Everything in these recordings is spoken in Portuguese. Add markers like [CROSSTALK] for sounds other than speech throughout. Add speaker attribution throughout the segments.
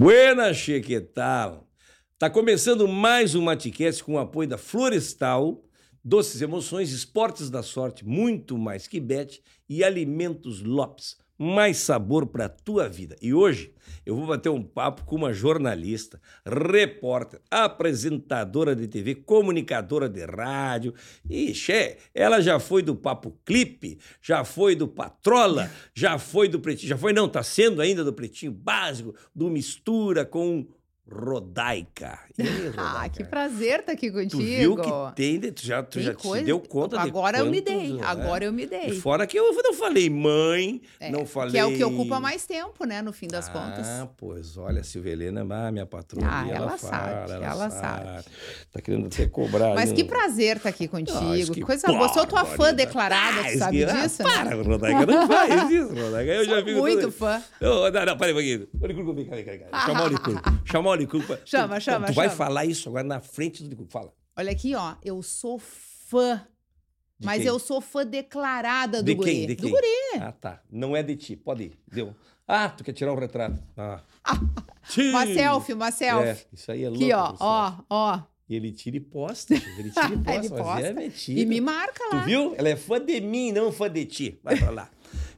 Speaker 1: Buenas, che, que tal? Tá começando mais um Maticast com o apoio da Florestal, Doces Emoções, Esportes da Sorte, muito mais que bet e Alimentos Lopes. Mais sabor para tua vida. E hoje eu vou bater um papo com uma jornalista, repórter, apresentadora de TV, comunicadora de rádio. Ixi, ela já foi do Papo Clipe, já foi do Patrola, já foi do Pretinho, já foi, não, tá sendo ainda do Pretinho Básico, do Mistura com Rodaica.
Speaker 2: Aí, [LAUGHS] Rodaica? Ah, que prazer estar tá aqui contigo.
Speaker 1: Tu viu que tem, tu já, tu tem já coisa... te deu conta
Speaker 2: Agora
Speaker 1: de
Speaker 2: eu me dei, é? agora eu me dei.
Speaker 1: E fora que eu não falei mãe, é, não falei...
Speaker 2: Que é o que ocupa mais tempo, né, no fim das
Speaker 1: ah,
Speaker 2: contas.
Speaker 1: Ah, pois, olha, a Silvelena, ah, minha patroa, ah, ela, ela fala, sabe, ela, ela sabe. sabe. Tá querendo até cobrar.
Speaker 2: Mas que prazer estar tá aqui contigo, ah, que coisa boa. Sou tua fã declarada, tu sabe que... disso,
Speaker 1: ah, né? Para, Rodaica, não faz [LAUGHS] isso, Rodaica. Eu
Speaker 2: Sou
Speaker 1: já fico...
Speaker 2: muito fã.
Speaker 1: Não, não, peraí um pouquinho. Olicurgo, vem cá, vem cá, vem cá. Chama o. Chama o Olicurgo.
Speaker 2: Chama, chama, chama.
Speaker 1: Tu vai falar isso agora na frente do Fala.
Speaker 2: Olha aqui, ó. Eu sou fã. De mas quem? eu sou fã declarada do
Speaker 1: de
Speaker 2: guri.
Speaker 1: Quem? De quem?
Speaker 2: Do guri.
Speaker 1: Ah, tá. Não é de ti. Pode ir. Deu. Ah, tu quer tirar um retrato. Ah. [LAUGHS]
Speaker 2: uma selfie, uma selfie.
Speaker 1: É, isso aí é louco.
Speaker 2: Aqui, ó, ó, ó.
Speaker 1: E ele tira e posta. Ele tira e posta. [LAUGHS] ele posta. É.
Speaker 2: E me marca lá.
Speaker 1: Tu viu? Ela é fã de mim, não fã de ti. Vai pra lá.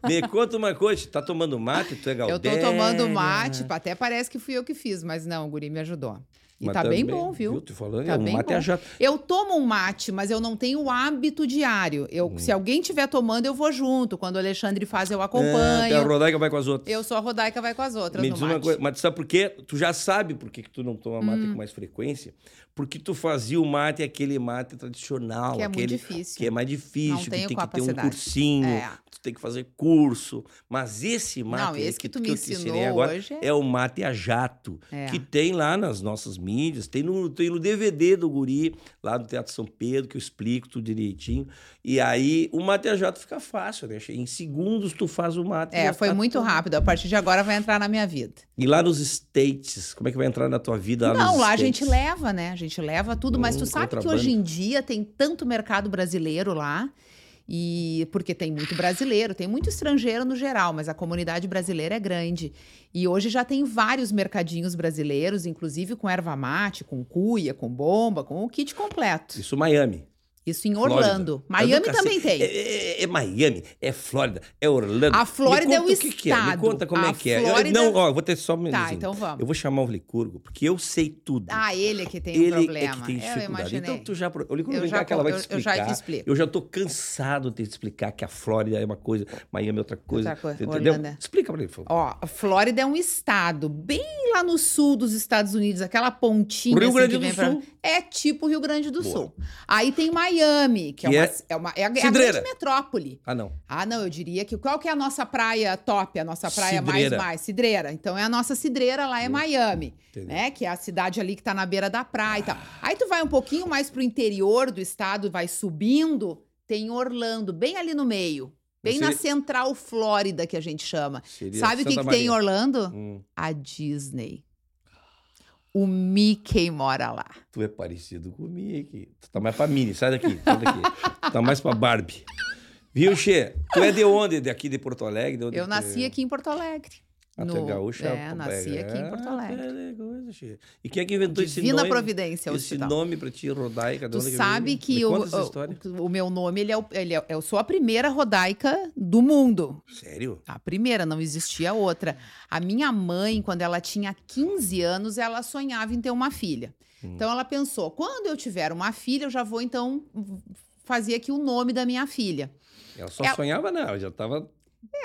Speaker 1: Me conta uma coisa, tá tomando mate, tu é?
Speaker 2: Eu tô tomando mate, até parece que fui eu que fiz, mas não, o guri me ajudou. E mas tá bem bom, viu? viu?
Speaker 1: Tô falando,
Speaker 2: tá
Speaker 1: é um bem mate bom. Já...
Speaker 2: Eu tomo um mate, mas eu não tenho o hábito diário. Eu, hum. Se alguém estiver tomando, eu vou junto. Quando o Alexandre faz, eu acompanho. É,
Speaker 1: a Rodaica vai com as outras.
Speaker 2: Eu sou a Rodaica, vai com as outras.
Speaker 1: Me diz uma coisa, mas sabe por quê? Tu já sabe por que, que tu não toma mate hum. com mais frequência? Porque tu fazia o mate, aquele mate tradicional.
Speaker 2: Que é
Speaker 1: aquele,
Speaker 2: muito difícil.
Speaker 1: Que é mais difícil, não que tem que ter um cursinho, é. tu tem que fazer curso. Mas esse mate
Speaker 2: não, esse que, que tu
Speaker 1: me
Speaker 2: ensinou
Speaker 1: agora
Speaker 2: hoje
Speaker 1: é... é o mate a jato, é. que tem lá nas nossas mídias, tem no tem no DVD do Guri, lá do Teatro São Pedro, que eu explico tudo direitinho. E aí o mate a jato fica fácil, né? Em segundos tu faz o mate.
Speaker 2: É, foi muito todo. rápido. A partir de agora vai entrar na minha vida.
Speaker 1: E lá nos States, como é que vai entrar na tua vida? Lá
Speaker 2: Não, lá a gente leva, né? A gente leva tudo, mas tu sabe que hoje em dia tem tanto mercado brasileiro lá. E porque tem muito brasileiro, tem muito estrangeiro no geral, mas a comunidade brasileira é grande. E hoje já tem vários mercadinhos brasileiros, inclusive com erva mate, com cuia, com bomba, com o kit completo.
Speaker 1: Isso Miami.
Speaker 2: Isso em Orlando. Flórida. Miami também tem.
Speaker 1: É, é, é, Miami, é Flórida, é Orlando.
Speaker 2: A Flórida é o,
Speaker 1: o
Speaker 2: estado.
Speaker 1: Que é. Me conta como
Speaker 2: a
Speaker 1: é que é.
Speaker 2: Flórida...
Speaker 1: Eu, não, ó, vou ter só um minutinho.
Speaker 2: Tá, então vamos.
Speaker 1: Eu vou chamar o Licurgo, porque eu sei tudo.
Speaker 2: Ah, ele é que tem
Speaker 1: ele
Speaker 2: um problema.
Speaker 1: é que tem dificuldade.
Speaker 2: Eu imaginei.
Speaker 1: Então tu já... O Licurgo vem cá que ela vai te explicar.
Speaker 2: Eu já te explico.
Speaker 1: Eu já tô cansado de te explicar que a Flórida é uma coisa, Miami é outra coisa.
Speaker 2: Outra coisa.
Speaker 1: Entendeu?
Speaker 2: Orlando.
Speaker 1: Explica pra ele, por favor.
Speaker 2: Ó, a Flórida é um estado bem lá no sul dos Estados Unidos, aquela pontinha
Speaker 1: Rio
Speaker 2: assim
Speaker 1: Grande
Speaker 2: do
Speaker 1: Sul.
Speaker 2: É tipo Rio Grande do. Sul. Aí tem Miami, que, que é, uma, é, uma, é, a, é a grande metrópole.
Speaker 1: Ah, não.
Speaker 2: Ah, não, eu diria que qual que é a nossa praia top, a nossa praia cidreira. mais mais cidreira. Então é a nossa cidreira lá é hum. Miami, Entendi. né? Que é a cidade ali que tá na beira da praia ah. e tal. Aí tu vai um pouquinho mais pro interior do estado, vai subindo, tem Orlando, bem ali no meio. Bem seria... na Central Flórida, que a gente chama. Seria Sabe o que, que tem em Orlando? Hum. A Disney. O Mickey mora lá.
Speaker 1: Tu é parecido com o Mickey. Tu tá mais pra Minnie, sai daqui, sai daqui. tá mais pra Barbie. Viu, Xê? Tu é de onde? De aqui de Porto Alegre?
Speaker 2: Eu nasci aqui em Porto Alegre.
Speaker 1: No... tu é gaúcha?
Speaker 2: É, nasci aqui em Porto Alegre.
Speaker 1: Coisa, e quem é que inventou
Speaker 2: Divina
Speaker 1: esse nome?
Speaker 2: Providência,
Speaker 1: Esse nome pra ti, Rodaica.
Speaker 2: Tu sabe que, que o, o, o, meu nome, ele é, ele é, eu sou a primeira Rodaica do mundo.
Speaker 1: Sério?
Speaker 2: A primeira, não existia outra. A minha mãe, quando ela tinha 15 anos, ela sonhava em ter uma filha. Hum. Então ela pensou, quando eu tiver uma filha, eu já vou então fazer aqui o nome da minha filha.
Speaker 1: Ela só ela... sonhava, não, já estava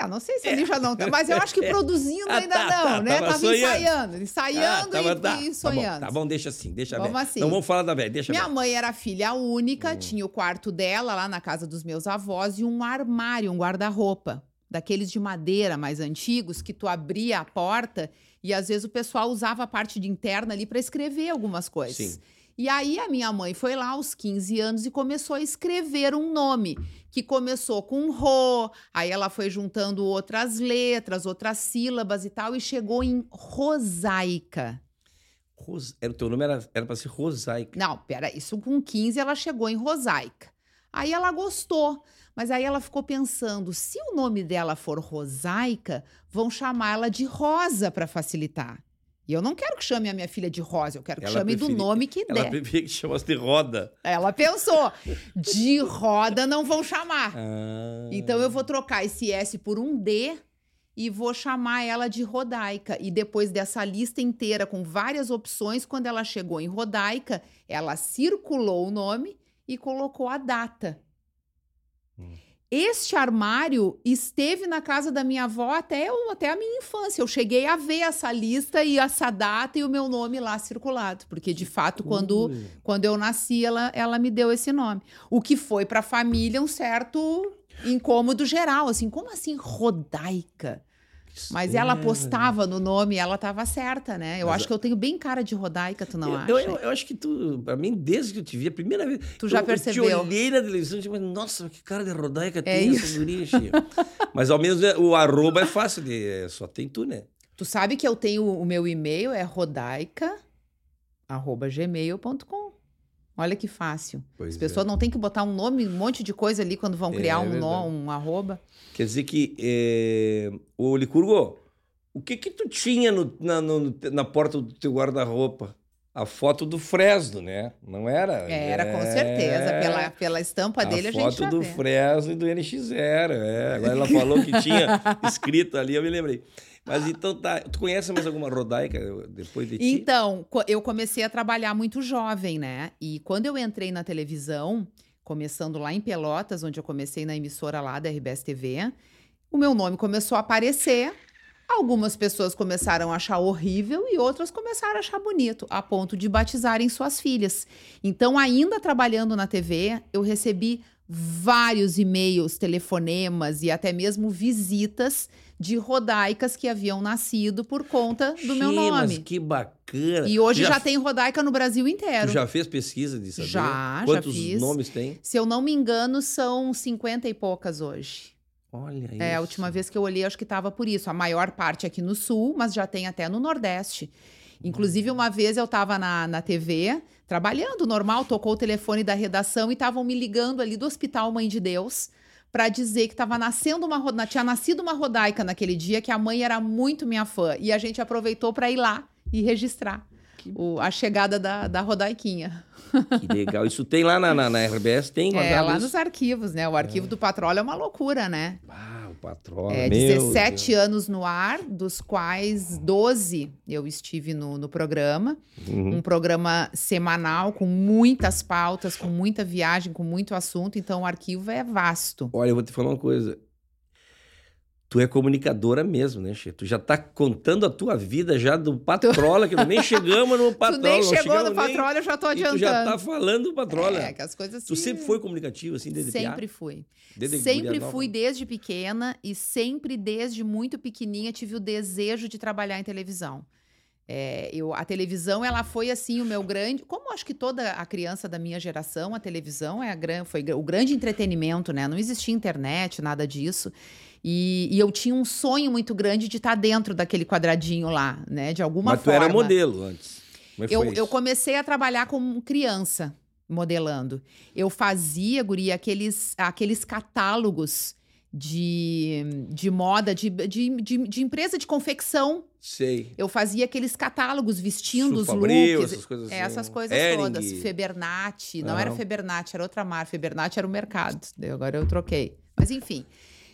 Speaker 2: é, não sei se ele já não tá, mas eu acho que [LAUGHS] produzindo ah, ainda tá, não, tá, né? Tava, tava ensaiando, ensaiando ah, tava, e, tá, e, sonhando.
Speaker 1: Tá bom, tá bom, deixa assim, deixa
Speaker 2: vamos assim.
Speaker 1: Não vamos falar da velha, deixa
Speaker 2: Minha mãe era filha única, hum. tinha o quarto dela lá na casa dos meus avós e um armário, um guarda-roupa, daqueles de madeira mais antigos que tu abria a porta e às vezes o pessoal usava a parte de interna ali para escrever algumas coisas. Sim. E aí a minha mãe foi lá aos 15 anos e começou a escrever um nome, que começou com Rô, aí ela foi juntando outras letras, outras sílabas e tal, e chegou em Rosaica.
Speaker 1: Ros... Era, o teu nome era para ser Rosaica.
Speaker 2: Não, pera, isso com 15 ela chegou em Rosaica. Aí ela gostou, mas aí ela ficou pensando: se o nome dela for Rosaica, vão chamá-la de Rosa para facilitar. E eu não quero que chame a minha filha de Rosa, eu quero que
Speaker 1: Ela
Speaker 2: chame do
Speaker 1: preferi-
Speaker 2: nome que
Speaker 1: Ela
Speaker 2: der.
Speaker 1: preferia que chamasse de roda.
Speaker 2: Ela pensou, de roda não vão chamar.
Speaker 1: Ah.
Speaker 2: Então eu vou trocar esse S por um D e vou chamar ela de Rodaica. E depois dessa lista inteira com várias opções, quando ela chegou em Rodaica, ela circulou o nome e colocou a data.
Speaker 1: Hum.
Speaker 2: Este armário esteve na casa da minha avó até, eu- até a minha infância. Eu cheguei a ver essa lista e essa data e o meu nome lá circulado. Porque, de fato, quando
Speaker 1: Ui.
Speaker 2: quando eu nasci, ela, ela me deu esse nome. O que foi para a família um certo incômodo geral, assim, como assim Rodaica? Mas ela
Speaker 1: É.
Speaker 2: apostava no nome e ela estava certa, né? Eu
Speaker 1: Mas
Speaker 2: acho
Speaker 1: a-
Speaker 2: que eu tenho bem cara de Rodaica, tu não
Speaker 1: eu,
Speaker 2: acha?
Speaker 1: eu, eu- eu acho que tu, pra mim, desde que eu te vi, a primeira vez.
Speaker 2: Tu já
Speaker 1: eu,
Speaker 2: percebeu?
Speaker 1: Eu te olhei na televisão e disse, nossa, que cara de rodaica
Speaker 2: É
Speaker 1: tem essa
Speaker 2: isso.
Speaker 1: guria, Chia." Mas ao menos é- o arroba é fácil, de, é, só tem tu, né?
Speaker 2: Tu sabe que eu tenho o meu e-mail é rodaica@gmail.com. Olha que fácil.
Speaker 1: Pois
Speaker 2: As
Speaker 1: é.
Speaker 2: pessoas não têm que botar um nome, um monte de coisa ali quando vão
Speaker 1: É,
Speaker 2: criar
Speaker 1: é
Speaker 2: um,
Speaker 1: verdade.
Speaker 2: um arroba.
Speaker 1: Quer dizer que, é... ô Licurgo, o que que tu tinha no- na, no- na porta do teu guarda-roupa? A foto do Fresno, né? Não era?
Speaker 2: Era, com
Speaker 1: É.
Speaker 2: certeza. Pela, pela estampa dele, a, gente
Speaker 1: foto
Speaker 2: já
Speaker 1: do
Speaker 2: vê.
Speaker 1: Fresno e do NX0. É. Agora ela falou que tinha [LAUGHS] escrito ali, eu me lembrei. Mas então tá. Tu conhece mais alguma rodaica depois de ti?
Speaker 2: Então, eu comecei a trabalhar muito jovem, né? E quando eu entrei na televisão, começando lá em Pelotas, onde eu comecei na emissora lá da RBS TV, o meu nome começou a aparecer. Algumas pessoas começaram a achar horrível e outras começaram a achar bonito, a ponto de batizarem suas filhas. Então, ainda trabalhando na TV, eu recebi vários e-mails, telefonemas e até mesmo visitas de rodaicas que haviam nascido por conta do meu
Speaker 1: Sim, Mas
Speaker 2: nome.
Speaker 1: que bacana.
Speaker 2: E hoje
Speaker 1: Tu
Speaker 2: já, tem rodaica no Brasil inteiro.
Speaker 1: Tu já fez pesquisa saber?
Speaker 2: Já, já
Speaker 1: Quantos
Speaker 2: fiz.
Speaker 1: nomes tem?
Speaker 2: Se eu não me engano, são 50 e poucas hoje.
Speaker 1: Olha isso.
Speaker 2: É, a última vez que eu olhei, acho que estava por isso. A maior parte aqui no sul, mas já tem até no Nordeste. Inclusive, uma vez eu estava na, na TV, trabalhando normal, tocou o telefone da redação e estavam me ligando ali do Hospital Mãe de Deus para dizer que estava nascendo uma tinha nascido uma rodaica naquele dia, que a mãe era muito minha fã. E a gente aproveitou para ir lá e registrar o- a chegada da, da rodaiquinha.
Speaker 1: Que legal. Isso tem lá na, na, na RBS? Tem
Speaker 2: É, lá
Speaker 1: isso?
Speaker 2: nos arquivos, né? O arquivo do Patróleo é uma loucura, né?
Speaker 1: Ah, o patrão.
Speaker 2: É,
Speaker 1: meu
Speaker 2: 17 anos no ar, dos quais 12 eu estive no, no programa.
Speaker 1: Deus. Uhum.
Speaker 2: Um programa semanal, com muitas pautas, com muita viagem, com muito assunto. Então, o arquivo é vasto.
Speaker 1: Olha, eu vou te falar uma coisa. Tu é comunicadora mesmo, né, Che? Tu já tá contando a tua vida já do Patrola, que nem chegamos no Patrola. [LAUGHS]
Speaker 2: tu nem chegou no
Speaker 1: nem-
Speaker 2: Patróleo, eu já tô adiantando.
Speaker 1: tu já tá falando do Patrola.
Speaker 2: É, que as coisas
Speaker 1: Tu
Speaker 2: se-
Speaker 1: sempre foi comunicativo, assim, desde?
Speaker 2: Sempre fui.
Speaker 1: Desde
Speaker 2: sempre fui desde pequena e sempre desde muito pequenininha tive o desejo de trabalhar em televisão. É, eu, a televisão ela foi assim o meu grande, como acho que toda a criança da minha geração, a televisão é a gran, foi o grande entretenimento, né? Não existia internet, nada disso. E, e eu tinha um sonho muito grande de estar dentro daquele quadradinho lá, né? De alguma
Speaker 1: Mas tu
Speaker 2: forma.
Speaker 1: era modelo antes. Como é
Speaker 2: Eu, eu comecei a trabalhar como criança, modelando. Eu fazia, guria, aqueles, aqueles catálogos de, de moda, de, de, de, de empresa de confecção.
Speaker 1: Sei.
Speaker 2: Eu fazia aqueles catálogos vestindo os looks.
Speaker 1: essas coisas
Speaker 2: É,
Speaker 1: assim.
Speaker 2: essas coisas
Speaker 1: Hering.
Speaker 2: todas. Febernati. Não era. Febernati, era outra marca. Febernati era o mercado. Agora eu troquei. Mas enfim.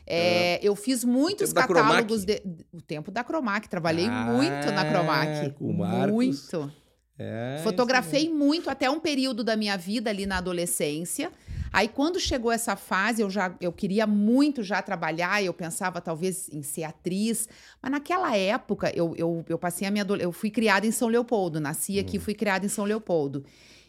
Speaker 2: É, eu fiz muitos catálogos. De, o tempo da Cromac. Trabalhei muito na
Speaker 1: Ah,
Speaker 2: Cromac.
Speaker 1: com Marcos.
Speaker 2: Muito.
Speaker 1: É,
Speaker 2: Fotografei muito até um período da minha vida ali na adolescência. Aí quando chegou essa fase, eu já eu queria muito já trabalhar, eu pensava talvez em ser atriz, mas naquela época eu, eu, eu passei a minha eu fui criada em São Leopoldo, nasci aqui, fui criada em São Leopoldo.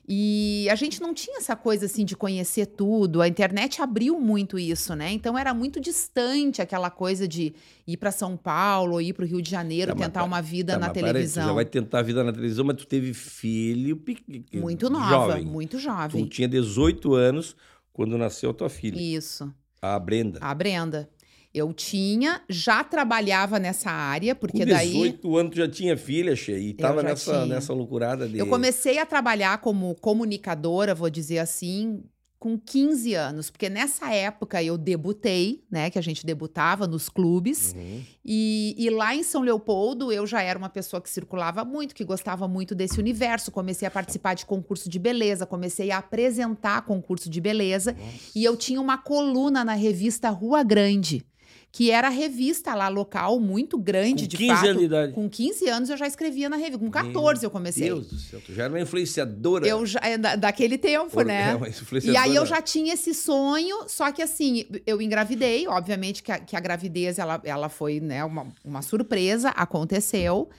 Speaker 2: E a gente não tinha essa coisa assim de conhecer tudo. A internet abriu muito isso, né? Então era muito distante aquela coisa de ir para São Paulo, ir para o Rio de Janeiro,
Speaker 1: Tá, mas
Speaker 2: tentar
Speaker 1: pa-
Speaker 2: uma vida
Speaker 1: Tá,
Speaker 2: na
Speaker 1: mas tu
Speaker 2: televisão.
Speaker 1: já vai tentar a vida na televisão, mas tu teve filho pequ-
Speaker 2: Muito nova,
Speaker 1: jovem.
Speaker 2: muito
Speaker 1: Tu
Speaker 2: jovem.
Speaker 1: tinha 18 anos quando nasceu a tua filha,
Speaker 2: Isso.
Speaker 1: a Brenda.
Speaker 2: A Brenda. Eu tinha, já trabalhava nessa área, porque
Speaker 1: Com
Speaker 2: daí
Speaker 1: 18 anos já tinha filha, Che, e tava nessa,
Speaker 2: tinha.
Speaker 1: nessa loucurada de...
Speaker 2: eu comecei a trabalhar como comunicadora, vou dizer assim, com 15 anos, porque nessa época eu debutei, né, que a gente debutava nos clubes,
Speaker 1: Uhum.
Speaker 2: e, e lá em São Leopoldo eu já era uma pessoa que circulava muito, que gostava muito desse universo, comecei a participar de concurso de beleza, comecei a apresentar concurso de beleza, e eu tinha uma coluna na revista Rua Grande, que era a revista lá local, muito grande,
Speaker 1: Com
Speaker 2: de
Speaker 1: 15
Speaker 2: fato.
Speaker 1: anos de idade.
Speaker 2: Com 15 anos eu já escrevia na revista, com 14 eu comecei.
Speaker 1: Deus do céu, tu já era uma influenciadora.
Speaker 2: Eu já, é da- daquele tempo,
Speaker 1: Or-
Speaker 2: né?
Speaker 1: é, uma
Speaker 2: E
Speaker 1: influenciadora.
Speaker 2: aí eu já tinha esse sonho, só que assim, eu engravidei, obviamente que a, que a gravidez ela, ela foi né, uma, uma surpresa, aconteceu.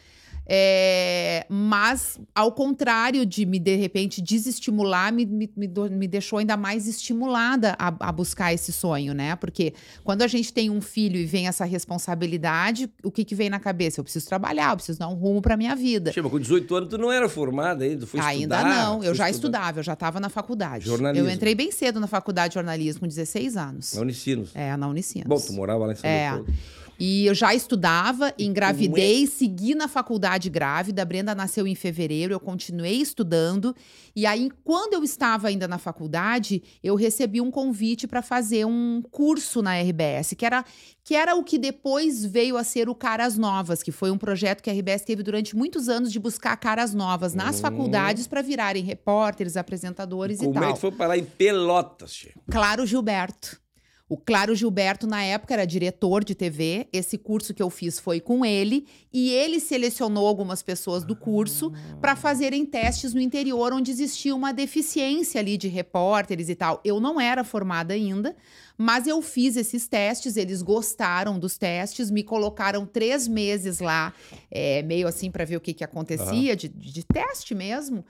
Speaker 2: É, mas, ao contrário de me, de repente, desestimular, me, me, me, deixou ainda mais estimulada a, a buscar esse sonho, né? Porque quando a gente tem um filho e vem essa responsabilidade, o que, que vem na cabeça? Eu preciso trabalhar, eu preciso dar um rumo para minha vida.
Speaker 1: Chama, com 18 anos tu não era formada ainda, foi
Speaker 2: Ainda
Speaker 1: estudar.
Speaker 2: não, eu já
Speaker 1: estudar.
Speaker 2: estudava, eu já estava na faculdade.
Speaker 1: Jornalismo.
Speaker 2: Eu entrei bem cedo na faculdade de jornalismo, com 16 anos.
Speaker 1: Na Unicinos.
Speaker 2: É, na Unicinos.
Speaker 1: Bom, tu morava lá em São
Speaker 2: É.
Speaker 1: Leopoldo.
Speaker 2: E eu já estudava, engravidei, segui na faculdade grávida. A Brenda nasceu em fevereiro, eu continuei estudando. E aí, quando eu estava ainda na faculdade, eu recebi um convite para fazer um curso na RBS, que era, que era o que depois veio a ser o Caras Novas, que foi um projeto que a RBS teve durante muitos anos de buscar caras novas nas
Speaker 1: Hum.
Speaker 2: faculdades para virarem repórteres, apresentadores e
Speaker 1: Como
Speaker 2: tal.
Speaker 1: é que foi parar em Pelotas, che?
Speaker 2: Claro Gilberto. O Claro Gilberto, na época, era diretor de TV. Esse curso que eu fiz foi com ele. E ele selecionou algumas pessoas do curso para fazererem testes no interior, onde existia uma deficiência ali de repórteres e tal. Eu não era formada ainda, mas eu fiz esses testes. Eles gostaram dos testes, me colocaram três meses lá, é, meio assim, para ver o que, que acontecia, de, de teste mesmo.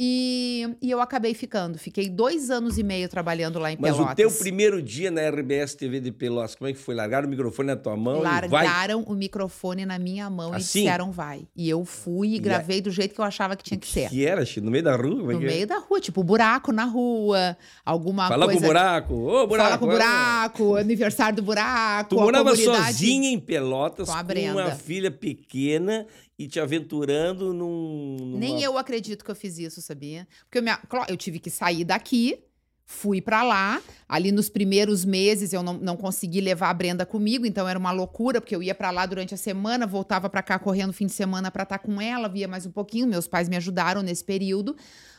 Speaker 2: E, e eu acabei ficando. Fiquei dois anos e meio trabalhando lá em
Speaker 1: Mas
Speaker 2: Pelotas.
Speaker 1: o teu primeiro dia na RBS TV de Pelotas, como é que foi? Largaram o microfone na tua mão e?
Speaker 2: Largaram o microfone na minha mão
Speaker 1: Assim?
Speaker 2: e disseram vai. E eu fui e
Speaker 1: E
Speaker 2: gravei do jeito que eu achava que tinha que ser.
Speaker 1: Que era? No meio da rua? É
Speaker 2: No
Speaker 1: é?
Speaker 2: meio da rua, tipo, buraco na rua, alguma
Speaker 1: Fala
Speaker 2: coisa.
Speaker 1: com o buraco. Ô, buraco.
Speaker 2: Fala com o buraco, aniversário do buraco.
Speaker 1: Tu morava
Speaker 2: comunidade-
Speaker 1: sozinha em Pelotas
Speaker 2: com a
Speaker 1: uma
Speaker 2: Brenda.
Speaker 1: filha pequena e te aventurando num. numa-
Speaker 2: Nem eu acredito que eu fiz isso, sabia? Porque eu, me, eu tive que sair daqui, fui pra lá. Ali nos primeiros meses eu não, não consegui levar a Brenda comigo, então era uma loucura, porque eu ia pra lá durante a semana, voltava pra cá correndo fim de semana pra estar com ela, via mais um pouquinho. Meus pais me ajudaram nesse período.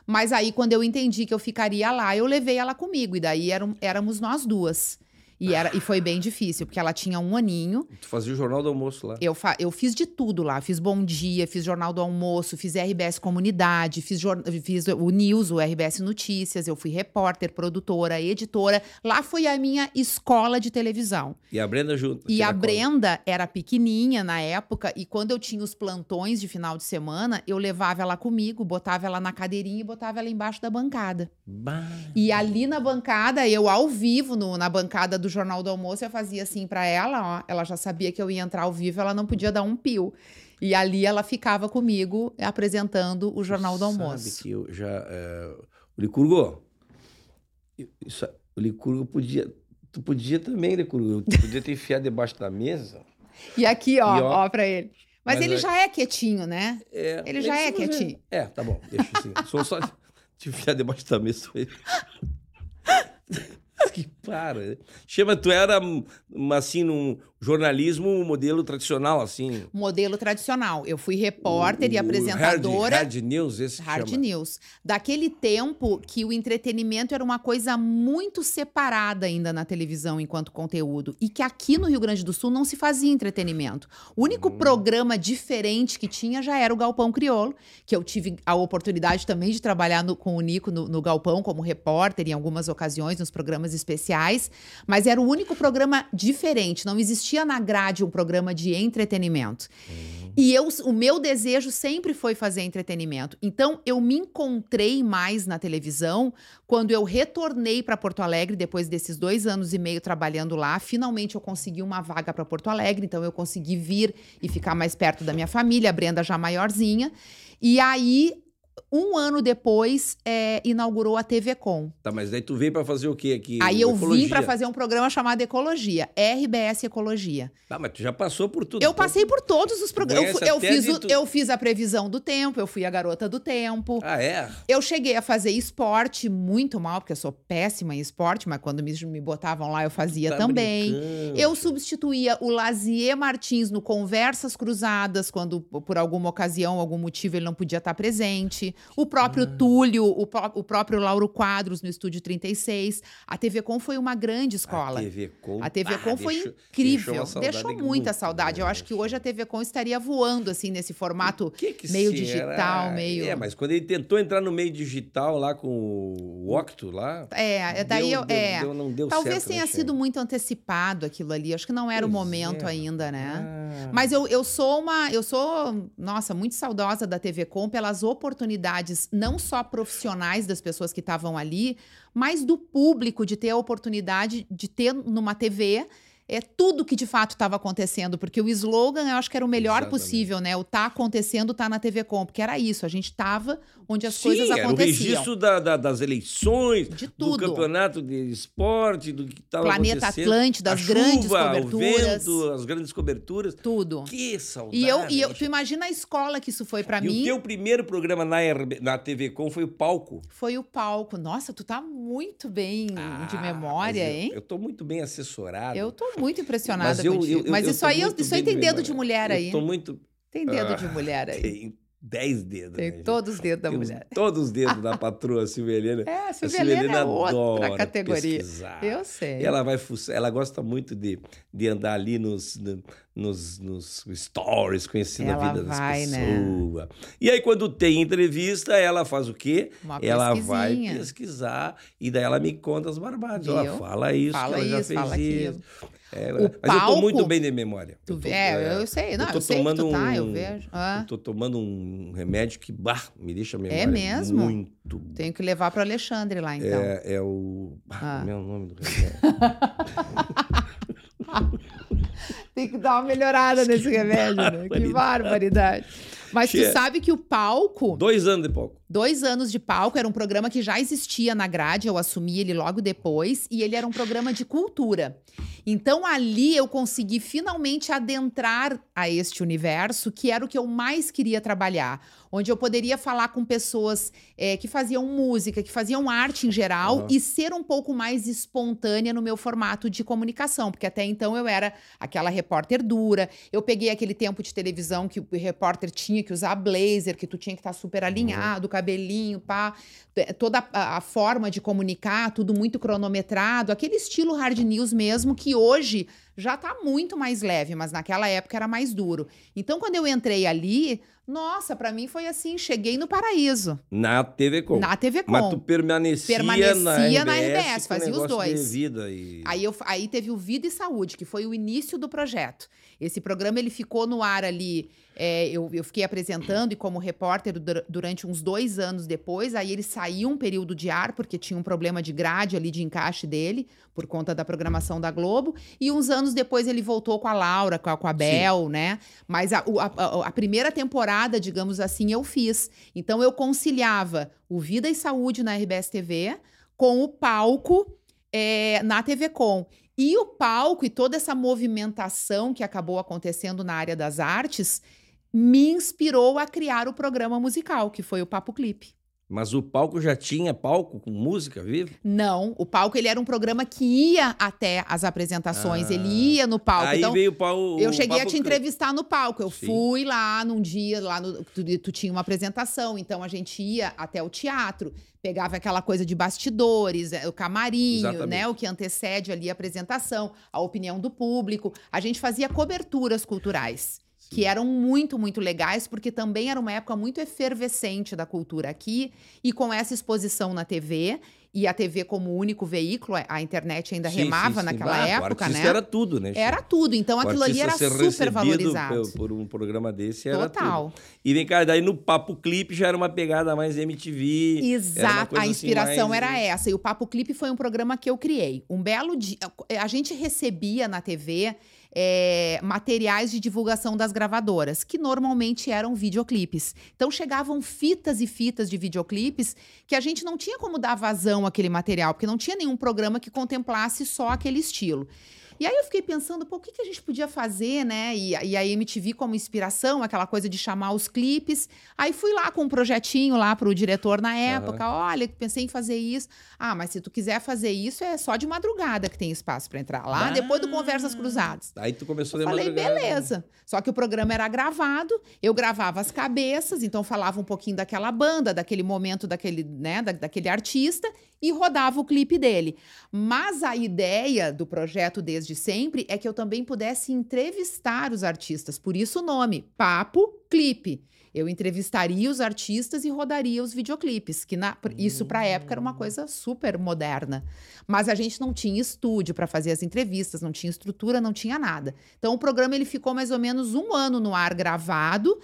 Speaker 2: Mas aí, quando eu entendi que eu ficaria lá, eu levei ela comigo. E daí eram, éramos nós duas. E, era, e foi bem difícil, porque ela tinha um aninho.
Speaker 1: Tu fazia o jornal do almoço lá.
Speaker 2: Eu, fa- eu fiz de tudo lá. Fiz Bom Dia, fiz Jornal do Almoço, fiz RBS Comunidade, fiz, jor- fiz o News, o RBS Notícias. Eu fui repórter, produtora, editora. Lá foi a minha escola de televisão.
Speaker 1: E a Brenda junto.
Speaker 2: E a. Brenda era pequenininha na época, e quando eu tinha os plantões de final de semana, eu levava ela comigo, botava ela na cadeirinha e botava ela embaixo da bancada.
Speaker 1: Bah.
Speaker 2: E ali na bancada, eu ao vivo, no- na bancada do Jornal do Almoço, eu fazia assim pra ela, ó. Ela já sabia que eu ia entrar ao vivo, ela não podia dar um pio. E ali ela ficava comigo apresentando o Jornal do
Speaker 1: Sabe
Speaker 2: Almoço.
Speaker 1: que eu já. é, O Licurgo. Isso, o Licurgo podia. Tu podia também, Licurgo. Tu podia ter enfiado debaixo da mesa.
Speaker 2: E aqui, ó,
Speaker 1: E ó,
Speaker 2: ó, pra ele. Mas,
Speaker 1: mas
Speaker 2: ele
Speaker 1: é-
Speaker 2: já é quietinho, né?
Speaker 1: É,
Speaker 2: Ele já é
Speaker 1: isso, mas
Speaker 2: quietinho.
Speaker 1: É, tá bom, deixa assim. Só, só te enfiar debaixo da mesa. que [LAUGHS] para. Chama, tu era hum, assim, num jornalismo um modelo tradicional, assim.
Speaker 2: Modelo tradicional. Eu fui repórter
Speaker 1: O-
Speaker 2: e apresentadora.
Speaker 1: Hard, hard News, esse
Speaker 2: Hard
Speaker 1: chama.
Speaker 2: News. Daquele tempo que o entretenimento era uma coisa muito separada ainda na televisão enquanto conteúdo. E que aqui no Rio Grande do Sul não se fazia entretenimento. O único
Speaker 1: Hum.
Speaker 2: programa diferente que tinha já era o Galpão Crioulo, que eu tive a oportunidade também de trabalhar no- com o Nico no, no Galpão como repórter em algumas ocasiões, nos programas especiais. Mas era o único programa diferente. Não existia na grade um programa de entretenimento. E eu, o meu desejo sempre foi fazer entretenimento. Então, eu me encontrei mais na televisão quando eu retornei para Porto Alegre, depois desses dois anos e meio trabalhando lá. Finalmente, eu consegui uma vaga para Porto Alegre, então eu consegui vir e ficar mais perto da minha família, a Brenda já maiorzinha. E aí. Um ano depois, é, inaugurou a TV Com.
Speaker 1: Tá, mas daí tu veio pra fazer o quê aqui?
Speaker 2: Aí eu
Speaker 1: Ecologia.
Speaker 2: vim para fazer um programa chamado Ecologia, RBS Ecologia.
Speaker 1: Tá, mas tu já passou por tudo.
Speaker 2: Eu passei por todos os programas. Eu, eu fiz o-
Speaker 1: tu-
Speaker 2: eu fiz a previsão do tempo, eu fui a garota do tempo.
Speaker 1: Ah, é?
Speaker 2: Eu cheguei a fazer esporte muito mal, porque eu sou péssima em esporte, mas quando me, me botavam lá eu fazia
Speaker 1: Tá
Speaker 2: também.
Speaker 1: brincando.
Speaker 2: Eu substituía o Lazier Martins no Conversas Cruzadas, quando por alguma ocasião, algum motivo, ele não podia estar presente. O próprio
Speaker 1: Ah.
Speaker 2: Túlio, o, o próprio Lauro Quadros no Estúdio 36. A TV Com foi uma grande escola.
Speaker 1: A TV Com.
Speaker 2: A TV
Speaker 1: ah,
Speaker 2: Com foi
Speaker 1: deixou-
Speaker 2: incrível, deixou,
Speaker 1: saudade
Speaker 2: muita saudade. Eu acho que hoje a TV Com estaria voando assim nesse formato.
Speaker 1: O que que
Speaker 2: meio digital, meio-
Speaker 1: É, mas quando ele tentou entrar no meio digital lá com o Octo lá.
Speaker 2: É, daí
Speaker 1: deu-
Speaker 2: eu,
Speaker 1: deu-
Speaker 2: é.
Speaker 1: deu- não deu
Speaker 2: Talvez
Speaker 1: certo, né,
Speaker 2: tenha
Speaker 1: Xê?
Speaker 2: sido muito antecipado aquilo ali. Acho que não era o
Speaker 1: Pois
Speaker 2: momento
Speaker 1: é.
Speaker 2: ainda, né?
Speaker 1: Ah.
Speaker 2: Mas eu, eu sou uma. Eu sou, nossa, muito saudosa da TV Com pelas oportunidades, não só profissionais das pessoas que estavam ali, mas do público de ter a oportunidade de ter numa TV. É tudo que de fato estava acontecendo, porque o slogan eu acho que era o melhor
Speaker 1: Exatamente.
Speaker 2: possível, né? O tá acontecendo, tá na TV Com, porque era isso, a gente estava onde as
Speaker 1: Sim,
Speaker 2: coisas
Speaker 1: era o
Speaker 2: aconteciam.
Speaker 1: registro da- da- das eleições,
Speaker 2: De
Speaker 1: do
Speaker 2: tudo.
Speaker 1: campeonato de esporte, do que estava
Speaker 2: Planeta
Speaker 1: acontecendo.
Speaker 2: Atlântida,
Speaker 1: A
Speaker 2: as grandes
Speaker 1: chuva,
Speaker 2: coberturas.
Speaker 1: O vento, as grandes coberturas.
Speaker 2: Tudo.
Speaker 1: Que saudade.
Speaker 2: E eu, e eu, tu imagina a escola que isso foi pra
Speaker 1: E
Speaker 2: mim.
Speaker 1: o teu primeiro programa na, RB na TV Com foi o Palco.
Speaker 2: Foi o palco. Nossa, tu tá muito bem de
Speaker 1: Ah,
Speaker 2: memória,
Speaker 1: mas eu,
Speaker 2: hein?
Speaker 1: Eu tô muito bem assessorado.
Speaker 2: Eu tô muito impressionada
Speaker 1: Mas eu-
Speaker 2: contigo.
Speaker 1: eu-
Speaker 2: Mas
Speaker 1: eu
Speaker 2: isso aí, isso aí tem
Speaker 1: de
Speaker 2: dedo de mulher aí.
Speaker 1: Tô muito...
Speaker 2: Tem dedo
Speaker 1: Ah,
Speaker 2: de mulher aí.
Speaker 1: Tem 10 dedos.
Speaker 2: Tem
Speaker 1: né,
Speaker 2: todos os dedos da
Speaker 1: Temos
Speaker 2: mulher.
Speaker 1: Todos os dedos da [LAUGHS] patroa Silvia Helena.
Speaker 2: É, a
Speaker 1: A
Speaker 2: Silvia Helena é outra
Speaker 1: adora
Speaker 2: categoria.
Speaker 1: pesquisar.
Speaker 2: Eu sei.
Speaker 1: Ela vai fuçar, ela gosta muito de, de andar ali nos, no- nos, nos stories, conhecendo
Speaker 2: Ela
Speaker 1: a vida
Speaker 2: vai,
Speaker 1: das
Speaker 2: né?
Speaker 1: pessoas. E aí, quando tem entrevista, ela faz o quê?
Speaker 2: Uma
Speaker 1: ela vai pesquisar e daí ela me conta as barbadades. Ó,
Speaker 2: Viu?
Speaker 1: fala isso,
Speaker 2: Fala
Speaker 1: ela já
Speaker 2: isso,
Speaker 1: fez
Speaker 2: fala
Speaker 1: isso.
Speaker 2: aquilo.
Speaker 1: É,
Speaker 2: O
Speaker 1: mas eu tô
Speaker 2: palco-
Speaker 1: muito bem de memória.
Speaker 2: Tu
Speaker 1: Eu tô-
Speaker 2: é, eu sei. Não, eu,
Speaker 1: tô
Speaker 2: sei que
Speaker 1: tomando
Speaker 2: tu tá, eu
Speaker 1: um-
Speaker 2: vejo. Ah,
Speaker 1: Eu tô tomando um remédio que bah, me deixa a memória
Speaker 2: mesmo?
Speaker 1: muito
Speaker 2: tenho que levar pro Alexandre lá, então.
Speaker 1: é, é o. Ah,
Speaker 2: Ah.
Speaker 1: Como é nome do [LAUGHS] remédio?
Speaker 2: Tem que dar uma melhorada nesse remédio, né? Que
Speaker 1: barbaridade.
Speaker 2: Mas tu sabe que o palco,
Speaker 1: Dois anos de palco.
Speaker 2: Dois anos de palco, era um programa que já existia na grade, eu assumi ele logo depois, e ele era um programa de cultura. Então ali eu consegui finalmente adentrar a este universo, que era o que eu mais queria trabalhar. Onde eu poderia falar com pessoas eh, que faziam música, que faziam arte em geral,
Speaker 1: Aham.
Speaker 2: e ser um pouco mais espontânea no meu formato de comunicação, porque até então eu era aquela repórter dura. Eu peguei aquele tempo de televisão que o repórter tinha que usar blazer, que tu tinha que estar super alinhado, cabelinho, pá, toda a, a forma de comunicar, tudo muito cronometrado, aquele estilo hard news mesmo que hoje já tá muito mais leve, mas naquela época era mais duro. Então quando eu entrei ali, nossa, pra mim foi assim, cheguei no paraíso,
Speaker 1: Na TV Com.
Speaker 2: na TV Com.
Speaker 1: Mas tu permanecia,
Speaker 2: Permanecia
Speaker 1: na
Speaker 2: na
Speaker 1: RBS,
Speaker 2: RBS,
Speaker 1: com
Speaker 2: fazia os dois.
Speaker 1: Vida e...
Speaker 2: Aí, eu, aí teve o Vida e Saúde, que foi o início do projeto. Esse programa ele ficou no ar ali. é, eu, eu fiquei apresentando e como repórter dur- durante uns dois anos depois. Aí ele saiu um período de ar, porque tinha um problema de grade ali, de encaixe dele, por conta da programação da Globo. E uns anos depois ele voltou com a Laura, com a, com a Bel, né? Mas a- a- a primeira temporada, digamos assim, eu fiz. Então eu conciliava o Vida e Saúde na RBS TV com o palco é, na TV Com. E o palco e toda essa movimentação que acabou acontecendo na área das artes me inspirou a criar o programa musical, que foi o Papo Clipe.
Speaker 1: Mas o palco já tinha palco com música viva?
Speaker 2: Não, o palco ele era um programa que ia até as apresentações,
Speaker 1: Ah.
Speaker 2: ele ia no palco.
Speaker 1: Aí
Speaker 2: então,
Speaker 1: veio o pau,
Speaker 2: eu cheguei a te entrevistar no palco. Eu
Speaker 1: Sim.
Speaker 2: fui lá num dia, lá no, tu, tu tinha uma apresentação, então a gente ia até o teatro, pegava aquela coisa de bastidores, eh, o camarinho,
Speaker 1: Exatamente.
Speaker 2: né? O que antecede ali a apresentação, a opinião do público. A gente fazia coberturas culturais. Que eram muito, muito legais, porque também era uma época muito efervescente da cultura aqui, e com essa exposição na TV, e a TV como único veículo, a internet ainda
Speaker 1: Sim,
Speaker 2: remava
Speaker 1: sim, sim.
Speaker 2: naquela
Speaker 1: Ah,
Speaker 2: época, né?
Speaker 1: Era tudo, né?
Speaker 2: Era tudo. Então aquilo ali era super valorizado.
Speaker 1: Por, por um programa desse era
Speaker 2: Total.
Speaker 1: tudo. E vem cá, daí no Papo Clipe já era uma pegada mais MTV.
Speaker 2: Exato, a
Speaker 1: assim
Speaker 2: inspiração
Speaker 1: mais-
Speaker 2: era essa. E o Papo Clipe foi um programa que eu criei. Um belo dia. A gente recebia na TV é, materiais de divulgação das gravadoras, que normalmente eram videoclipes. Então chegavam fitas e fitas de videoclipes que a gente não tinha como dar vazão àquele material, porque não tinha nenhum programa que contemplasse só aquele estilo. E aí eu fiquei pensando, pô, o que, que a gente podia fazer, né? E, e a MTV como inspiração, aquela coisa de chamar os clipes. Aí fui lá com um projetinho lá pro diretor na época. Uhum. Olha, pensei em fazer isso. Ah, mas se tu quiser fazer isso, é só de madrugada que tem espaço para entrar. Lá ah, depois do Conversas Cruzadas.
Speaker 1: Aí tu começou eu
Speaker 2: de falei, madrugada. beleza. Só que o programa era gravado, eu gravava as cabeças, então falava um pouquinho daquela banda, daquele momento, daquele, né, da, daquele artista, e rodava o clipe dele. Mas a ideia do projeto desde sempre é que eu também pudesse entrevistar os artistas, por isso o nome, Papo Clipe. Eu entrevistaria os artistas e rodaria os videoclipes, que na, isso para a época era uma coisa super moderna. Mas a gente não tinha estúdio para fazer as entrevistas, não tinha estrutura, não tinha nada. Então o programa ele ficou mais ou menos um ano no ar gravado,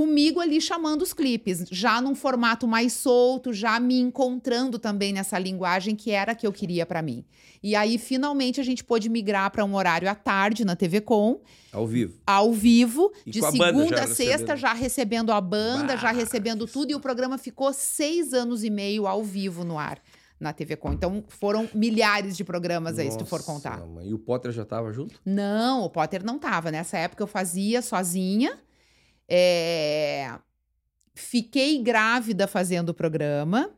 Speaker 2: comigo ali chamando os clipes, já num formato mais solto, já me encontrando também nessa linguagem que era a que eu queria para mim. E aí finalmente a gente pôde migrar para um horário à tarde na TV Com,
Speaker 1: ao vivo.
Speaker 2: Ao vivo, e de segunda a sexta, recebendo. já recebendo a banda, bah, já recebendo tudo, e o programa ficou seis anos e meio ao vivo no ar na TV Com. Então foram milhares de programas aí, Nossa, se tu for contar.
Speaker 1: E o Potter já estava junto?
Speaker 2: Não, o Potter não estava. Nessa época eu fazia sozinha. É... Fiquei grávida fazendo o programa.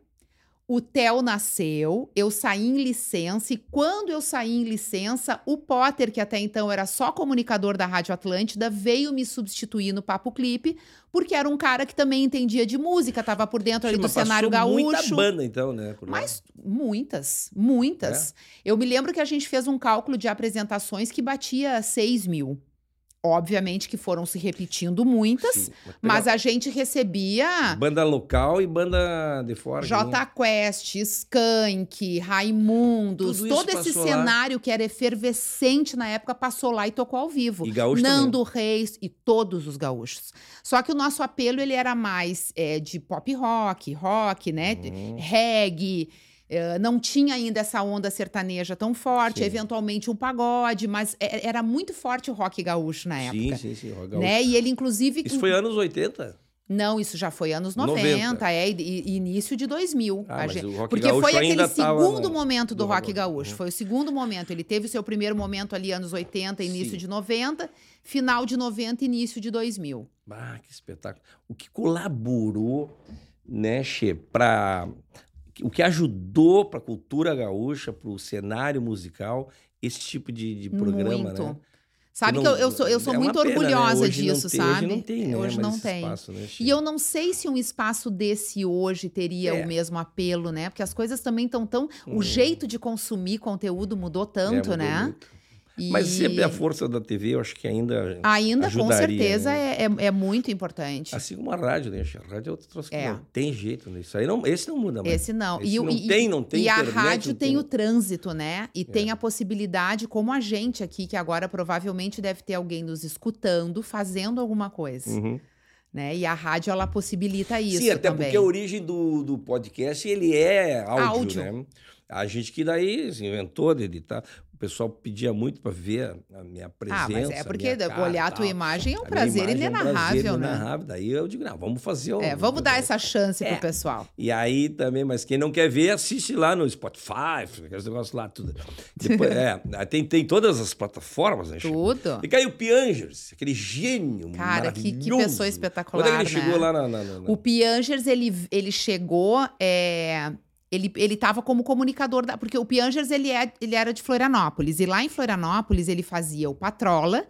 Speaker 2: O Theo nasceu, eu saí em licença, e quando eu saí em licença, o Potter, que até então era só comunicador da Rádio Atlântida, veio me substituir no Papo Clipe, porque era um cara que também entendia de música, estava por dentro Sim, ali do cenário gaúcho. Muita
Speaker 1: banda, então, né?
Speaker 2: Mas muitas, muitas. É? Eu me lembro que a gente fez um cálculo de apresentações que batia 6 mil. Obviamente que foram se repetindo muitas, Sim, mas, a gente recebia.
Speaker 1: Banda local e banda de fora.
Speaker 2: J Quest, Skank, Raimundos, todo esse cenário lá. que era efervescente na época passou lá e tocou ao vivo.
Speaker 1: E gaúcho
Speaker 2: Nando
Speaker 1: também.
Speaker 2: Reis e todos os gaúchos. Só que o nosso apelo ele era mais é, de pop rock, rock, né? Uhum. Reggae. Uh, não tinha ainda essa onda sertaneja tão forte, sim. eventualmente um pagode, mas é, era muito forte o rock gaúcho na época.
Speaker 1: Sim, sim, sim. Rock
Speaker 2: gaúcho. Né? E ele, inclusive.
Speaker 1: Isso foi anos 80?
Speaker 2: Não, isso já foi anos 90, 90. é, e, início de 2000.
Speaker 1: Ah, gente,
Speaker 2: porque foi aquele segundo
Speaker 1: tava,
Speaker 2: momento do, do rock gaúcho, uhum. foi o segundo momento. Ele teve o seu primeiro momento ali anos 80, início Sim. de 90, final de 90, início de 2000.
Speaker 1: Ah, que espetáculo. O que colaborou, né, Che, para o que ajudou para a cultura gaúcha, para o cenário musical, esse tipo de, de programa,
Speaker 2: Muito.
Speaker 1: né?
Speaker 2: Sabe não, que eu, eu sou, eu sou é muito pena, né? orgulhosa
Speaker 1: né?
Speaker 2: disso,
Speaker 1: tem,
Speaker 2: sabe?
Speaker 1: Hoje não tem, né?
Speaker 2: Hoje não tem.
Speaker 1: Espaço, né,
Speaker 2: e eu não sei se um espaço desse hoje teria é. o mesmo apelo, né? Porque as coisas também estão tão. Hum. O jeito de consumir conteúdo mudou tanto, é, mudou né? Muito.
Speaker 1: E... Mas sempre a força da TV, eu acho que ainda.
Speaker 2: Ainda, com certeza, né? é, é, é, muito importante.
Speaker 1: Assim como a rádio, né? A rádio é outro troço que é. não tem jeito, né? Isso aí não, esse não muda mais.
Speaker 2: Esse não.
Speaker 1: Esse
Speaker 2: e,
Speaker 1: não e, tem, não tem.
Speaker 2: E
Speaker 1: internet,
Speaker 2: a rádio tem,
Speaker 1: tem,
Speaker 2: o trânsito, né? E é. tem a possibilidade, como a gente aqui, que agora provavelmente deve ter alguém nos escutando, fazendo alguma coisa.
Speaker 1: Uhum.
Speaker 2: Né? E a rádio, ela possibilita isso
Speaker 1: Sim, até
Speaker 2: também.
Speaker 1: porque a origem do, do podcast, ele é áudio, áudio. né? A gente que daí inventou de editar pessoal pedia muito para ver a minha presença. Ah, mas
Speaker 2: é porque
Speaker 1: cara,
Speaker 2: olhar a tua imagem é um prazer inenarrável, é um prazer né? Inenarrável.
Speaker 1: Daí eu digo, não, vamos fazer.
Speaker 2: É, vamos dar essa chance é. pro pessoal.
Speaker 1: E aí também, mas quem não quer ver, assiste lá no Spotify, aqueles negócios lá, tudo. Depois, [LAUGHS] é, tem, tem todas as plataformas, né?
Speaker 2: Tudo.
Speaker 1: E caiu o Piangers, aquele gênio
Speaker 2: Cara, que, que pessoa espetacular,
Speaker 1: Quando ele
Speaker 2: né?
Speaker 1: chegou lá na, na, na...
Speaker 2: O Piangers, ele, ele chegou... É ele, ele tava como comunicador da. Porque o Piangers ele, é, ele era de Florianópolis. E lá em Florianópolis ele fazia o Patrola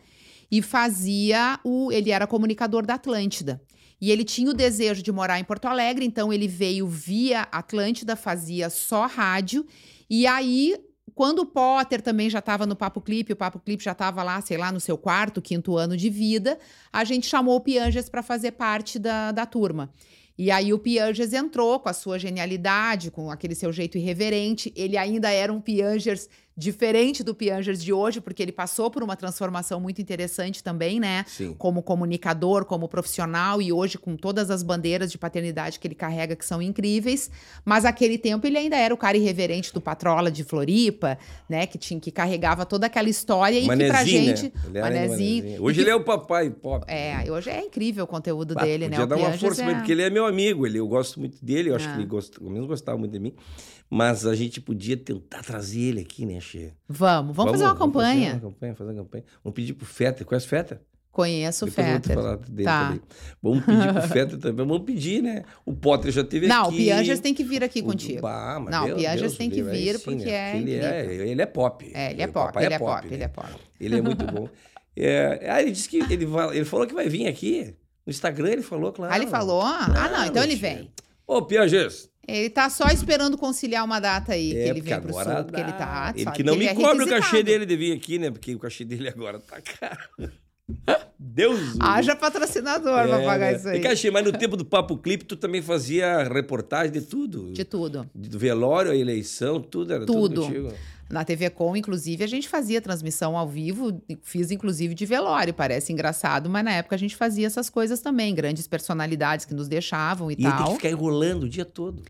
Speaker 2: e fazia o. Ele era comunicador da Atlântida. E ele tinha o desejo de morar em Porto Alegre, então ele veio via Atlântida, fazia só rádio. E aí, quando o Potter também já estava no Papo Clipe, o Papo Clipe já estava lá, sei lá, no seu quarto, quinto ano de vida, a gente chamou o Piangers para fazer parte da, da turma. E aí o Piangers entrou com a sua genialidade, com aquele seu jeito irreverente. Ele ainda era um Piangers diferente do Piangers de hoje, porque ele passou por uma transformação muito interessante também, né?
Speaker 1: Sim.
Speaker 2: Como comunicador, como profissional e hoje com todas as bandeiras de paternidade que ele carrega que são incríveis. Mas aquele tempo ele ainda era o cara irreverente do Patrola de Floripa, né? Que tinha que carregava toda aquela história e que pra
Speaker 1: Manezinho, né?
Speaker 2: gente,
Speaker 1: era
Speaker 2: Manezinho.
Speaker 1: manezinho. Hoje
Speaker 2: que-
Speaker 1: ele é o papai pop.
Speaker 2: é, hoje é incrível o conteúdo
Speaker 1: Ah,
Speaker 2: dele, né?
Speaker 1: podia dar uma força
Speaker 2: é-
Speaker 1: porque ele é meu amigo, ele, eu gosto muito dele, eu acho
Speaker 2: Ah.
Speaker 1: que ele gosta, pelo menos gostava muito de mim. Mas a gente podia tentar trazer ele aqui, né, Che?
Speaker 2: Vamos, vamos, fazer uma campanha.
Speaker 1: Fazer uma campanha, fazer uma campanha. Vamos pedir pro Fetter. Conhece o Fetter?
Speaker 2: Conheço o
Speaker 1: vou
Speaker 2: Fetter.
Speaker 1: falar dele
Speaker 2: Tá.
Speaker 1: também. Vamos pedir pro [LAUGHS] Fetter também. Vamos pedir, né? O Potter já teve
Speaker 2: Não,
Speaker 1: aqui.
Speaker 2: o Piangers tem que vir aqui
Speaker 1: O-
Speaker 2: contigo.
Speaker 1: Bah, mas
Speaker 2: Não, o
Speaker 1: Deus,
Speaker 2: tem que
Speaker 1: aí
Speaker 2: vir
Speaker 1: sim,
Speaker 2: porque
Speaker 1: né?
Speaker 2: é
Speaker 1: ele é Ele é pop.
Speaker 2: É, ele é pop, ele é pop,
Speaker 1: né?
Speaker 2: ele é pop.
Speaker 1: Ele é muito bom. [LAUGHS] É, ah, ele disse que ele, ele falou que vai vir aqui. No Instagram ele falou, claro.
Speaker 2: Ah, ele falou? ah, não, então ele vem.
Speaker 1: Ô, Piangers.
Speaker 2: Ele tá só esperando conciliar uma data aí, que
Speaker 1: É,
Speaker 2: ele
Speaker 1: porque
Speaker 2: vem pro
Speaker 1: agora
Speaker 2: sul, porque ele tá.
Speaker 1: Ele que não me
Speaker 2: ele é
Speaker 1: cobra o cachê dele de vir aqui, né? Porque o cachê dele agora tá caro. [LAUGHS] Deus
Speaker 2: Haja patrocinador pra
Speaker 1: É,
Speaker 2: pagar
Speaker 1: né?
Speaker 2: isso aí.
Speaker 1: E cachê, mas no tempo do Papo Clipe, tu também fazia reportagem de tudo.
Speaker 2: De tudo.
Speaker 1: Do velório, a eleição, tudo era tudo,
Speaker 2: Tudo. Na TV Com, inclusive, a gente fazia transmissão ao vivo, fiz inclusive de velório, parece engraçado, mas na época a gente fazia essas coisas também, grandes personalidades que nos deixavam e,
Speaker 1: E ele tem
Speaker 2: tal.
Speaker 1: que ficar enrolando o dia todo.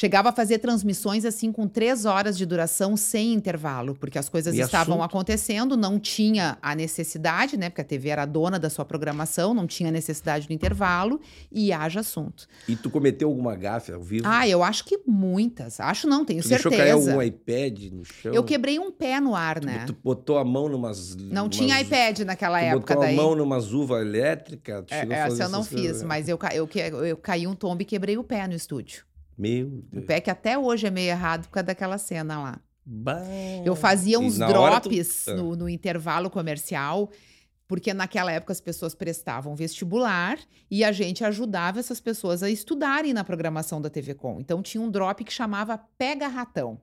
Speaker 2: Chegava a fazer transmissões assim com três horas de duração sem intervalo, porque as coisas
Speaker 1: E
Speaker 2: estavam
Speaker 1: assunto?
Speaker 2: acontecendo, não tinha a necessidade, né? Porque a TV era dona da sua programação, não tinha necessidade do intervalo e haja assunto.
Speaker 1: E tu cometeu alguma gafe ao vivo?
Speaker 2: Ah, eu acho que muitas. Acho não, tenho
Speaker 1: tu deixou cair
Speaker 2: certeza.
Speaker 1: algum iPad no chão?
Speaker 2: Eu quebrei um pé no ar, né?
Speaker 1: Tu botou a mão numas...
Speaker 2: Não
Speaker 1: numas-
Speaker 2: tinha iPad naquela
Speaker 1: tu
Speaker 2: época
Speaker 1: botou
Speaker 2: daí.
Speaker 1: a mão numas uvas elétricas? Tu
Speaker 2: É, essa eu não
Speaker 1: coisas,
Speaker 2: fiz,
Speaker 1: né?
Speaker 2: mas eu, eu, que- eu caí um tombo e quebrei o pé no estúdio.
Speaker 1: Meu
Speaker 2: O
Speaker 1: Deus.
Speaker 2: pé que até hoje é meio errado por causa daquela cena lá.
Speaker 1: Bah.
Speaker 2: Eu fazia uns
Speaker 1: hora tu-
Speaker 2: drops
Speaker 1: Ah.
Speaker 2: no, no intervalo comercial, porque naquela época as pessoas prestavam vestibular e a gente ajudava essas pessoas a estudarem na programação da TV Com. Então tinha um drop que chamava Pega Ratão.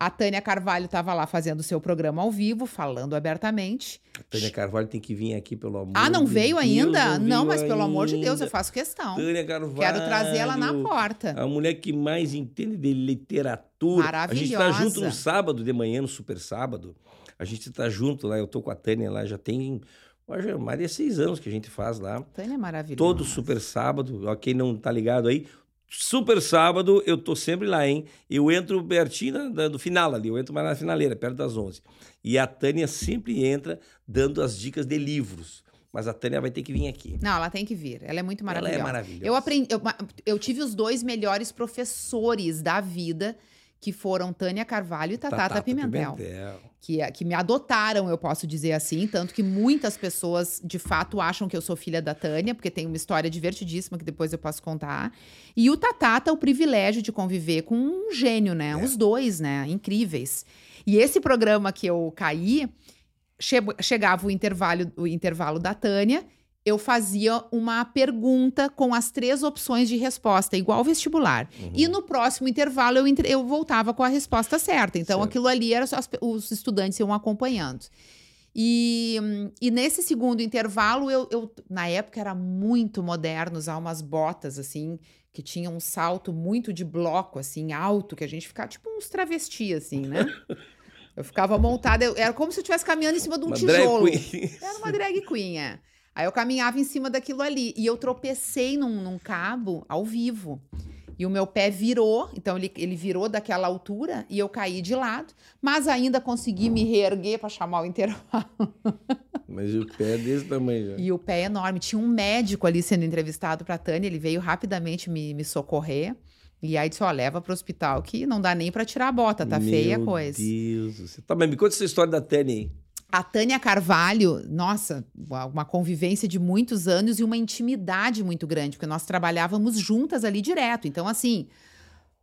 Speaker 2: A Tânia Carvalho estava lá fazendo o seu programa ao vivo, falando abertamente.
Speaker 1: Tânia Carvalho tem que vir aqui, pelo amor
Speaker 2: Ah, não
Speaker 1: de
Speaker 2: veio
Speaker 1: Deus,
Speaker 2: ainda? Não,
Speaker 1: veio
Speaker 2: mas pelo amor de Deus,
Speaker 1: ainda.
Speaker 2: eu faço questão.
Speaker 1: Tânia Carvalho.
Speaker 2: Quero trazer ela na porta.
Speaker 1: A mulher que mais entende de literatura. A gente tá
Speaker 2: Maravilhosa.
Speaker 1: junto no sábado de manhã, no Super Sábado. A gente tá junto lá, eu tô com a Tânia lá, já tem mais de seis anos que a gente faz lá.
Speaker 2: Tânia é maravilhosa.
Speaker 1: Todo Super Sábado, ó, quem não tá ligado aí, Super Sábado, eu tô sempre lá, hein? Eu entro pertinho do final ali, eu entro mais na finaleira, perto das 11. E a Tânia sempre entra dando as dicas de livros. Mas a Tânia vai ter que vir aqui.
Speaker 2: Não, ela tem que vir. Ela é muito maravilhosa.
Speaker 1: Ela é maravilhosa.
Speaker 2: Eu aprendi, eu, eu tive os dois melhores professores da vida, que foram Tânia Carvalho e Tatata, Pimentel, Que, que me adotaram, eu posso dizer assim, tanto que muitas pessoas de fato acham que eu sou filha da Tânia, porque tem uma história divertidíssima que depois eu posso contar. E o Tatata, o privilégio de conviver com um gênio, né? Os dois, né? Incríveis. E esse programa que eu caí, che- chegava o intervalo, o intervalo da Tânia, eu fazia uma pergunta com as três opções de resposta, igual vestibular.
Speaker 1: Uhum.
Speaker 2: E no próximo intervalo eu, eu voltava com a resposta certa. Então
Speaker 1: Certo.
Speaker 2: aquilo ali era só as os estudantes iam acompanhando. E, e nesse segundo intervalo, eu, eu, na época era muito moderno usar umas botas assim, que tinham um salto muito de bloco, assim, alto, que a gente ficava tipo uns travesti, assim, né? [LAUGHS] Eu ficava montada, eu- era como se eu estivesse caminhando em cima de um
Speaker 1: Uma
Speaker 2: tijolo.
Speaker 1: drag queen.
Speaker 2: Era uma drag queen, é. Aí eu caminhava em cima daquilo ali. E eu tropecei num, num cabo ao vivo. E o meu pé virou, então ele, ele virou daquela altura e eu caí de lado, mas ainda consegui me reerguer para chamar o intervalo. [LAUGHS]
Speaker 1: Mas o pé é desse tamanho já.
Speaker 2: E o pé é enorme. Tinha um médico ali sendo entrevistado para Tânia, ele veio rapidamente me, me socorrer. E aí disse: Ó, leva para o hospital que não dá nem para tirar a bota, tá feia a
Speaker 1: Meu
Speaker 2: coisa.
Speaker 1: Deus do céu. Tá, mas me conta essa história da Tânia aí.
Speaker 2: A Tânia Carvalho, nossa, uma convivência de muitos anos e uma intimidade muito grande, porque nós trabalhávamos juntas ali direto. Então, assim,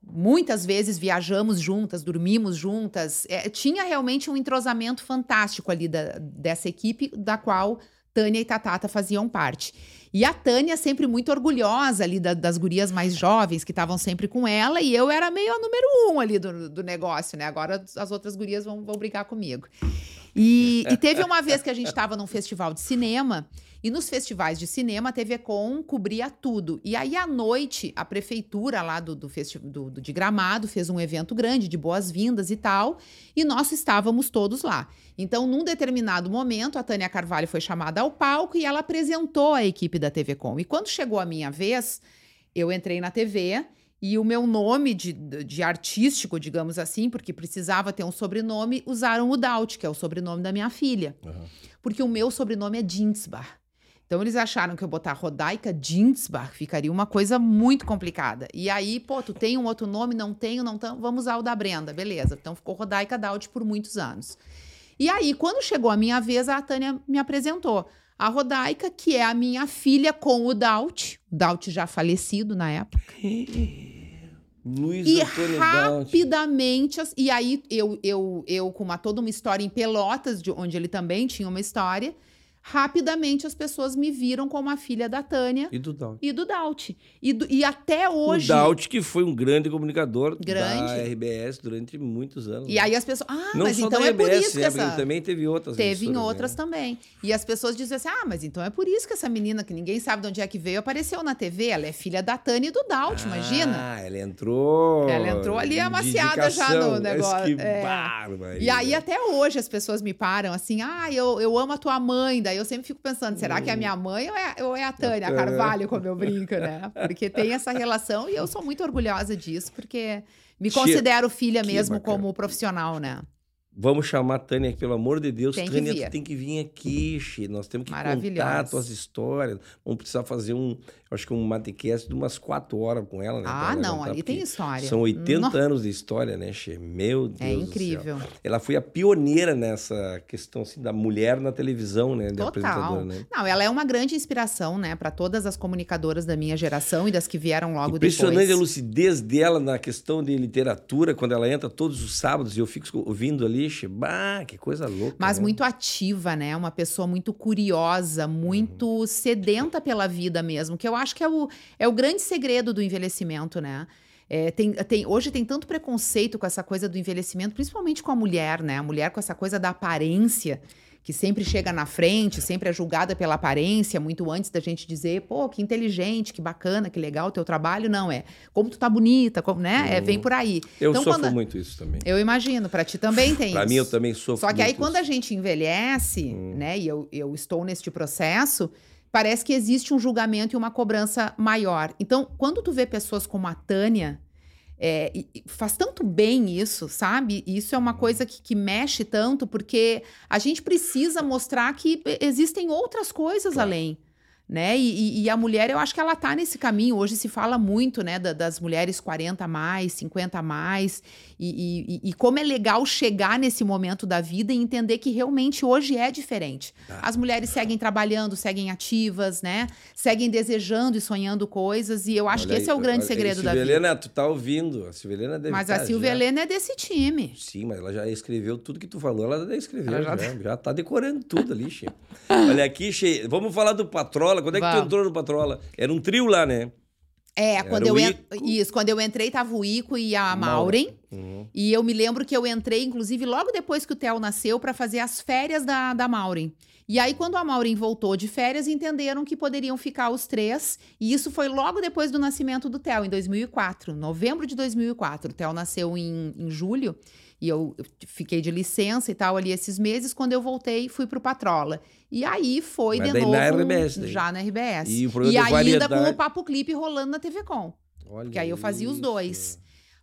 Speaker 2: muitas vezes viajamos juntas, dormimos juntas. É, tinha realmente um entrosamento fantástico ali da- dessa equipe, da qual Tânia e Tatata faziam parte. E a Tânia sempre muito orgulhosa ali da- das gurias mais jovens que estavam sempre com ela, e eu era meio a número um ali do, do negócio, né? Agora as outras gurias vão, vão brigar comigo. E, e [LAUGHS] teve uma vez que a gente estava num festival de cinema E nos festivais de cinema, a TV Com cobria tudo. E aí, à noite, a prefeitura lá do, do, do- do- de Gramado fez um evento grande de boas-vindas e tal, e nós estávamos todos lá. Então, num determinado momento, a Tânia Carvalho foi chamada ao palco e ela apresentou a equipe da TV Com. E quando chegou a minha vez, eu entrei na TV e o meu nome de, de artístico, digamos assim, porque precisava ter um sobrenome, usaram o Daut, que é o sobrenome da minha filha.
Speaker 1: Aham.
Speaker 2: Porque o meu sobrenome é Dinsbach. Então eles acharam que eu botar Rodaica Dinsbach ficaria uma coisa muito complicada. E aí, pô, tu tem um outro nome? Não tenho, não tenho. Vamos usar o da Brenda, beleza. Então ficou Rodaica Daut por muitos anos. E aí, quando chegou a minha vez, a Tânia me apresentou. A Rodaica, que é a minha filha com o Daut, o Daut já falecido na época.
Speaker 1: Luiz
Speaker 2: E
Speaker 1: Antônio Daut.
Speaker 2: rapidamente, as- e aí eu, eu, eu com uma, toda uma história em Pelotas, de onde ele também tinha uma história, rapidamente as pessoas me viram como a filha da Tânia
Speaker 1: E do Daut.
Speaker 2: e do Daut. E, do- e até hoje.
Speaker 1: O Daut, que foi um grande comunicador da
Speaker 2: Grande.
Speaker 1: RBS durante muitos anos.
Speaker 2: E aí as pessoas. Ah,
Speaker 1: Não
Speaker 2: mas
Speaker 1: só
Speaker 2: então
Speaker 1: da
Speaker 2: é por
Speaker 1: RBS,
Speaker 2: isso que
Speaker 1: né?
Speaker 2: essa.
Speaker 1: Ele também teve outras
Speaker 2: Teve em
Speaker 1: emissoras,
Speaker 2: outras
Speaker 1: né?
Speaker 2: também. E as pessoas diziam assim: ah, mas então é por isso que essa menina, que ninguém sabe de onde é que veio, apareceu na TV. Ela é filha da Tânia e do Daut, imagina.
Speaker 1: Ah, ela entrou.
Speaker 2: Ela entrou ali amaciada já no negócio,
Speaker 1: Que
Speaker 2: é.
Speaker 1: bárbaro.
Speaker 2: E aí, até hoje, as pessoas me param assim: ah, eu, eu amo a tua mãe. Daí eu sempre fico pensando: será que é a minha mãe ou é, ou é a Tânia, a. Carvalho, como eu brinco, né? [LAUGHS] Porque tem essa relação e eu sou muito orgulhosa disso, porque me considero filha
Speaker 1: que
Speaker 2: mesmo
Speaker 1: bacana.
Speaker 2: como profissional, né?
Speaker 1: Vamos chamar a Tânia aqui, pelo amor de Deus.
Speaker 2: Tem
Speaker 1: Tânia, tu tem que vir aqui, Xê. Nós temos que contar tuas histórias. Vamos precisar fazer um, acho que um matecast de umas quatro horas com ela, né?
Speaker 2: Ah, não, ali tem história.
Speaker 1: São 80
Speaker 2: No-
Speaker 1: anos de história, né, Xê? Meu Deus
Speaker 2: É
Speaker 1: do céu.
Speaker 2: incrível.
Speaker 1: Ela foi a pioneira nessa questão assim, da mulher na televisão, né? De
Speaker 2: Total.
Speaker 1: apresentadora, né?
Speaker 2: Não, ela é uma grande inspiração, né, para todas as comunicadoras da minha geração e das que vieram logo
Speaker 1: Impressionante a
Speaker 2: depois.
Speaker 1: lucidez dela na questão de literatura, quando ela entra todos os sábados e eu fico ouvindo ali, Xê. Bah, que coisa louca.
Speaker 2: Mas
Speaker 1: né?
Speaker 2: muito ativa, né? Uma pessoa muito curiosa, muito sedenta pela vida mesmo, que eu acho que é o, é o grande segredo do envelhecimento, né? É, tem, tem, hoje tem tanto preconceito com essa coisa do envelhecimento, principalmente com a mulher, né? A mulher com essa coisa da aparência, que sempre chega na frente, sempre é julgada pela aparência, muito antes da gente dizer, pô, que inteligente, que bacana, que legal o teu trabalho. Não, é como tu tá bonita, como, né? É, vem por aí.
Speaker 1: Eu
Speaker 2: então,
Speaker 1: sofro
Speaker 2: quando-
Speaker 1: muito isso também.
Speaker 2: Eu imagino, pra ti também tem
Speaker 1: Pra
Speaker 2: isso.
Speaker 1: mim, eu também sofro
Speaker 2: Só que aí,
Speaker 1: muito
Speaker 2: quando
Speaker 1: isso.
Speaker 2: a gente envelhece, né, e eu, eu estou neste processo, parece que existe um julgamento e uma cobrança maior. Então, quando tu vê pessoas como a Tânia, é, faz tanto bem isso, sabe? Isso é uma coisa que, que mexe tanto, porque a gente precisa mostrar que existem outras coisas
Speaker 1: Claro.
Speaker 2: além. Né? E, e- a mulher, eu acho que ela tá nesse caminho. Hoje se fala muito, né, da- das mulheres 40 a mais, 50 a mais, e, e- e- como é legal chegar nesse momento da vida e entender que realmente hoje é diferente.
Speaker 1: Tá.
Speaker 2: As mulheres seguem trabalhando, seguem ativas, né? Seguem desejando e sonhando coisas, e eu acho
Speaker 1: Olha
Speaker 2: que esse
Speaker 1: aí,
Speaker 2: é o grande
Speaker 1: olha
Speaker 2: segredo da vida.
Speaker 1: Helena, tu tá ouvindo. A Silvia Helena deve
Speaker 2: Mas
Speaker 1: tá
Speaker 2: a Silvia
Speaker 1: já-
Speaker 2: Helena é desse time.
Speaker 1: Sim, mas ela já escreveu tudo que tu falou, ela já escreveu,
Speaker 2: Ela
Speaker 1: já,
Speaker 2: já-
Speaker 1: já, tá decorando tudo ali, Che. Olha aqui, Che, vamos falar do Patrola. Quando é que tu
Speaker 2: Vamos.
Speaker 1: entrou no Patrola? Era um trio lá, né?
Speaker 2: É, quando
Speaker 1: o
Speaker 2: eu en-
Speaker 1: Ico.
Speaker 2: Isso, quando eu entrei, tava o Ico e a.
Speaker 1: Maureen. Uhum.
Speaker 2: E eu me lembro que eu entrei, inclusive, logo depois que o Theo nasceu, para fazer as férias da, da Maureen. E aí, quando a Maureen voltou de férias, entenderam que poderiam ficar os três. E isso foi logo depois do nascimento do Theo, em 2004, novembro de 2004. O Theo nasceu em, em julho e eu fiquei de licença e tal ali esses meses. Quando eu voltei, fui pro Patrola. E aí foi
Speaker 1: Mas
Speaker 2: de novo.
Speaker 1: na RBS daí.
Speaker 2: Já na RBS.
Speaker 1: E o de
Speaker 2: ainda com o Papo Clipe rolando na TV Com.
Speaker 1: Olha
Speaker 2: Porque aí eu fazia os
Speaker 1: isso.
Speaker 2: dois.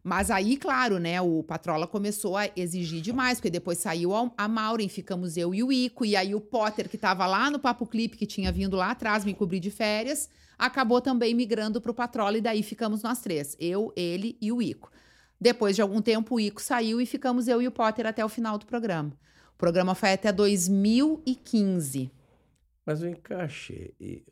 Speaker 2: Mas aí, claro, né, o Patrola começou a exigir demais, porque depois saiu a, a Maureen, ficamos eu e o Ico, e aí o Potter, que tava lá no Papo Clipe, que tinha vindo lá atrás me cobrir de férias, acabou também migrando pro Patrola, e daí ficamos nós três, eu, ele e o Ico. Depois de algum tempo, o Ico saiu e ficamos eu e o Potter até o final do programa. O programa foi até 2015.
Speaker 1: Mas o encaixe. e-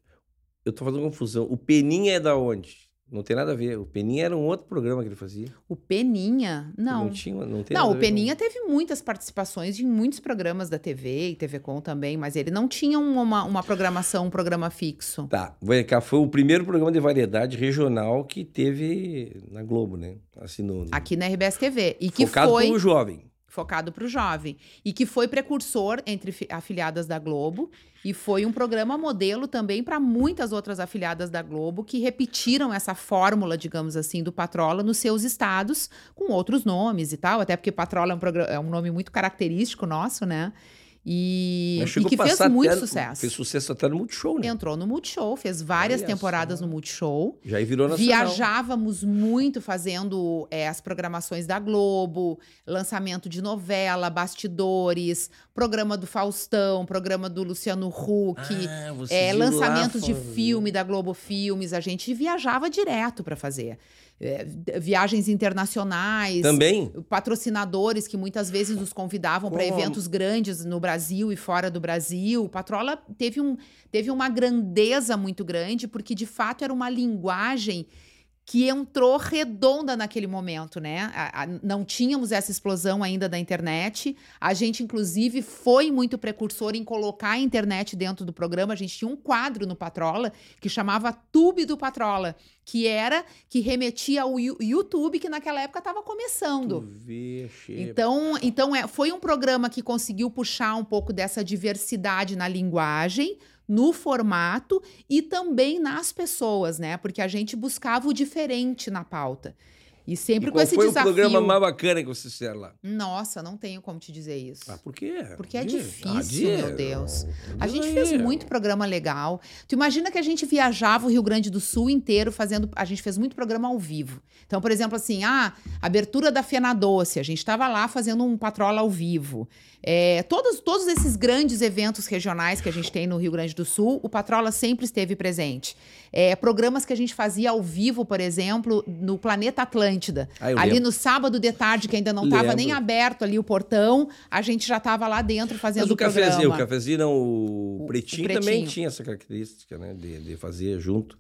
Speaker 1: Eu tô fazendo confusão. O Peninha é da onde? Não tem nada a ver. O Peninha era um outro programa que ele fazia.
Speaker 2: O Peninha, não.
Speaker 1: Não, tinha, não tem
Speaker 2: Não, o Peninha teve muitas participações em muitos programas da TV e TV Com também, mas ele não tinha uma, uma programação, um programa fixo.
Speaker 1: com- Tá, cá, foi o primeiro programa de variedade regional que teve na Globo, né? Assim, no,
Speaker 2: Aqui na RBS TV. E que
Speaker 1: focado
Speaker 2: foi
Speaker 1: pro jovem.
Speaker 2: Focado para o jovem. E que foi precursor entre fi- afiliadas da Globo. E foi um programa modelo também para muitas outras afiliadas da Globo que repetiram essa fórmula, digamos assim, do Patrola nos seus estados, com outros nomes e tal. Até porque Patrola é um, é um nome muito característico nosso, né? E, e que fez muito sucesso.
Speaker 1: Fez sucesso até no Multishow, né?
Speaker 2: Entrou no Multishow, fez várias
Speaker 1: Olha
Speaker 2: temporadas
Speaker 1: só.
Speaker 2: no Multishow.
Speaker 1: Já virou nacional.
Speaker 2: Viajávamos muito fazendo é, as programações da Globo, lançamento de novela, bastidores, programa do Faustão, programa do Luciano Huck,
Speaker 1: Ah,
Speaker 2: é, lançamentos de filme da Globo Filmes. A gente viajava direto para fazer. É, viagens internacionais.
Speaker 1: Também?
Speaker 2: Patrocinadores que muitas vezes nos convidavam para eventos grandes no Brasil e fora do Brasil. O Patrola teve, um, teve uma grandeza muito grande, porque de fato era uma linguagem que entrou redonda naquele momento, né? A- a- não tínhamos essa explosão ainda da internet. A gente, inclusive, foi muito precursor em colocar a internet dentro do programa. A gente tinha um quadro no Patrola que chamava Tube do Patrola, que era que remetia ao YouTube, que naquela época estava começando.
Speaker 1: Vê,
Speaker 2: Então, então é, foi um programa que conseguiu puxar um pouco dessa diversidade na linguagem, no formato e também nas pessoas, né? Porque a gente buscava o diferente na pauta. E sempre
Speaker 1: E
Speaker 2: com esse
Speaker 1: foi
Speaker 2: desafio.
Speaker 1: o programa mais bacana que vocês fizeram lá?
Speaker 2: Nossa, não tenho como te dizer isso.
Speaker 1: Ah, por quê?
Speaker 2: Porque é difícil,
Speaker 1: Ah,
Speaker 2: meu Deus. A gente
Speaker 1: aí.
Speaker 2: fez muito programa legal. Tu imagina que a gente viajava o Rio Grande do Sul inteiro fazendo. A gente fez muito programa ao vivo. Então, por exemplo, assim, ah, abertura da Fena Doce, a gente estava lá fazendo um patrola ao vivo. É, todos, todos esses grandes eventos regionais que a gente tem no Rio Grande do Sul, o Patrola sempre esteve presente. É, programas que a gente fazia ao vivo, por exemplo, no Planeta Atlântida.
Speaker 1: Ah,
Speaker 2: ali
Speaker 1: lembro.
Speaker 2: no sábado de tarde, que ainda não estava nem aberto ali o portão, a gente já estava lá dentro fazendo
Speaker 1: Mas o
Speaker 2: o programa.
Speaker 1: cafezinho, o cafezinho, não, o,
Speaker 2: O-
Speaker 1: pretinho,
Speaker 2: o Pretinho.
Speaker 1: também tinha essa característica, né? De, de fazer junto.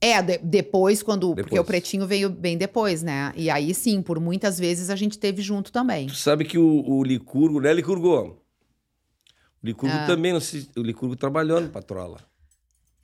Speaker 2: É, de- depois, quando. Porque
Speaker 1: Depois.
Speaker 2: o pretinho veio bem depois, né? E aí sim, por muitas vezes a gente teve junto também.
Speaker 1: Tu sabe que o, o Licurgo, né, Licurgo? O Licurgo
Speaker 2: Ah.
Speaker 1: também, não se- o Licurgo trabalhou no Patrola.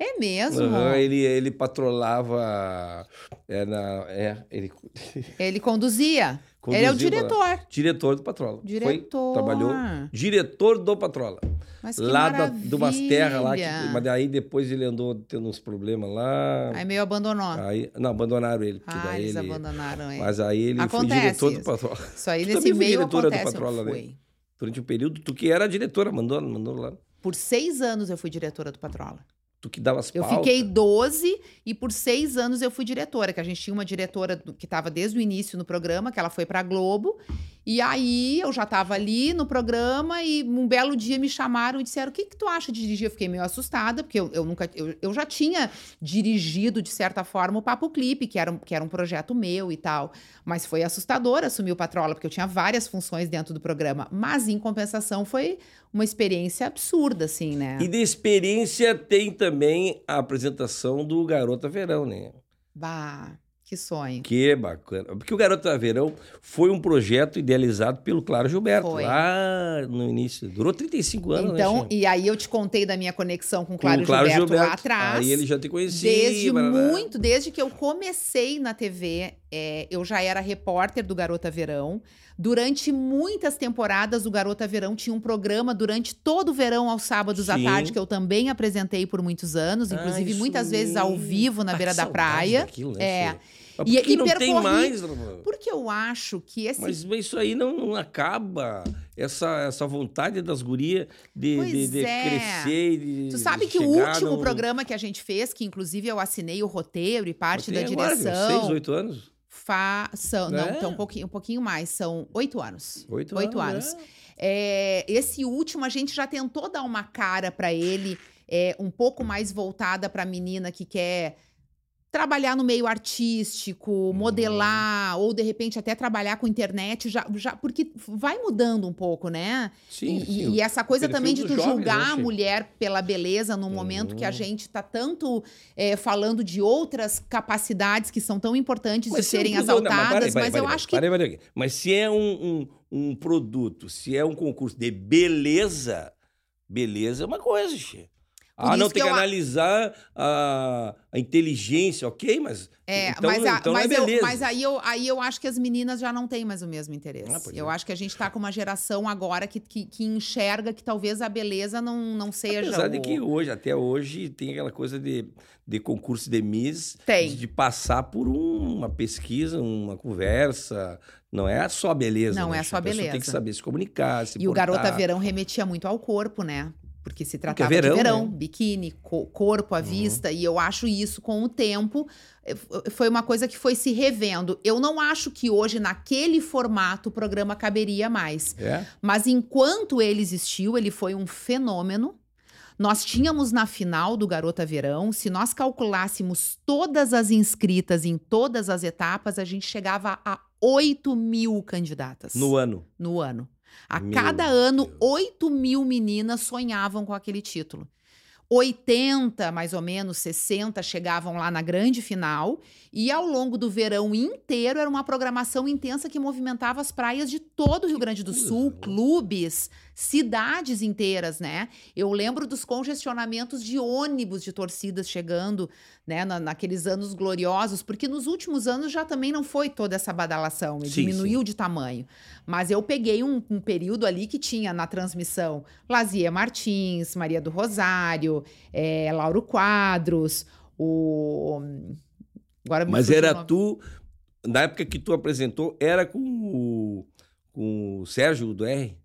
Speaker 2: É mesmo?
Speaker 1: Aham, ele, ele patrolava. É, na, é, ele [LAUGHS]
Speaker 2: Ele conduzia.
Speaker 1: conduzia
Speaker 2: Ele é o
Speaker 1: lá.
Speaker 2: diretor.
Speaker 1: Diretor do Patrola.
Speaker 2: Diretor.
Speaker 1: Foi, trabalhou. Diretor do Patrola.
Speaker 2: Mas que
Speaker 1: lá da, de umas terras lá. Que, mas daí depois ele andou tendo uns problemas lá.
Speaker 2: Aí meio abandonou.
Speaker 1: Aí, não, abandonaram ele. Porque
Speaker 2: ah,
Speaker 1: daí
Speaker 2: eles
Speaker 1: ele,
Speaker 2: abandonaram ele.
Speaker 1: Mas aí ele
Speaker 2: Acontece
Speaker 1: foi diretor do
Speaker 2: isso.
Speaker 1: Patrola.
Speaker 2: Isso aí [LAUGHS]
Speaker 1: Tu
Speaker 2: nesse meio
Speaker 1: diretora do
Speaker 2: acontece.
Speaker 1: Patrola,
Speaker 2: eu
Speaker 1: né?
Speaker 2: fui.
Speaker 1: Durante um período, tu que era diretora, mandou, mandou lá.
Speaker 2: Por seis anos eu fui diretora do Patrola.
Speaker 1: Tu que dava as
Speaker 2: Eu
Speaker 1: pautas.
Speaker 2: fiquei 12 e por seis anos eu fui diretora, que a gente tinha uma diretora que estava desde o início no programa, que ela foi para Globo. E aí eu já estava ali no programa e um belo dia me chamaram e disseram: o que, que tu acha de dirigir? Eu fiquei meio assustada, porque eu, eu nunca. Eu, eu já tinha dirigido, de certa forma, o Papo Clipe, que era, um, que era um projeto meu e tal. Mas foi assustador assumir o Patrola, porque eu tinha várias funções dentro do programa. Mas, em compensação, foi uma experiência absurda, assim, né?
Speaker 1: E de experiência tem também a apresentação do Garota Verão, né?
Speaker 2: Bah, que sonho.
Speaker 1: Que bacana. Porque o Garota Verão foi um projeto idealizado pelo Claro Gilberto,
Speaker 2: Foi.
Speaker 1: lá no início. Durou 35 anos,
Speaker 2: Então,
Speaker 1: né,
Speaker 2: e aí eu te contei da minha conexão com o
Speaker 1: Com
Speaker 2: Claro,
Speaker 1: o Claro
Speaker 2: Gilberto, lá
Speaker 1: Gilberto.
Speaker 2: atrás.
Speaker 1: Aí ele já te conhecia.
Speaker 2: Desde muito, desde que eu comecei na TV, é, eu já era repórter do Garota Verão. Durante muitas temporadas, o Garota Verão tinha um programa durante todo o verão, aos sábados à
Speaker 1: Sim.
Speaker 2: tarde, que eu também apresentei por muitos anos,
Speaker 1: Ah,
Speaker 2: inclusive muitas vezes ao vivo na
Speaker 1: Ah,
Speaker 2: beira da praia.
Speaker 1: daquilo, né,
Speaker 2: É.
Speaker 1: Xê? Mas
Speaker 2: E-
Speaker 1: que
Speaker 2: e
Speaker 1: não tem mais,
Speaker 2: Porque eu acho que esse
Speaker 1: Mas isso aí não, não acaba. Essa, essa vontade das gurias de, de, de
Speaker 2: é.
Speaker 1: crescer. De,
Speaker 2: Tu sabe que o último
Speaker 1: no-
Speaker 2: programa que a gente fez, que inclusive eu assinei o roteiro e parte da
Speaker 1: agora,
Speaker 2: direção.
Speaker 1: Seis, oito anos?
Speaker 2: Fa... São, Não,
Speaker 1: É?
Speaker 2: então um pouquinho, um pouquinho mais. São oito anos.
Speaker 1: Oito,
Speaker 2: Oito
Speaker 1: anos.
Speaker 2: anos.
Speaker 1: é.
Speaker 2: É, esse último, a gente já tentou dar uma cara para ele, é, um pouco mais voltada para a menina que quer trabalhar no meio
Speaker 1: Uhum.
Speaker 2: artístico, modelar, ou de repente até trabalhar com internet, já, já porque vai mudando um pouco, né?
Speaker 1: Sim,
Speaker 2: E-
Speaker 1: sim.
Speaker 2: e, essa coisa também de tu
Speaker 1: jovens,
Speaker 2: julgar
Speaker 1: né,
Speaker 2: a mulher pela beleza num momento que a
Speaker 1: Uhum.
Speaker 2: gente tá tanto é, falando de outras capacidades que são tão importantes de
Speaker 1: se é um
Speaker 2: serem
Speaker 1: produto- não,
Speaker 2: exaltadas,
Speaker 1: peraí,
Speaker 2: mas
Speaker 1: peraí,
Speaker 2: eu
Speaker 1: peraí,
Speaker 2: acho que.
Speaker 1: Mas se é um, um, um produto, se é um concurso de beleza, beleza é uma coisa, Xê. Ah, não, tem
Speaker 2: que eu
Speaker 1: analisar a, a inteligência, ok, mas.
Speaker 2: É,
Speaker 1: então,
Speaker 2: mas, a-
Speaker 1: então é
Speaker 2: mas, eu-
Speaker 1: beleza.
Speaker 2: mas aí, eu, aí eu acho que as meninas já não têm mais o mesmo interesse.
Speaker 1: Ah,
Speaker 2: eu
Speaker 1: é.
Speaker 2: acho que a gente tá com uma geração agora que, que, que enxerga que talvez a beleza não, não seja.
Speaker 1: Apesar
Speaker 2: o...
Speaker 1: de que hoje, até hoje, tem aquela coisa de, de concurso de Miss,
Speaker 2: Tem.
Speaker 1: de, passar por um- uma pesquisa, uma conversa. Não é só beleza.
Speaker 2: Não
Speaker 1: né,
Speaker 2: é só
Speaker 1: A pessoa Tem que
Speaker 2: beleza.
Speaker 1: saber se comunicar, se
Speaker 2: E o Garota
Speaker 1: portar.
Speaker 2: Verão remetia muito ao corpo, né? Porque se
Speaker 1: é
Speaker 2: tratava
Speaker 1: verão,
Speaker 2: de verão,
Speaker 1: né?
Speaker 2: biquíni, co- corpo à
Speaker 1: Uhum.
Speaker 2: vista. E eu acho isso, com o tempo, eh, f- foi uma coisa que foi se revendo. Eu não acho que hoje, naquele formato, o programa caberia mais.
Speaker 1: É?
Speaker 2: Mas enquanto ele existiu, ele foi um fenômeno. Nós tínhamos na final do Garota Verão, se nós calculássemos todas as inscritas em todas as etapas, a gente chegava a 8 mil candidatas
Speaker 1: No ano.
Speaker 2: no ano. A
Speaker 1: Meu
Speaker 2: cada ano,
Speaker 1: Deus.
Speaker 2: 8 mil meninas sonhavam com aquele título. 80, mais ou menos, 60 chegavam lá na grande final. E ao longo do verão inteiro era uma programação intensa que movimentava as praias de todo o Rio Grande do Sul,
Speaker 1: né?
Speaker 2: clubes, cidades inteiras, né? Eu lembro dos congestionamentos de ônibus de torcidas chegando, né, na- naqueles anos gloriosos, porque nos últimos anos já também não foi toda essa badalação,
Speaker 1: Sim,
Speaker 2: diminuiu de tamanho. Mas eu peguei um, um período ali que tinha na transmissão Lazia Martins, Maria do Rosário, eh, Lauro Quadros, o. Agora
Speaker 1: Mas era tu, na época que tu apresentou, era com o, com o Sérgio do R?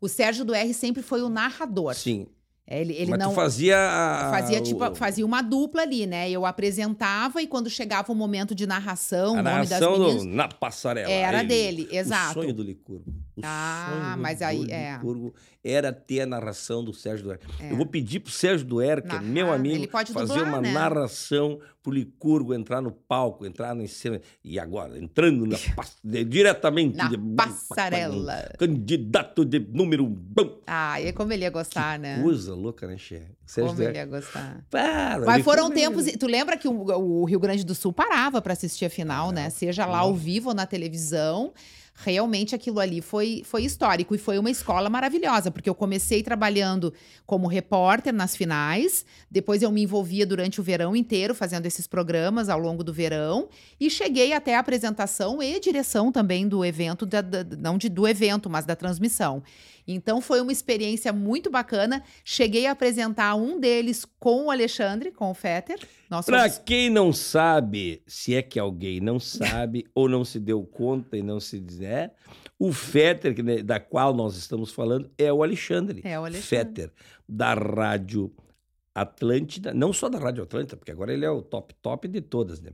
Speaker 2: O Sérgio do R sempre foi o narrador.
Speaker 1: Sim.
Speaker 2: É, Ele, ele
Speaker 1: Mas
Speaker 2: não.
Speaker 1: fazia a,
Speaker 2: Fazia, tipo, fazia uma dupla ali, né? Eu apresentava e quando chegava o momento de narração,
Speaker 1: a
Speaker 2: o nome das
Speaker 1: narração
Speaker 2: meninas.
Speaker 1: do, na passarela.
Speaker 2: Era
Speaker 1: Ele-
Speaker 2: dele, exato.
Speaker 1: O sonho do Licurgo. O
Speaker 2: Ah,
Speaker 1: sonho
Speaker 2: mas aí, é.
Speaker 1: Licurgo era ter a narração do Sérgio Duer.
Speaker 2: É.
Speaker 1: Eu vou pedir pro Sérgio Duer, que é meu
Speaker 2: Narrar,
Speaker 1: amigo,
Speaker 2: ele pode
Speaker 1: fazer
Speaker 2: dublar,
Speaker 1: uma
Speaker 2: né?
Speaker 1: narração pro Licurgo entrar no palco, entrar na cena. E agora, entrando na, [LAUGHS] diretamente
Speaker 2: Na
Speaker 1: de-
Speaker 2: passarela.
Speaker 1: Candidato de número. Bom,
Speaker 2: Ah, e como ele ia gostar, né?
Speaker 1: coisa louca, né, Che? Sérgio
Speaker 2: Como ele ia gostar.
Speaker 1: Para,
Speaker 2: Mas foram
Speaker 1: é-
Speaker 2: tempos. Tu lembra que o, o Rio Grande do Sul parava para assistir a final, né? Seja lá ao vivo ou na televisão. Realmente aquilo ali foi, foi histórico e foi uma escola maravilhosa, porque eu comecei trabalhando como repórter nas finais, depois eu me envolvia durante o verão inteiro fazendo esses programas ao longo do verão e cheguei até a apresentação e direção também do evento, da- da- não de, do evento, mas da transmissão. Então foi uma experiência muito bacana. Cheguei a apresentar um deles com o Alexandre, com o Fetter. Fomos-
Speaker 1: quem não sabe, se é que alguém não sabe [LAUGHS] ou não se deu conta e não se né, o Fetter, né, da qual nós estamos falando, é o Alexandre.
Speaker 2: É o Alexandre.
Speaker 1: Fetter, da Rádio Atlântida, não só da Rádio Atlântida, porque agora ele é o top top de todas, né?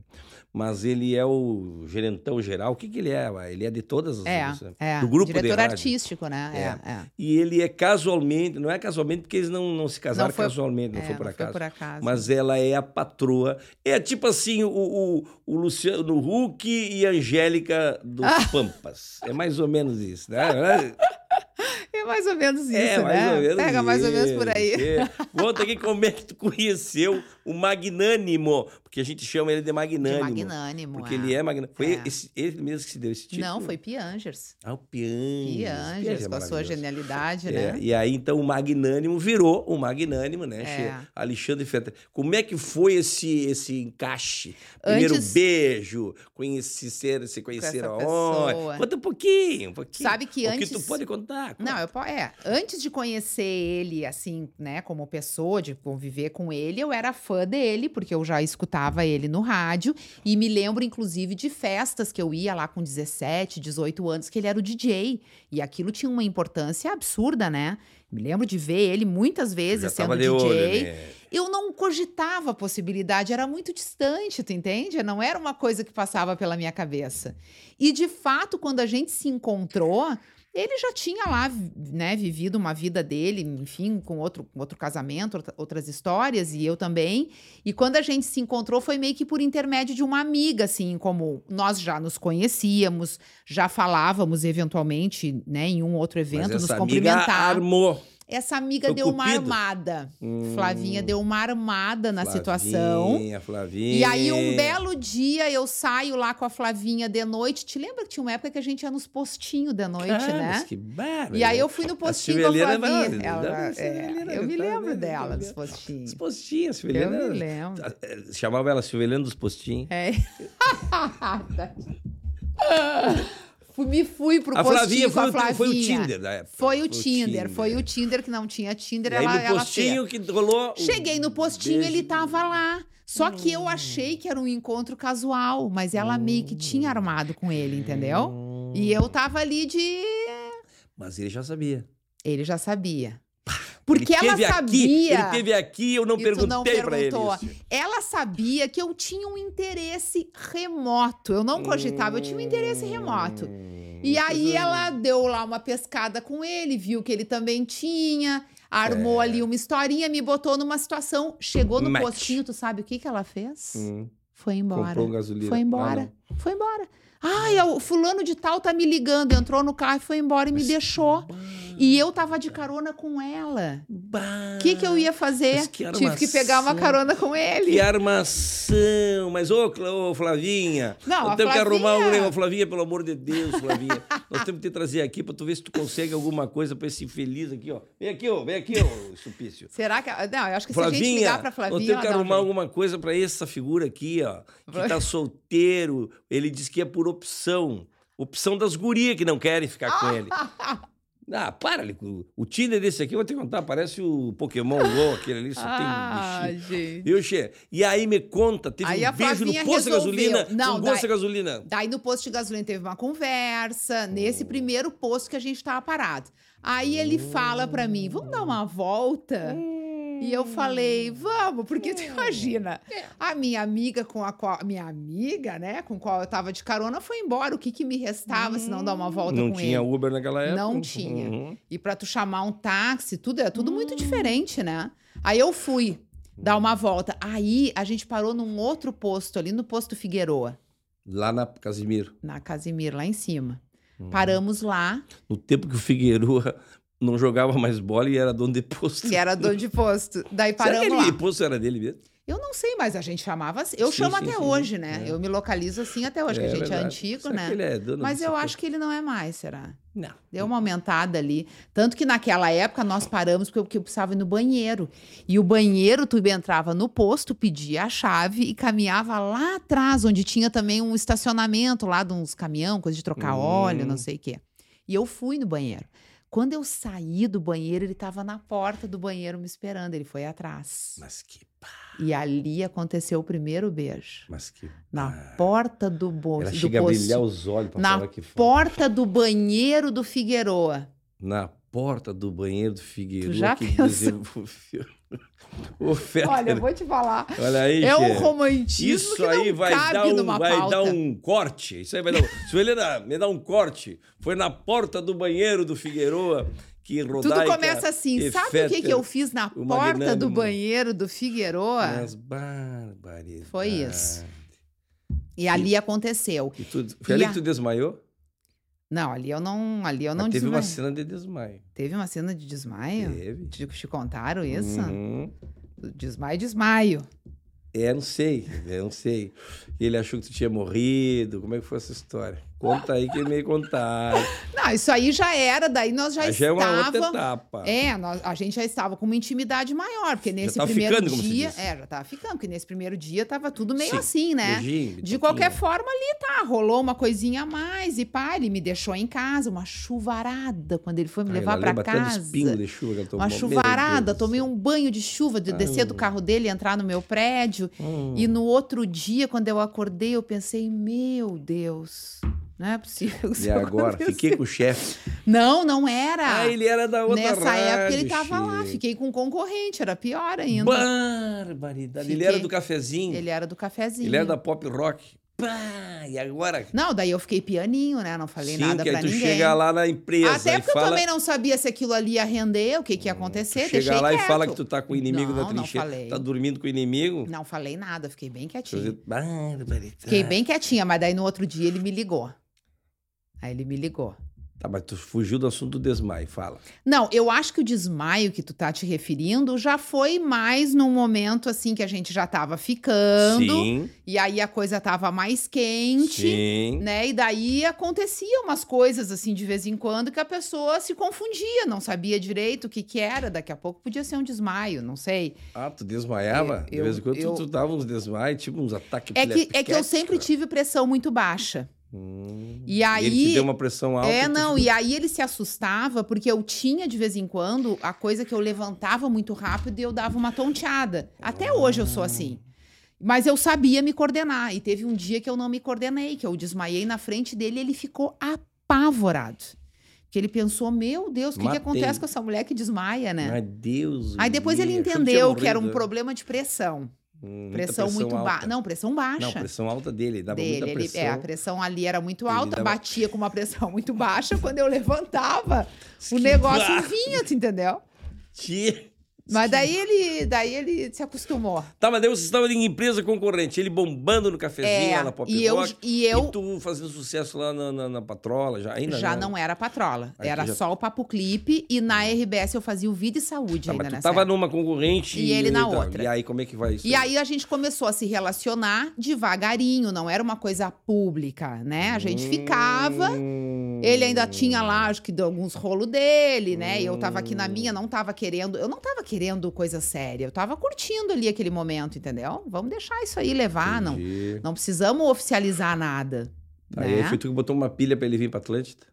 Speaker 1: Mas ele é o gerentão geral. O que, que ele é? Ele é de todas as
Speaker 2: É,
Speaker 1: né?
Speaker 2: é.
Speaker 1: do grupo
Speaker 2: diretor artístico, né? É, é.
Speaker 1: E ele é casualmente, não é casualmente porque eles não, não se casaram
Speaker 2: Não foi-
Speaker 1: casualmente, não
Speaker 2: É,
Speaker 1: foi por
Speaker 2: não
Speaker 1: acaso.
Speaker 2: Foi por acaso.
Speaker 1: Mas ela é a patroa. É tipo assim, o, o, o Luciano Huck e a Angélica dos [LAUGHS]
Speaker 2: Ah.
Speaker 1: Pampas. É mais ou menos isso, né? [LAUGHS]
Speaker 2: É mais ou menos isso,
Speaker 1: é, mais
Speaker 2: né?
Speaker 1: ou menos
Speaker 2: Pega mais ou menos por
Speaker 1: isso.
Speaker 2: aí.
Speaker 1: É. Conta aqui como é que tu conheceu o Magnânimo, porque a gente chama ele de
Speaker 2: De
Speaker 1: Magnânimo.
Speaker 2: magnânimo.
Speaker 1: Porque ele é magnânimo. Foi
Speaker 2: É.
Speaker 1: esse- ele mesmo que se deu esse título?
Speaker 2: Não, foi Piangers.
Speaker 1: Ah, o Pianges.
Speaker 2: Piangers,
Speaker 1: é
Speaker 2: com a sua genialidade,
Speaker 1: É,
Speaker 2: né?
Speaker 1: e aí, então, o Magnânimo virou o Magnânimo, né?
Speaker 2: É.
Speaker 1: Alexandre Fetter. Como é que foi esse, esse encaixe? Primeiro
Speaker 2: Antes-
Speaker 1: beijo, conhecer, se conhecer
Speaker 2: pessoa.
Speaker 1: Conta um pouquinho, um pouquinho.
Speaker 2: Sabe que
Speaker 1: o que
Speaker 2: antes-
Speaker 1: tu pode contar.
Speaker 2: Não, eu, é, antes de conhecer ele, assim, né, como pessoa, de conviver com ele, eu era fã dele, porque eu já escutava ele no rádio, e me lembro, inclusive, de festas que eu ia lá com 17, 18 anos, que ele era o DJ, e aquilo tinha uma importância absurda, né? Me lembro de ver ele muitas vezes sendo DJ.
Speaker 1: olho, né?
Speaker 2: Eu não cogitava a possibilidade, era muito distante, tu entende? Não era uma coisa que passava pela minha cabeça. E de fato, quando a gente se encontrou, ele já tinha lá, né, vivido uma vida dele, enfim, com outro, outro casamento, outra- outras histórias, e eu também. E quando a gente se encontrou, foi meio que por intermédio de uma amiga, assim, comum. Nós já nos conhecíamos, já falávamos eventualmente, né, em um outro evento,
Speaker 1: Mas
Speaker 2: nos
Speaker 1: essa amiga
Speaker 2: cumprimentar.
Speaker 1: armou.
Speaker 2: Essa amiga
Speaker 1: Foi
Speaker 2: deu uma
Speaker 1: Cupido?
Speaker 2: armada.
Speaker 1: Hum.
Speaker 2: Flavinha deu uma armada na situação.
Speaker 1: Flavinha, Flavinha.
Speaker 2: E aí, um belo dia, eu saio lá com a Flavinha de noite. Te lembra que tinha uma época que a gente ia nos postinhos de noite,
Speaker 1: Cara,
Speaker 2: né?
Speaker 1: que bárbaro.
Speaker 2: E aí eu fui no postinho com a
Speaker 1: Silvelena
Speaker 2: Flavinha. Ela-
Speaker 1: dá-
Speaker 2: é, eu me lembro
Speaker 1: vendo?
Speaker 2: dela, dos postinhos.
Speaker 1: Os postinhos,
Speaker 2: Eu
Speaker 1: Silvelena.
Speaker 2: me lembro.
Speaker 1: eh, Chamava ela Silvelena dos postinhos.
Speaker 2: É. [LAUGHS] [LAUGHS] [LAUGHS] Fui- me fui pro
Speaker 1: A
Speaker 2: postinho
Speaker 1: Flavinha
Speaker 2: a
Speaker 1: foi, o-
Speaker 2: Flavinha.
Speaker 1: foi o Tinder da época.
Speaker 2: Foi o Tinder, foi o Tinder que não tinha Tinder,
Speaker 1: E aí
Speaker 2: ela,
Speaker 1: no
Speaker 2: ela
Speaker 1: postinho que rolou.
Speaker 2: Cheguei no postinho,
Speaker 1: beijo.
Speaker 2: ele tava lá. Só que
Speaker 1: Hum.
Speaker 2: eu achei que era um encontro casual, mas ela meio que tinha armado com ele, entendeu?
Speaker 1: Hum.
Speaker 2: E eu tava ali de.
Speaker 1: Mas ele já sabia.
Speaker 2: Ele já sabia. Porque
Speaker 1: Ele
Speaker 2: ela sabia.
Speaker 1: Aqui, ele teve aqui, eu não
Speaker 2: E
Speaker 1: perguntei pra ele.
Speaker 2: perguntou.
Speaker 1: isso.
Speaker 2: Ela sabia que eu tinha um interesse remoto. Eu não cogitava, eu tinha um interesse remoto.
Speaker 1: Hum,
Speaker 2: E aí ela deu lá uma pescada com ele, viu que ele também tinha, armou
Speaker 1: É.
Speaker 2: ali uma historinha, me botou numa situação, chegou no
Speaker 1: Match.
Speaker 2: postinho, tu sabe o que que ela fez?
Speaker 1: Hum,
Speaker 2: Foi embora.
Speaker 1: comprou gasolina.
Speaker 2: Foi embora.
Speaker 1: Ah,
Speaker 2: Foi embora. Ai, o fulano de tal tá me ligando, entrou no carro e foi embora e me deixou. E eu tava de carona com ela. O que que eu ia fazer?
Speaker 1: Mas que
Speaker 2: Tive que pegar uma carona com ele.
Speaker 1: Que armação! Mas, ô, ô, Flavinha,
Speaker 2: Não,
Speaker 1: nós temos que arrumar um
Speaker 2: Flavinha-
Speaker 1: negócio. Flavinha, pelo amor de Deus, Flavinha. nós temos que te trazer aqui pra tu ver se tu consegue alguma coisa pra esse infeliz aqui, ó. Vem aqui, ó, vem aqui, ó, Supício.
Speaker 2: Será que. Não, eu acho que se a gente
Speaker 1: Flavinha,
Speaker 2: ligar pra
Speaker 1: nós
Speaker 2: Flavinha.
Speaker 1: temos que
Speaker 2: ela dá um
Speaker 1: arrumar
Speaker 2: jeito.
Speaker 1: alguma coisa pra essa figura aqui, ó. Que tá [LAUGHS] solteiro. Ele diz que é por opção. Opção das gurias que não querem ficar com ele. [LAUGHS] Ah, para, Lico. O Tinder desse aqui, eu vou te contar, parece o Pokémon GO, aquele ali, só [LAUGHS]
Speaker 2: Ah,
Speaker 1: tem bichinho.
Speaker 2: gente.
Speaker 1: Viu, Xê? E aí me conta, teve
Speaker 2: Aí
Speaker 1: um beijo no posto de gasolina,
Speaker 2: Não,
Speaker 1: um gosto de gasolina.
Speaker 2: Daí no posto de gasolina teve uma conversa, nesse primeiro posto que a gente tava parado. Aí ele fala pra mim: vamos dar uma volta? E eu falei, vamos, porque tu [LAUGHS] imagina, a minha amiga com a qual, minha amiga, né, com qual eu tava de carona, foi embora. O que que me restava se não dar uma volta
Speaker 1: Não
Speaker 2: com
Speaker 1: tinha
Speaker 2: ele?
Speaker 1: Uber naquela época?
Speaker 2: Não tinha.
Speaker 1: Uhum.
Speaker 2: E pra tu chamar um táxi, tudo é tudo muito diferente, né? Aí eu fui dar uma volta. Aí a gente parou num outro posto ali no posto Figueroa,
Speaker 1: Lá na Casimiro.
Speaker 2: na Casimiro, lá em cima.
Speaker 1: Uhum.
Speaker 2: Paramos lá,
Speaker 1: No tempo que o Figueroa não jogava mais bola e era dono de posto.
Speaker 2: que era dono de posto. Daí
Speaker 1: Será que
Speaker 2: paramos
Speaker 1: aquele
Speaker 2: lá.
Speaker 1: posto era dele mesmo?
Speaker 2: Eu não sei, mas a gente chamava assim. Eu
Speaker 1: Sim,
Speaker 2: chamo
Speaker 1: sim,
Speaker 2: até
Speaker 1: sim.
Speaker 2: hoje, né?
Speaker 1: É.
Speaker 2: Eu me localizo assim até hoje, que a gente é
Speaker 1: verdade.
Speaker 2: antigo,
Speaker 1: Será
Speaker 2: né?
Speaker 1: ele é
Speaker 2: Mas eu
Speaker 1: posto?
Speaker 2: acho que ele não é mais, será?
Speaker 1: Não.
Speaker 2: Deu uma aumentada ali. Tanto que naquela época nós paramos porque eu, porque eu precisava ir no banheiro. E o banheiro, tu entrava no posto, pedia a chave e caminhava lá atrás, onde tinha também um estacionamento lá de uns caminhão, coisa de trocar
Speaker 1: Hum.
Speaker 2: óleo, não sei o quê. E eu fui no banheiro. Quando eu saí do banheiro, ele estava na porta do banheiro me esperando. Ele foi atrás.
Speaker 1: Mas que pá,
Speaker 2: E ali aconteceu o primeiro beijo.
Speaker 1: mas que
Speaker 2: Na
Speaker 1: pá.
Speaker 2: porta do, bo...
Speaker 1: Ela
Speaker 2: do
Speaker 1: chega a brilhar os olhos pra
Speaker 2: Na
Speaker 1: falar que foi.
Speaker 2: Porta do banheiro do Figueroa.
Speaker 1: Na porta do banheiro do Figueiredo.
Speaker 2: Tu já
Speaker 1: que
Speaker 2: pensou?
Speaker 1: Fetter,
Speaker 2: Olha, eu vou te falar.
Speaker 1: olha aí,
Speaker 2: É um romantismo
Speaker 1: Isso
Speaker 2: que
Speaker 1: aí vai, dar um, vai
Speaker 2: pauta.
Speaker 1: dar um corte. Isso aí vai dar um... [LAUGHS] Suelena, me dá um corte. Foi na porta do banheiro do Figueroa que
Speaker 2: Tudo
Speaker 1: Rodaica
Speaker 2: começa assim. Sabe o que, que eu fiz na
Speaker 1: o
Speaker 2: porta do banheiro do Figueroa?
Speaker 1: Mas barbaridade.
Speaker 2: Foi isso. E ali aconteceu.
Speaker 1: E tu, foi ali
Speaker 2: E
Speaker 1: que
Speaker 2: a-
Speaker 1: tu desmaiou?
Speaker 2: Não, ali eu não, ali eu não
Speaker 1: Mas teve uma
Speaker 2: desmaiei.
Speaker 1: cena de desmaio.
Speaker 2: Teve uma cena de desmaio?
Speaker 1: Teve.
Speaker 2: Te, te contaram isso?
Speaker 1: Uhum.
Speaker 2: Desmaio, desmaio.
Speaker 1: É, não sei, eu não sei. Ele achou que tu tinha morrido. Como é que foi essa história? Conta aí que me contaram.
Speaker 2: Não, isso aí já era, daí nós já
Speaker 1: Aí já é uma outra etapa.
Speaker 2: É, nós- a gente já estava com uma intimidade maior, porque nesse primeiro
Speaker 1: ficando,
Speaker 2: dia. É, já tava ficando, porque nesse primeiro dia tava tudo meio
Speaker 1: Sim,
Speaker 2: assim, né?
Speaker 1: beijinho,
Speaker 2: De qualquer forma, ali tá, rolou uma coisinha a mais e pá, ele me deixou em casa, uma chuvarada quando ele foi me
Speaker 1: Ai,
Speaker 2: levar
Speaker 1: dos
Speaker 2: casa.
Speaker 1: de chuva que tomou.
Speaker 2: Uma chuvarada, tomei um banho de chuva, de descer do
Speaker 1: Ai.
Speaker 2: carro dele e entrar no meu prédio.
Speaker 1: Hum.
Speaker 2: E no outro dia, quando eu acordei, eu pensei, meu Deus, não é possível que
Speaker 1: E agora?
Speaker 2: aconteça."
Speaker 1: Fiquei com o chefe.
Speaker 2: Não, não era.
Speaker 1: Ah, ele era da outra
Speaker 2: Nessa época ele
Speaker 1: rádio,
Speaker 2: tava lá, fiquei com um concorrente, era pior ainda.
Speaker 1: Barbaridade. Ele
Speaker 2: Fiquei-
Speaker 1: era do cafezinho.
Speaker 2: Ele era do cafezinho.
Speaker 1: Ele era da pop rock. Pá, e agora?
Speaker 2: Não, daí eu fiquei pianinho, né? Não falei
Speaker 1: Sim,
Speaker 2: nada
Speaker 1: que
Speaker 2: pra
Speaker 1: tu
Speaker 2: ninguém.
Speaker 1: chega lá na empresa
Speaker 2: Até porque eu
Speaker 1: fala...
Speaker 2: também não sabia se aquilo ali ia render, o que, que ia acontecer.
Speaker 1: Chega
Speaker 2: deixei
Speaker 1: lá
Speaker 2: quieto.
Speaker 1: e fala que tu tá com o inimigo
Speaker 2: Não,
Speaker 1: na
Speaker 2: não
Speaker 1: trincheira.
Speaker 2: falei.
Speaker 1: Tá dormindo com o inimigo.
Speaker 2: Não falei nada, fiquei bem
Speaker 1: eu
Speaker 2: quietinha. Fiquei bem quietinha, mas daí no outro dia ele me ligou. Aí ele me ligou.
Speaker 1: Tá, mas tu fugiu do assunto do desmaio, fala.
Speaker 2: Não, eu acho que o desmaio que tu tá te referindo já foi mais num momento assim que a gente já tava ficando.
Speaker 1: Sim,
Speaker 2: E aí a coisa tava mais quente.
Speaker 1: sim.
Speaker 2: Né? E daí acontecia umas coisas assim de vez em quando que a pessoa se confundia, não sabia direito o que que era, daqui a pouco podia ser um desmaio, não sei.
Speaker 1: Ah, tu desmaiava?
Speaker 2: Eu-
Speaker 1: de vez em quando
Speaker 2: eu-
Speaker 1: tu, tu dava uns desmaios, tipo uns ataques
Speaker 2: É que, é que eu sempre tive pressão muito baixa.
Speaker 1: Hum.
Speaker 2: E aí-
Speaker 1: Ele te deu uma pressão alta.
Speaker 2: É, não, e aí ele se assustava porque eu tinha de vez em quando a coisa que eu levantava muito rápido e eu dava uma tonteada. Até hoje eu sou assim. Mas eu sabia me coordenar. E teve um dia que eu não me coordenei, que eu desmaiei na frente dele e ele ficou apavorado. Que ele pensou: meu Deus, o que, que acontece com essa mulher que desmaia, né?
Speaker 1: Ai, Deus.
Speaker 2: Aí depois ele entendeu que era um problema de pressão.
Speaker 1: Hum, muita
Speaker 2: Pressão, muito
Speaker 1: alta.
Speaker 2: baixa. Não, pressão baixa.
Speaker 1: Não, pressão alta dele, dava
Speaker 2: dele.
Speaker 1: muita
Speaker 2: Ele-
Speaker 1: pressão.
Speaker 2: é, a pressão ali era muito
Speaker 1: Ele
Speaker 2: alta,
Speaker 1: dava-
Speaker 2: batia com uma pressão muito baixa. Quando eu levantava, [LAUGHS] o negócio vinha, tu entendeu?
Speaker 1: Tia.
Speaker 2: Mas daí ele, daí ele se acostumou.
Speaker 1: Tá, mas daí você estava em empresa concorrente, ele bombando no cafezinho
Speaker 2: É,
Speaker 1: lá na Pop
Speaker 2: e eu,
Speaker 1: Rock,
Speaker 2: e eu
Speaker 1: tu fazendo sucesso lá na, na, na Patrola, já ainda
Speaker 2: já
Speaker 1: né?
Speaker 2: não era patrola.
Speaker 1: Aí
Speaker 2: era
Speaker 1: já-
Speaker 2: só o Papo Clipe e na RBS eu fazia o Vida e Saúde
Speaker 1: Tá,
Speaker 2: ainda
Speaker 1: mas tu
Speaker 2: nessa
Speaker 1: tava
Speaker 2: época.
Speaker 1: numa concorrente
Speaker 2: E ele na
Speaker 1: então,
Speaker 2: outra.
Speaker 1: E aí como é que vai isso?
Speaker 2: E aí a gente começou a se relacionar devagarinho, não era uma coisa pública, né? A gente ficava,
Speaker 1: Hum.
Speaker 2: ele ainda tinha lá, acho que de alguns rolos dele, né? E eu tava aqui na
Speaker 1: Hum.
Speaker 2: minha, não tava querendo, eu não tava querendo coisa séria, eu tava curtindo ali aquele momento, entendeu? Vamos deixar isso aí levar, não,
Speaker 1: Entendi.
Speaker 2: não precisamos oficializar nada.
Speaker 1: Aí
Speaker 2: né?
Speaker 1: foi tu que botou uma pilha pra ele vir pra Atlântida?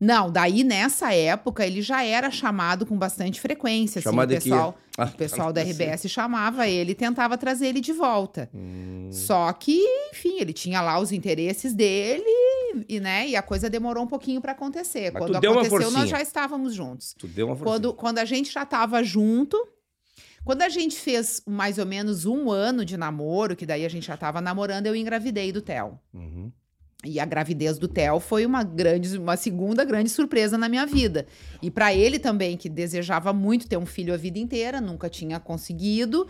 Speaker 2: Não, daí nessa época ele já era chamado com bastante frequência. Assim,
Speaker 1: Chamado
Speaker 2: o
Speaker 1: aqui.
Speaker 2: pessoal, [LAUGHS]
Speaker 1: Ah,
Speaker 2: o pessoal da RBS chamava ele e tentava trazer ele de volta.
Speaker 1: Hum.
Speaker 2: Só que, enfim, ele tinha lá os interesses dele e, né, e a coisa demorou um pouquinho para acontecer.
Speaker 1: Mas
Speaker 2: Quando aconteceu, nós já estávamos juntos.
Speaker 1: Tu deu uma.
Speaker 2: Quando, quando a gente já estava junto, quando a gente fez mais ou menos um ano de namoro, que daí a gente já estava namorando, eu engravidei do Theo.
Speaker 1: Uhum.
Speaker 2: E a gravidez do Theo foi uma grande, uma segunda grande surpresa na minha vida. E para ele também, que desejava muito ter um filho a vida inteira, nunca tinha conseguido,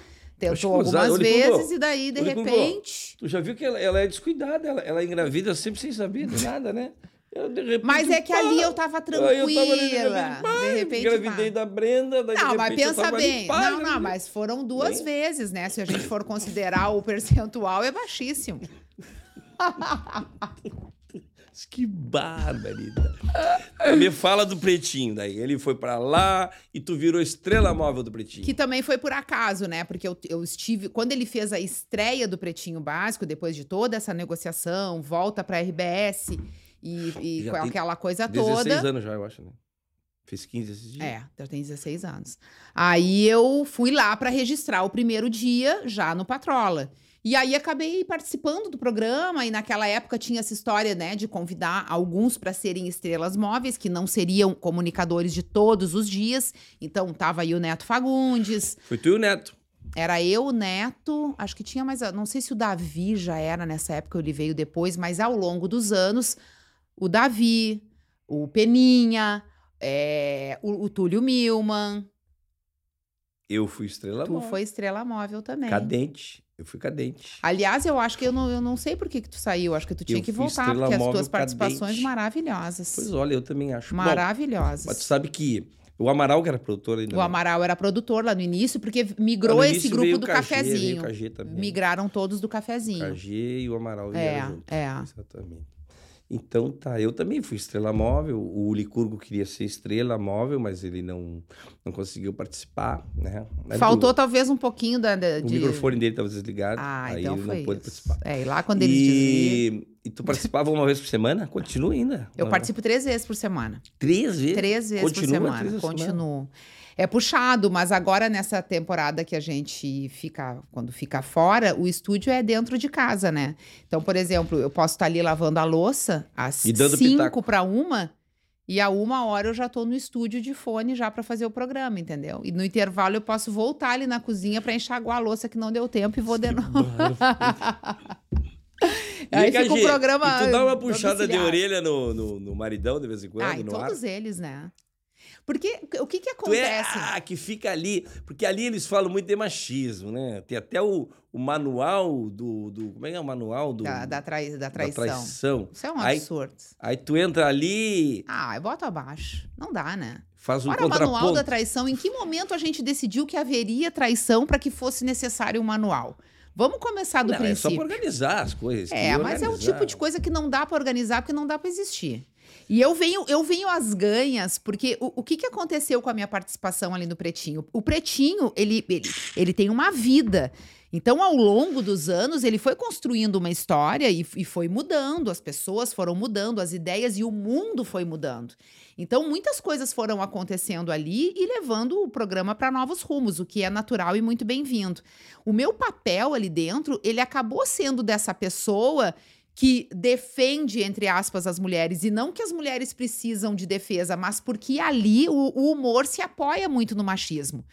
Speaker 2: tentou algumas vezes e daí de repente,
Speaker 1: Tu já viu que ela, ela é descuidada, ela, ela engravida sempre sem saber de nada, né? Eu, de repente,
Speaker 2: mas é que ali
Speaker 1: pá,
Speaker 2: eu tava
Speaker 1: aí eu tava ali,
Speaker 2: tranquila.
Speaker 1: pá,
Speaker 2: De repente,
Speaker 1: engravidei
Speaker 2: pá.
Speaker 1: da Brenda, daí de
Speaker 2: Não, mas
Speaker 1: repente
Speaker 2: pensa
Speaker 1: tava ali,
Speaker 2: bem.
Speaker 1: pá,
Speaker 2: não, não, mas foram duas
Speaker 1: Bem.
Speaker 2: vezes, né? Se a gente for considerar o percentual, é baixíssimo. [LAUGHS]
Speaker 1: Que barbaridade. Me fala do Pretinho daí. Ele foi pra lá e tu virou estrela móvel do Pretinho.
Speaker 2: Que também foi por acaso, né? Porque eu, eu estive. Quando ele fez a estreia do Pretinho Básico, depois de toda essa negociação, volta pra RBS e, e aquela coisa
Speaker 1: 16
Speaker 2: toda.
Speaker 1: anos já, eu acho, né? Fez 15 esses dias.
Speaker 2: É, eu tenho 16 anos. Aí eu fui lá pra registrar o primeiro dia já no Patrola. E aí acabei participando do programa e naquela época tinha essa história, né, de convidar alguns para serem estrelas móveis que não seriam comunicadores de todos os dias. Então tava aí o Neto Fagundes,
Speaker 1: Foi tu e o Neto.
Speaker 2: era eu, o Neto, acho que tinha mais, não sei se o Davi já era nessa época, ele veio depois, mas ao longo dos anos, o Davi, o Peninha, é, o, o Túlio Milman,
Speaker 1: Eu fui estrela
Speaker 2: tu
Speaker 1: móvel.
Speaker 2: foi estrela móvel também.
Speaker 1: Cadente. Eu fui cadente.
Speaker 2: Aliás, eu acho que eu não, eu não sei por que, que tu saiu, acho que tu tinha
Speaker 1: Eu
Speaker 2: que voltar, porque as tuas participações
Speaker 1: cadente.
Speaker 2: maravilhosas.
Speaker 1: Pois olha, eu também acho. Bom,
Speaker 2: maravilhosas.
Speaker 1: mas tu sabe que o Amaral, que era produtor ainda.
Speaker 2: O? Amaral era produtor lá no início, porque
Speaker 1: Ah,
Speaker 2: migrou
Speaker 1: no
Speaker 2: esse
Speaker 1: início
Speaker 2: grupo do
Speaker 1: o KG,
Speaker 2: cafezinho.
Speaker 1: O.
Speaker 2: Migraram todos do cafezinho.
Speaker 1: KG e o Amaral
Speaker 2: É,
Speaker 1: vieram junto.
Speaker 2: é.
Speaker 1: Exatamente. Então tá, eu também fui estrela móvel. O Licurgo queria ser estrela móvel, mas ele não, não conseguiu participar, né? Mas
Speaker 2: Faltou
Speaker 1: o,
Speaker 2: talvez um pouquinho da, da-
Speaker 1: o
Speaker 2: de...
Speaker 1: microfone dele estava desligado,
Speaker 2: Ah,
Speaker 1: aí
Speaker 2: então
Speaker 1: ele
Speaker 2: foi
Speaker 1: não pôde
Speaker 2: isso.
Speaker 1: participar.
Speaker 2: É, e lá quando eles desligam...
Speaker 1: E, e tu participava uma vez por semana? Continua ainda?
Speaker 2: Eu
Speaker 1: Não.
Speaker 2: participo três vezes por semana.
Speaker 1: Três vezes?
Speaker 2: Três vezes
Speaker 1: Continua
Speaker 2: por semana.
Speaker 1: por semana?
Speaker 2: É puxado, mas agora nessa temporada que a gente fica, quando fica fora, o estúdio é dentro de casa, né? Então, por exemplo, eu posso estar ali lavando a louça às cinco para uma, e a uma hora eu já tô no estúdio de fone já para fazer o programa, entendeu? E no intervalo eu posso voltar ali na cozinha para enxaguar a louça que não deu tempo e vou de novo. [LAUGHS] Aí fica o
Speaker 1: KG,
Speaker 2: programa
Speaker 1: E tu dá uma puxada de orelha no, no, no maridão de vez em quando,
Speaker 2: Ah, e
Speaker 1: no ar?
Speaker 2: todos eles, né? Porque o que que
Speaker 1: é
Speaker 2: acontece?
Speaker 1: ah, que fica ali. Porque ali eles falam muito de machismo, né? Tem até o, o manual do, do. Como é que é o manual do.
Speaker 2: Da, da, trai- da
Speaker 1: da
Speaker 2: traição.
Speaker 1: traição.
Speaker 2: Isso é um
Speaker 1: Aí-
Speaker 2: absurdo.
Speaker 1: Aí tu entra ali,
Speaker 2: Ah, eu boto abaixo. Não dá, né?
Speaker 1: faz um
Speaker 2: Ora, o manual da traição, em que momento a gente decidiu que haveria traição para que fosse necessário um manual? Vamos começar do
Speaker 1: Não, é só
Speaker 2: princípio.
Speaker 1: pra organizar as coisas.
Speaker 2: É, mas é o
Speaker 1: organizar.
Speaker 2: tipo de coisa que não dá para organizar porque não dá para existir. E eu venho, eu venho às ganhas, porque o, o que, que aconteceu com a minha participação ali no Pretinho? O Pretinho, ele, ele, ele tem uma vida. Então, ao longo dos anos, ele foi construindo uma história e, e foi mudando, as pessoas foram mudando, as ideias e o mundo foi mudando. Então, muitas coisas foram acontecendo ali e levando o programa para novos rumos, o que é natural e muito bem-vindo. O meu papel ali dentro, ele acabou sendo dessa pessoa que defende, entre aspas, as mulheres. E não que as mulheres precisam de defesa, mas porque ali o, o humor se apoia muito no machismo.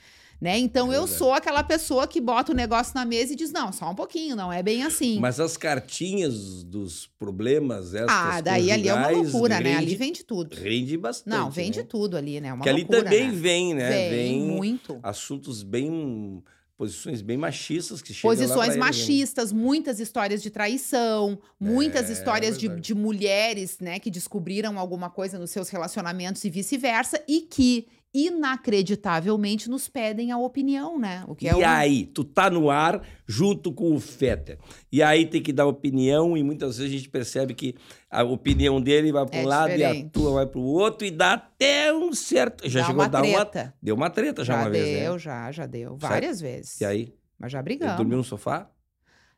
Speaker 2: Né? Então
Speaker 1: É
Speaker 2: eu sou aquela pessoa que bota o negócio na mesa e diz: não, só um pouquinho, não é bem assim.
Speaker 1: Mas as cartinhas dos problemas, essas
Speaker 2: ah, daí ali é uma loucura, né? Ali
Speaker 1: rende-
Speaker 2: vende tudo.
Speaker 1: Rende bastante.
Speaker 2: Não, vende
Speaker 1: né?
Speaker 2: tudo ali, né? É Uma
Speaker 1: ali
Speaker 2: loucura,
Speaker 1: também
Speaker 2: né?
Speaker 1: vem, né?
Speaker 2: Vem, muito.
Speaker 1: assuntos bem. Posições bem machistas que chegam lá
Speaker 2: Posições
Speaker 1: ele, né?
Speaker 2: machistas, muitas histórias de traição, muitas
Speaker 1: É,
Speaker 2: histórias de,
Speaker 1: verdade.
Speaker 2: de mulheres, né, que descobriram alguma coisa nos seus relacionamentos e vice-versa, e que inacreditavelmente nos pedem a opinião, né? O que é
Speaker 1: e
Speaker 2: o...
Speaker 1: aí, tu tá no ar junto com o Fetter. E aí tem que dar opinião, e muitas vezes a gente percebe que a opinião dele vai para um
Speaker 2: É
Speaker 1: lado e a
Speaker 2: diferente.
Speaker 1: tua vai para o outro, e dá até um certo. Já
Speaker 2: Dá
Speaker 1: chegou
Speaker 2: uma
Speaker 1: a dar uma.
Speaker 2: treta.
Speaker 1: Deu uma treta já,
Speaker 2: Já,
Speaker 1: uma
Speaker 2: deu,
Speaker 1: vez, né?
Speaker 2: já, já deu. Várias vezes.
Speaker 1: E aí?
Speaker 2: Mas já brigamos.
Speaker 1: dormiu no sofá?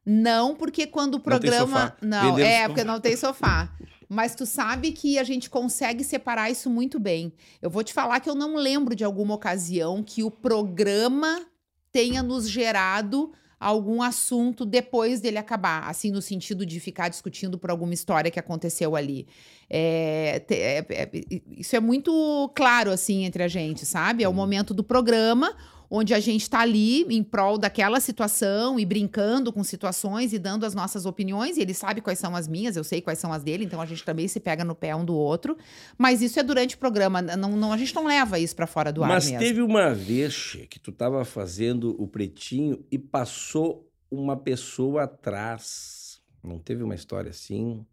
Speaker 2: Não, porque quando o
Speaker 1: Não tem
Speaker 2: programa.
Speaker 1: sofá.
Speaker 2: Não,
Speaker 1: Venderam
Speaker 2: é, porque não tem sofá. [LAUGHS] Mas tu sabe que a gente consegue separar isso muito bem. Eu vou te falar que eu não lembro de alguma ocasião que o programa tenha nos gerado algum assunto depois dele acabar, assim, no sentido de ficar discutindo por alguma história que aconteceu ali. É, é- é- isso é muito claro, assim, entre a gente, sabe? É o
Speaker 1: Uhum.
Speaker 2: momento do programa onde a gente está ali em prol daquela situação e brincando com situações e dando as nossas opiniões, e ele sabe quais são as minhas, eu sei quais são as dele, então a gente também se pega no pé um do outro. Mas isso é durante o programa, não, não- a gente não leva isso para fora do ar
Speaker 1: Mas teve uma vez que tu tava fazendo o pretinho e passou uma pessoa atrás. Não teve uma história assim?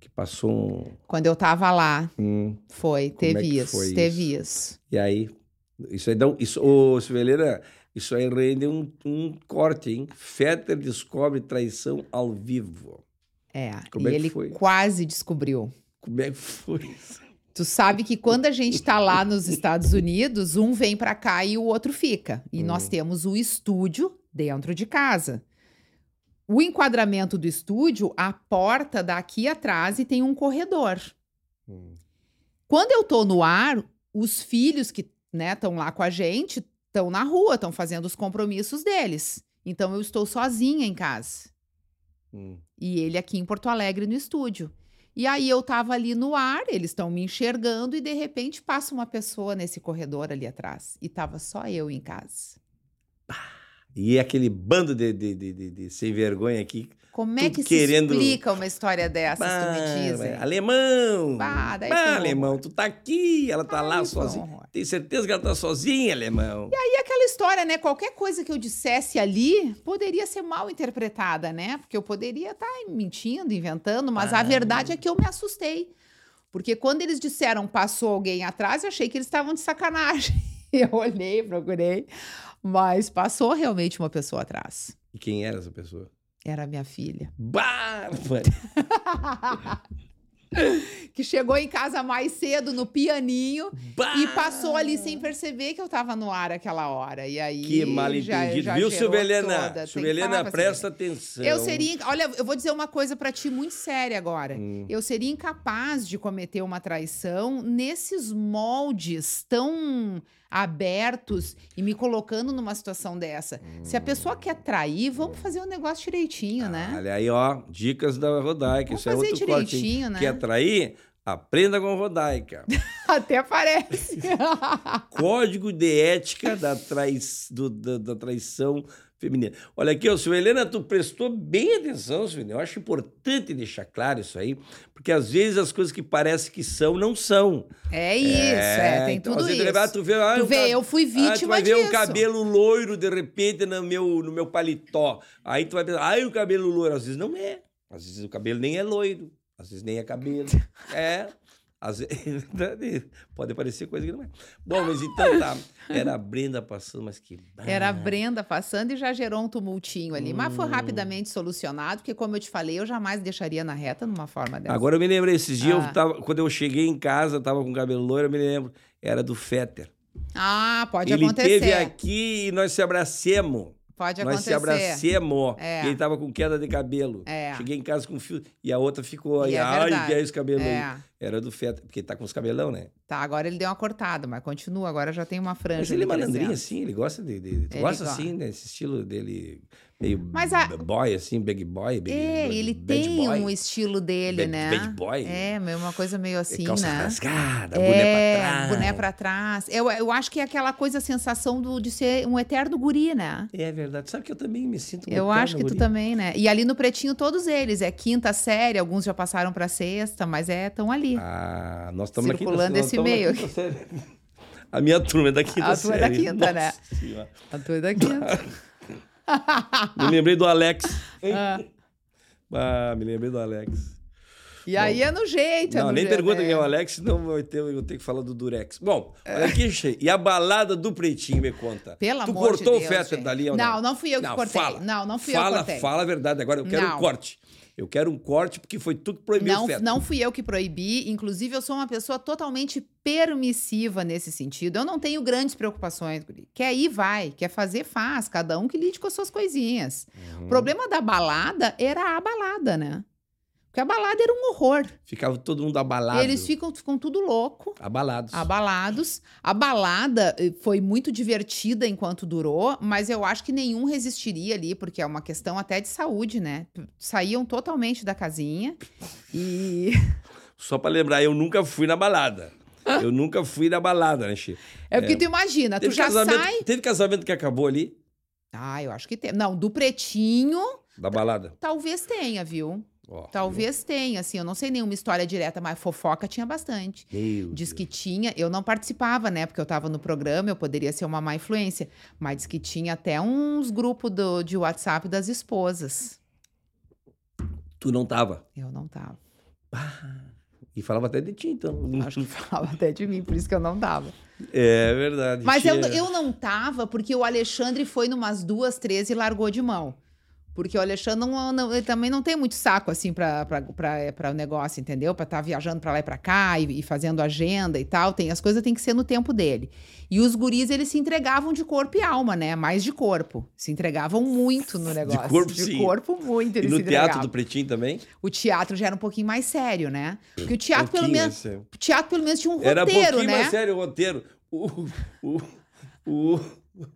Speaker 1: Que passou um.
Speaker 2: Quando eu tava lá,
Speaker 1: um-
Speaker 2: foi,
Speaker 1: é
Speaker 2: teve
Speaker 1: que
Speaker 2: isso,
Speaker 1: foi
Speaker 2: teve isso.
Speaker 1: e aí. Isso aí dá um. Isso, ô, Silveleira, isso aí rende um, um corte, hein? Fetter descobre traição ao vivo.
Speaker 2: É,
Speaker 1: Como
Speaker 2: e
Speaker 1: é que
Speaker 2: ele
Speaker 1: foi?
Speaker 2: quase descobriu.
Speaker 1: Como é que foi isso?
Speaker 2: Tu sabe que quando a gente tá lá nos Estados Unidos, um vem pra cá e o outro fica. E nós
Speaker 1: Hum.
Speaker 2: temos o estúdio dentro de casa. O enquadramento do estúdio, a porta daqui atrás e tem um corredor.
Speaker 1: Hum.
Speaker 2: Quando eu tô no ar, os filhos que estão lá com a gente estão na rua, estão fazendo os compromissos deles. Então eu estou sozinha em casa.
Speaker 1: Hum.
Speaker 2: E ele aqui em Porto Alegre no estúdio. E aí eu tava ali no ar, eles estão me enxergando e de repente passa uma pessoa nesse corredor ali atrás. E tava só eu em casa.
Speaker 1: E aquele bando de, de, de, de- sem vergonha aqui.
Speaker 2: Como é que se
Speaker 1: querendo-
Speaker 2: explica uma história dessas, tu me
Speaker 1: Bah,
Speaker 2: dizem?
Speaker 1: Alemão!
Speaker 2: Bah, daí
Speaker 1: Bah, alemão, tu tá aqui, ela tá lá
Speaker 2: Aí
Speaker 1: sozinha.
Speaker 2: horror.
Speaker 1: Tem certeza que ela tá sozinha, alemão?
Speaker 2: E aquela história, né? Qualquer coisa que eu dissesse ali poderia ser mal interpretada, né? Porque eu poderia estar mentindo, inventando, mas a
Speaker 1: Ah.
Speaker 2: verdade é que eu me assustei. Porque quando eles disseram passou alguém atrás, eu achei que eles estavam de sacanagem. [LAUGHS] Eu olhei, procurei, mas passou realmente uma pessoa atrás.
Speaker 1: E quem era essa pessoa?
Speaker 2: Era minha filha.
Speaker 1: Bárbara! [LAUGHS]
Speaker 2: que chegou em casa mais cedo no pianinho e passou ali sem perceber que eu tava no ar aquela hora. E aí.
Speaker 1: Que mal
Speaker 2: já-
Speaker 1: entendido.
Speaker 2: já
Speaker 1: Viu,
Speaker 2: gerou
Speaker 1: Silvelena? Silvelena, presta atenção.
Speaker 2: Eu seria. Olha, eu vou dizer uma coisa pra ti muito séria agora.
Speaker 1: Hum.
Speaker 2: Eu seria incapaz de cometer uma traição nesses moldes tão abertos e me colocando numa situação dessa. Se a pessoa quer trair, vamos fazer o negócio direitinho, né?
Speaker 1: Olha aí, ó, dicas da Rodaica.
Speaker 2: Vamos
Speaker 1: Isso é
Speaker 2: fazer
Speaker 1: outro corte, hein?
Speaker 2: direitinho, né?
Speaker 1: Quer trair? Aprenda com a Rodaica. [LAUGHS]
Speaker 2: Até parece. [LAUGHS]
Speaker 1: Código de ética da, trai... do- da, da traição feminina. Olha aqui, ó, Helena, tu prestou bem atenção, Silvia. Eu acho importante deixar claro isso aí, porque às vezes as coisas que parecem que são, não são.
Speaker 2: É isso, é, tem
Speaker 1: então,
Speaker 2: tudo isso.
Speaker 1: Levar, tu vê, ah,
Speaker 2: Tu
Speaker 1: o
Speaker 2: vê, eu fui
Speaker 1: ah, tu
Speaker 2: vítima
Speaker 1: vai ver
Speaker 2: disso.
Speaker 1: um cabelo loiro de repente no meu, no meu paletó. Aí tu vai pensar, ai, o cabelo loiro. Às vezes não é. Às vezes o cabelo nem é loiro. Às vezes nem é cabelo. [LAUGHS] É. Às vezes, [LAUGHS] pode parecer coisa que não é. Bom, mas então tá. Era a Brenda passando, mas que.
Speaker 2: Era a Brenda passando e já gerou um tumultinho ali. Mas foi
Speaker 1: Hum.
Speaker 2: rapidamente solucionado, porque, como eu te falei, eu jamais deixaria na reta numa forma dessa.
Speaker 1: Agora eu me lembrei, esses dias,
Speaker 2: Ah.
Speaker 1: eu tava, quando eu cheguei em casa, tava com cabelo loiro, eu me lembro. Era do Fetter.
Speaker 2: Ah, pode
Speaker 1: Ele
Speaker 2: acontecer.
Speaker 1: esteve aqui e nós se abracemos.
Speaker 2: Pode
Speaker 1: Nós se
Speaker 2: acontecer.
Speaker 1: abracemos.
Speaker 2: É.
Speaker 1: Ele tava com queda de cabelo.
Speaker 2: É.
Speaker 1: Cheguei em casa com fio. E a outra ficou aí.
Speaker 2: E é
Speaker 1: Ai, que é esse cabelo aí.
Speaker 2: É.
Speaker 1: Era do Fetter, porque tá com os cabelão, né?
Speaker 2: Tá, agora ele deu uma cortada, mas continua. Agora já tem uma franja.
Speaker 1: Mas ele é malandrinho, assim, ele gosta de. de-
Speaker 2: Ele
Speaker 1: gosta
Speaker 2: gosta.
Speaker 1: assim, né? Esse estilo dele meio
Speaker 2: Mas a-
Speaker 1: boy, assim, big boy. Big,
Speaker 2: É, ele tem
Speaker 1: boy.
Speaker 2: um estilo dele,
Speaker 1: Bad-
Speaker 2: né?
Speaker 1: bad boy.
Speaker 2: É, uma coisa meio assim,
Speaker 1: calça
Speaker 2: né?
Speaker 1: rasgada,
Speaker 2: é,
Speaker 1: boné pra trás.
Speaker 2: boné pra trás. Eu, eu acho que é aquela coisa, a sensação do, de ser um eterno guri, né?
Speaker 1: É verdade. Sabe que eu também me sinto um
Speaker 2: Eu acho que tu
Speaker 1: guri.
Speaker 2: também, né? E ali no Pretinho, todos eles. É quinta série, alguns já passaram pra sexta, mas é tão ali.
Speaker 1: Ah, nós estamos na quinta
Speaker 2: Circulando esse meio.
Speaker 1: série. [LAUGHS] A minha turma é da quinta
Speaker 2: A tua é da
Speaker 1: série.
Speaker 2: quinta, né?
Speaker 1: Nossa Senhora.
Speaker 2: A tua é da quinta. [LAUGHS]
Speaker 1: Me lembrei do Alex. Ah, me lembrei do Alex.
Speaker 2: E aí é no jeito, é
Speaker 1: Não,
Speaker 2: no
Speaker 1: nem
Speaker 2: jeito,
Speaker 1: pergunta
Speaker 2: é.
Speaker 1: quem é o Alex, senão eu vou ter que falar do Durex. Bom, olha aqui, e a balada do Pretinho, me conta.
Speaker 2: Pelo
Speaker 1: tu
Speaker 2: amor de
Speaker 1: cortou
Speaker 2: Deus,
Speaker 1: o Fetter dali ou
Speaker 2: Não,
Speaker 1: não?
Speaker 2: não fui eu que cortei.
Speaker 1: Fala.
Speaker 2: Não, não fui eu que
Speaker 1: fala,
Speaker 2: cortei.
Speaker 1: Fala a verdade agora, eu quero
Speaker 2: Não.
Speaker 1: um corte. Eu quero um corte porque foi tu que proibiu o
Speaker 2: Não, não fui eu que proibi. Inclusive, eu sou uma pessoa totalmente permissiva nesse sentido. Eu não tenho grandes preocupações. guri. Quer ir, vai. Quer fazer, faz. Cada um que lide com as suas coisinhas.
Speaker 1: Uhum.
Speaker 2: O problema da balada era a balada, né? Porque a balada era um horror.
Speaker 1: Ficava todo mundo abalado.
Speaker 2: Eles ficam, ficam tudo louco.
Speaker 1: Abalados.
Speaker 2: Abalados. A balada eh, foi muito divertida enquanto durou, mas eu acho que nenhum resistiria ali, porque é uma questão até de saúde, né? Saíam totalmente da casinha e. [LAUGHS]
Speaker 1: Só pra lembrar, eu nunca fui na balada. Eu nunca fui na balada, né, Che?
Speaker 2: É porque tu imagina, tu
Speaker 1: Teve
Speaker 2: já sai.
Speaker 1: teve casamento que acabou ali,
Speaker 2: Ah, eu acho que tem. Não, do pretinho,
Speaker 1: da balada.
Speaker 2: talvez tenha, viu?
Speaker 1: Ó,
Speaker 2: Talvez tenha, assim. Eu não sei nenhuma história direta, mas fofoca tinha bastante.
Speaker 1: Meu
Speaker 2: Diz
Speaker 1: Deus.
Speaker 2: que tinha, eu não participava, né? Porque eu tava no programa, eu poderia ser uma má influência. Mas diz que tinha até uns grupos do, de WhatsApp das esposas.
Speaker 1: Tu não tava.
Speaker 2: Eu não tava.
Speaker 1: E falava até de ti, então.
Speaker 2: Acho que [LAUGHS] falava até de mim, por isso que eu não tava.
Speaker 1: É verdade.
Speaker 2: Mas eu, eu não tava porque o Alexandre foi numas duas, três e largou de mão. Porque o Alexandre não, não- também não tem muito saco, assim, pra, pra o negócio, entendeu? Pra estar viajando pra lá e pra cá e, e fazendo agenda e tal. Tem, as coisas têm que ser no tempo dele. E os guris, eles se entregavam de corpo e alma, né? Mais de corpo. Se entregavam muito no negócio.
Speaker 1: corpo,
Speaker 2: de
Speaker 1: sim.
Speaker 2: corpo, muito.
Speaker 1: E
Speaker 2: Eles
Speaker 1: no
Speaker 2: se
Speaker 1: teatro do Pretinho também?
Speaker 2: O teatro já era um pouquinho mais sério, né? Porque o teatro, pelo menos, o teatro, pelo menos, tinha um
Speaker 1: Era um
Speaker 2: roteiro,
Speaker 1: pouquinho
Speaker 2: né?
Speaker 1: mais sério o roteiro. O, o, o,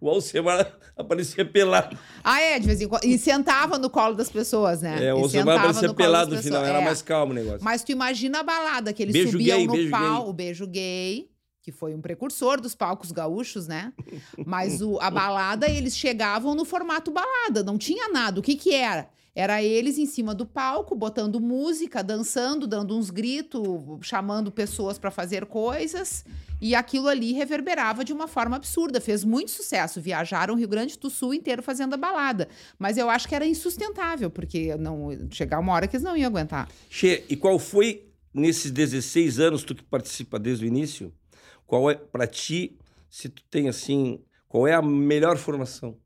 Speaker 1: o Alcemar aparecia pelado.
Speaker 2: Ah, é, de vez em quando. E sentava no colo das pessoas, né?
Speaker 1: É, o Alcemar aparecia
Speaker 2: no
Speaker 1: pelado no final, era
Speaker 2: É.
Speaker 1: mais calmo o negócio.
Speaker 2: Mas tu imagina a balada, que eles
Speaker 1: Beijo
Speaker 2: subiam
Speaker 1: gay,
Speaker 2: no pau,
Speaker 1: gay.
Speaker 2: o beijo gay, que foi um precursor dos palcos gaúchos, né? Mas o, a balada, eles chegavam no formato balada, não tinha nada. O que que era? Era eles em cima do palco, botando música, dançando, dando uns gritos, chamando pessoas para fazer coisas. E aquilo ali reverberava de uma forma absurda. Fez muito sucesso. Viajaram o Rio Grande do Sul inteiro fazendo a balada. Mas eu acho que era insustentável, porque não chegar uma hora que eles não iam aguentar.
Speaker 1: Che, e qual foi, nesses 16 anos, tu que participa desde o início, qual é, pra ti, se tu tem assim, qual é a melhor formação?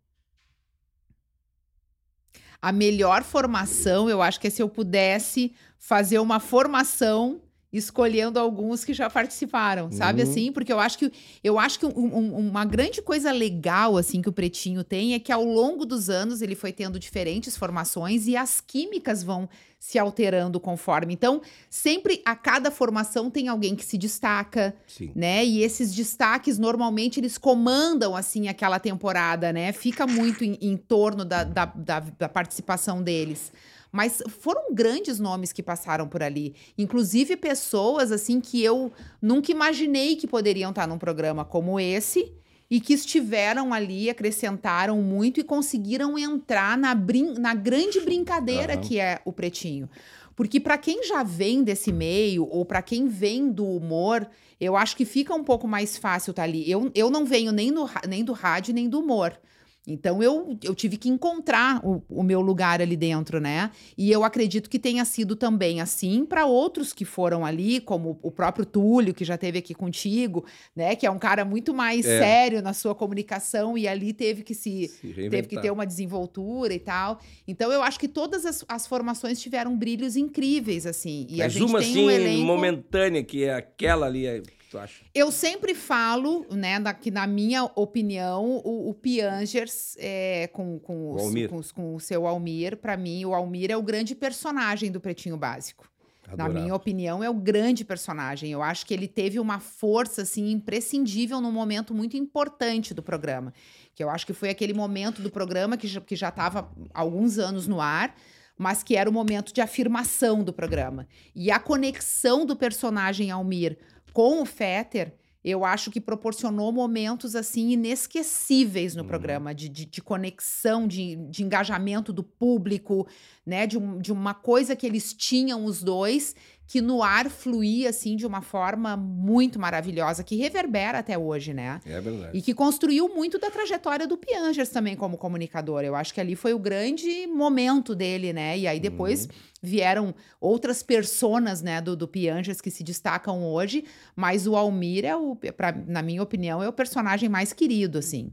Speaker 2: A melhor formação, eu acho que é se eu pudesse fazer uma formação escolhendo alguns que já participaram, sabe
Speaker 1: Uhum.
Speaker 2: assim? Porque eu acho que eu acho que um- um- uma grande coisa legal assim que o Pretinho tem é que ao longo dos anos ele foi tendo diferentes formações e as químicas vão se alterando conforme. Então, sempre a cada formação tem alguém que se destaca,
Speaker 1: Sim.
Speaker 2: né? E esses destaques normalmente eles comandam assim aquela temporada, né? Fica muito em, em torno da, da, da- da participação deles. Mas foram grandes nomes que passaram por ali, inclusive pessoas assim que eu nunca imaginei que poderiam estar num programa como esse. e que estiveram ali, acrescentaram muito e conseguiram entrar na, brin na grande brincadeira
Speaker 1: Aham.
Speaker 2: que é o pretinho. Porque para quem já vem desse meio, ou para quem vem do humor, eu acho que fica um pouco mais fácil estar ali. Eu, eu não venho nem, no, nem do rádio, nem do humor. Então eu, eu tive que encontrar o, o meu lugar ali dentro, né? E eu acredito que tenha sido também assim para outros que foram ali, como o próprio Túlio, que já esteve aqui contigo, né? Que é um cara muito mais
Speaker 1: É.
Speaker 2: sério na sua comunicação e ali teve que se
Speaker 1: Se
Speaker 2: teve que ter uma desenvoltura e tal. Então eu acho que todas as, as formações tiveram brilhos incríveis, assim. E a
Speaker 1: Mas
Speaker 2: gente
Speaker 1: uma
Speaker 2: tem
Speaker 1: assim,
Speaker 2: um elenco.
Speaker 1: momentânea, que é aquela ali, é, tu acha?
Speaker 2: Eu sempre falo, né, na, que na minha opinião, o, o Piangers, é, com, com,
Speaker 1: O
Speaker 2: os-
Speaker 1: Almir.
Speaker 2: com, os- com o seu Almir, pra mim, o Almir é o grande personagem do Pretinho Básico. Na
Speaker 1: Adorava.
Speaker 2: minha opinião, é o grande personagem. Eu acho que ele teve uma força assim imprescindível num momento muito importante do programa. Que eu acho que foi aquele momento do programa que já, que já estava alguns anos no ar, mas que era o momento de afirmação do programa. E a conexão do personagem Almir com o Fetter, eu acho que proporcionou momentos assim inesquecíveis no
Speaker 1: Uhum.
Speaker 2: programa, de, de, de conexão, de, de engajamento do público, né? De, um- de uma coisa que eles tinham os dois, que no ar fluía assim de uma forma muito maravilhosa, que reverbera até hoje, né?
Speaker 1: É verdade.
Speaker 2: E que construiu muito da trajetória do Piangers também como comunicador. Eu acho que ali foi o grande momento dele, né? E aí depois vieram outras personas, né, do, do Piangers que se destacam hoje, mas o Almir é o, pra, na minha opinião, é o personagem mais querido, assim.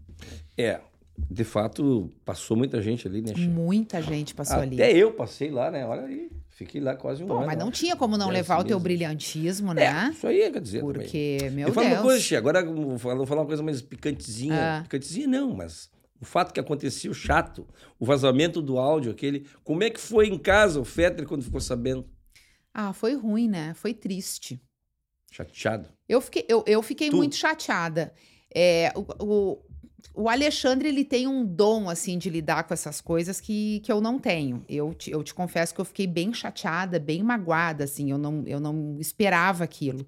Speaker 1: É, de fato, passou muita gente ali, né, Chico?
Speaker 2: Muita gente passou
Speaker 1: Até
Speaker 2: ali.
Speaker 1: eu passei lá, né? Olha aí, fiquei lá quase um
Speaker 2: Pô,
Speaker 1: ano.
Speaker 2: mas não tinha como não levar o teu
Speaker 1: meses.
Speaker 2: brilhantismo,
Speaker 1: É,
Speaker 2: né?
Speaker 1: isso aí quer dizer também.
Speaker 2: Porque, meu
Speaker 1: eu falo uma
Speaker 2: Deus.
Speaker 1: coisa, Chico, agora eu vou falar, uma coisa mais picantezinha.
Speaker 2: Ah.
Speaker 1: Picantezinha não, mas o fato que aconteceu chato, o vazamento do áudio, aquele. Como é que foi em casa o Fetter quando ficou sabendo?
Speaker 2: Ah, foi ruim, né? Foi triste.
Speaker 1: Chateado.
Speaker 2: Eu fiquei, eu, eu fiquei
Speaker 1: Tu?
Speaker 2: muito chateada. É, o, o, o Alexandre, ele tem um dom, assim, de lidar com essas coisas que, que eu não tenho. Eu te, eu te confesso que eu fiquei bem chateada, bem magoada, assim. Eu não, eu não esperava aquilo.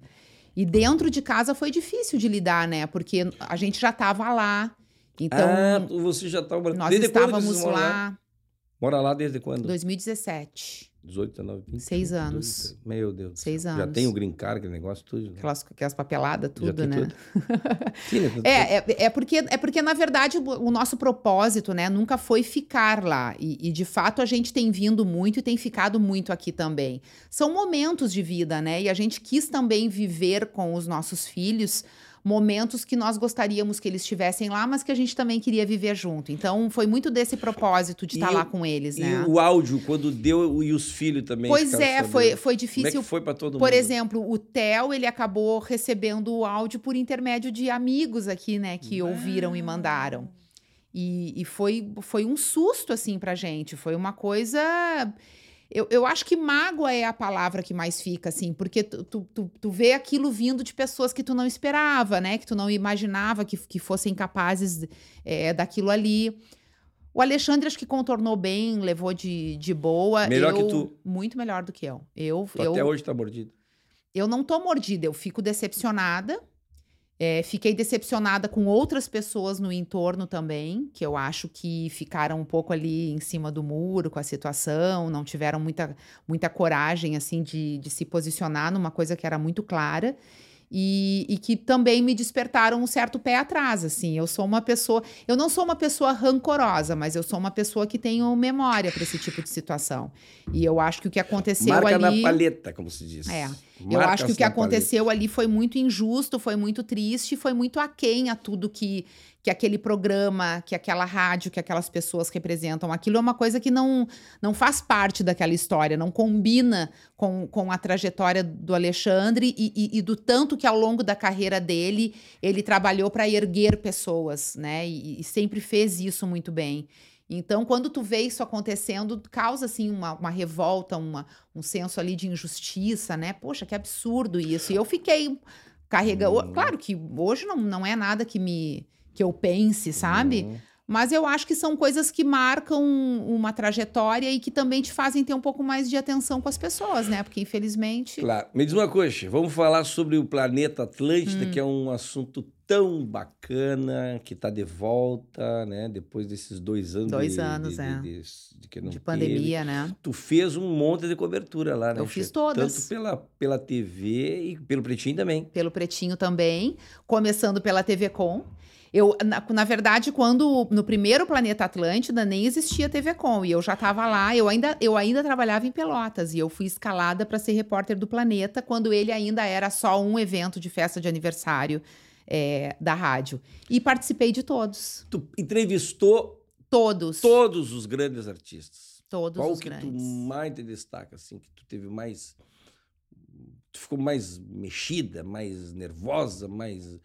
Speaker 2: E dentro de casa foi difícil de lidar, né? Porque a gente já estava lá. Então,
Speaker 1: ah, você já estava
Speaker 2: nós
Speaker 1: desde
Speaker 2: estávamos
Speaker 1: moram
Speaker 2: lá
Speaker 1: Mora lá desde quando?
Speaker 2: 2017.
Speaker 1: 18, 19, 20.
Speaker 2: Seis
Speaker 1: 22,
Speaker 2: anos.
Speaker 1: Meu Deus.
Speaker 2: Seis
Speaker 1: céu. Já
Speaker 2: anos.
Speaker 1: tem o green card, aquele negócio, tudo. né?
Speaker 2: Aquelas, aquelas papeladas, tudo, né? [LAUGHS]
Speaker 1: Tudo-
Speaker 2: É, é, é porque, é porque, na verdade, o o nosso propósito, né, nunca foi ficar lá. E, e, de fato, a gente tem vindo muito e tem ficado muito aqui também. São momentos de vida, né? E a gente quis também viver com os nossos filhos momentos que nós gostaríamos que eles estivessem lá, mas que a gente também queria viver junto. Então, foi muito desse propósito de
Speaker 1: E
Speaker 2: estar
Speaker 1: o-
Speaker 2: lá com eles,
Speaker 1: E
Speaker 2: né?
Speaker 1: o áudio, quando deu, e os filhos também.
Speaker 2: Pois
Speaker 1: ficaram
Speaker 2: é, foi, foi
Speaker 1: Como é
Speaker 2: difícil
Speaker 1: que foi para todo mundo?
Speaker 2: por exemplo, o Theo, ele acabou recebendo o áudio por intermédio de amigos aqui, né, que ouviram e mandaram. E, e foi, foi um susto, assim, pra gente. Foi uma coisa. Eu, eu acho que mágoa é a palavra que mais fica, assim, porque tu, tu, tu, tu vê aquilo vindo de pessoas que tu não esperava, né? Que tu não imaginava que, que fossem capazes é, daquilo ali. O Alexandre acho que contornou bem, levou de, de boa.
Speaker 1: Melhor que
Speaker 2: Eu-
Speaker 1: tu.
Speaker 2: Muito melhor do que eu. Eu, eu
Speaker 1: Até hoje tá mordido.
Speaker 2: eu não tô mordida, eu fico decepcionada. É, fiquei decepcionada com outras pessoas no entorno também, que eu acho que ficaram um pouco ali em cima do muro com a situação, não tiveram muita, muita coragem, assim, de, de se posicionar numa coisa que era muito clara. E, e que também me despertaram um certo pé atrás, assim. Eu sou uma pessoa. Eu não sou uma pessoa rancorosa, mas eu sou uma pessoa que tenho memória para esse tipo de situação. E eu acho que o que aconteceu
Speaker 1: Marca
Speaker 2: ali.
Speaker 1: na palheta, como se diz.
Speaker 2: É. Eu acho que o que
Speaker 1: paleta.
Speaker 2: aconteceu ali foi muito injusto, foi muito triste, foi muito aquém a tudo que, que aquele programa, que aquela rádio, que aquelas pessoas representam. Aquilo é uma coisa que não, não faz parte daquela história, não combina com, com a trajetória do Alexandre e, e- e do tanto que ao longo da carreira dele ele trabalhou para erguer pessoas, né? E, e sempre fez isso muito bem. Então, quando tu vê isso acontecendo, causa assim uma, uma revolta, uma, um senso ali de injustiça, né? Poxa, que absurdo isso. E eu fiquei carregando.
Speaker 1: Hum.
Speaker 2: Claro que hoje não, não é nada que me que eu pense, sabe?
Speaker 1: Hum.
Speaker 2: Mas eu acho que são coisas que marcam uma trajetória e que também te fazem ter um pouco mais de atenção com as pessoas, né? Porque infelizmente.
Speaker 1: Claro. Me diz uma coisa, vamos falar sobre o planeta Atlântida,
Speaker 2: Hum.
Speaker 1: que é um assunto tão bacana que está de volta, né? Depois desses dois anos.
Speaker 2: Dois
Speaker 1: de,
Speaker 2: anos,
Speaker 1: de,
Speaker 2: é.
Speaker 1: De, de, de
Speaker 2: de
Speaker 1: teve.
Speaker 2: pandemia, né?
Speaker 1: Tu fez um monte de cobertura lá, né?
Speaker 2: Eu fiz todas.
Speaker 1: Tanto pela, pela TV e pelo Pretinho também.
Speaker 2: Pelo Pretinho também, começando pela TV Com. Eu, na, na verdade, quando no primeiro Planeta Atlântida nem existia TV Com e eu já estava lá, eu ainda, eu ainda trabalhava em Pelotas e eu fui escalada para ser repórter do Planeta quando ele ainda era só um evento de festa de aniversário é, da rádio. E participei de todos.
Speaker 1: Tu entrevistou
Speaker 2: Todos.
Speaker 1: todos os grandes artistas.
Speaker 2: Todos
Speaker 1: Qual
Speaker 2: os
Speaker 1: que
Speaker 2: grandes.
Speaker 1: tu mais te destaca, assim, que tu teve mais... Tu ficou mais mexida, mais nervosa, mais...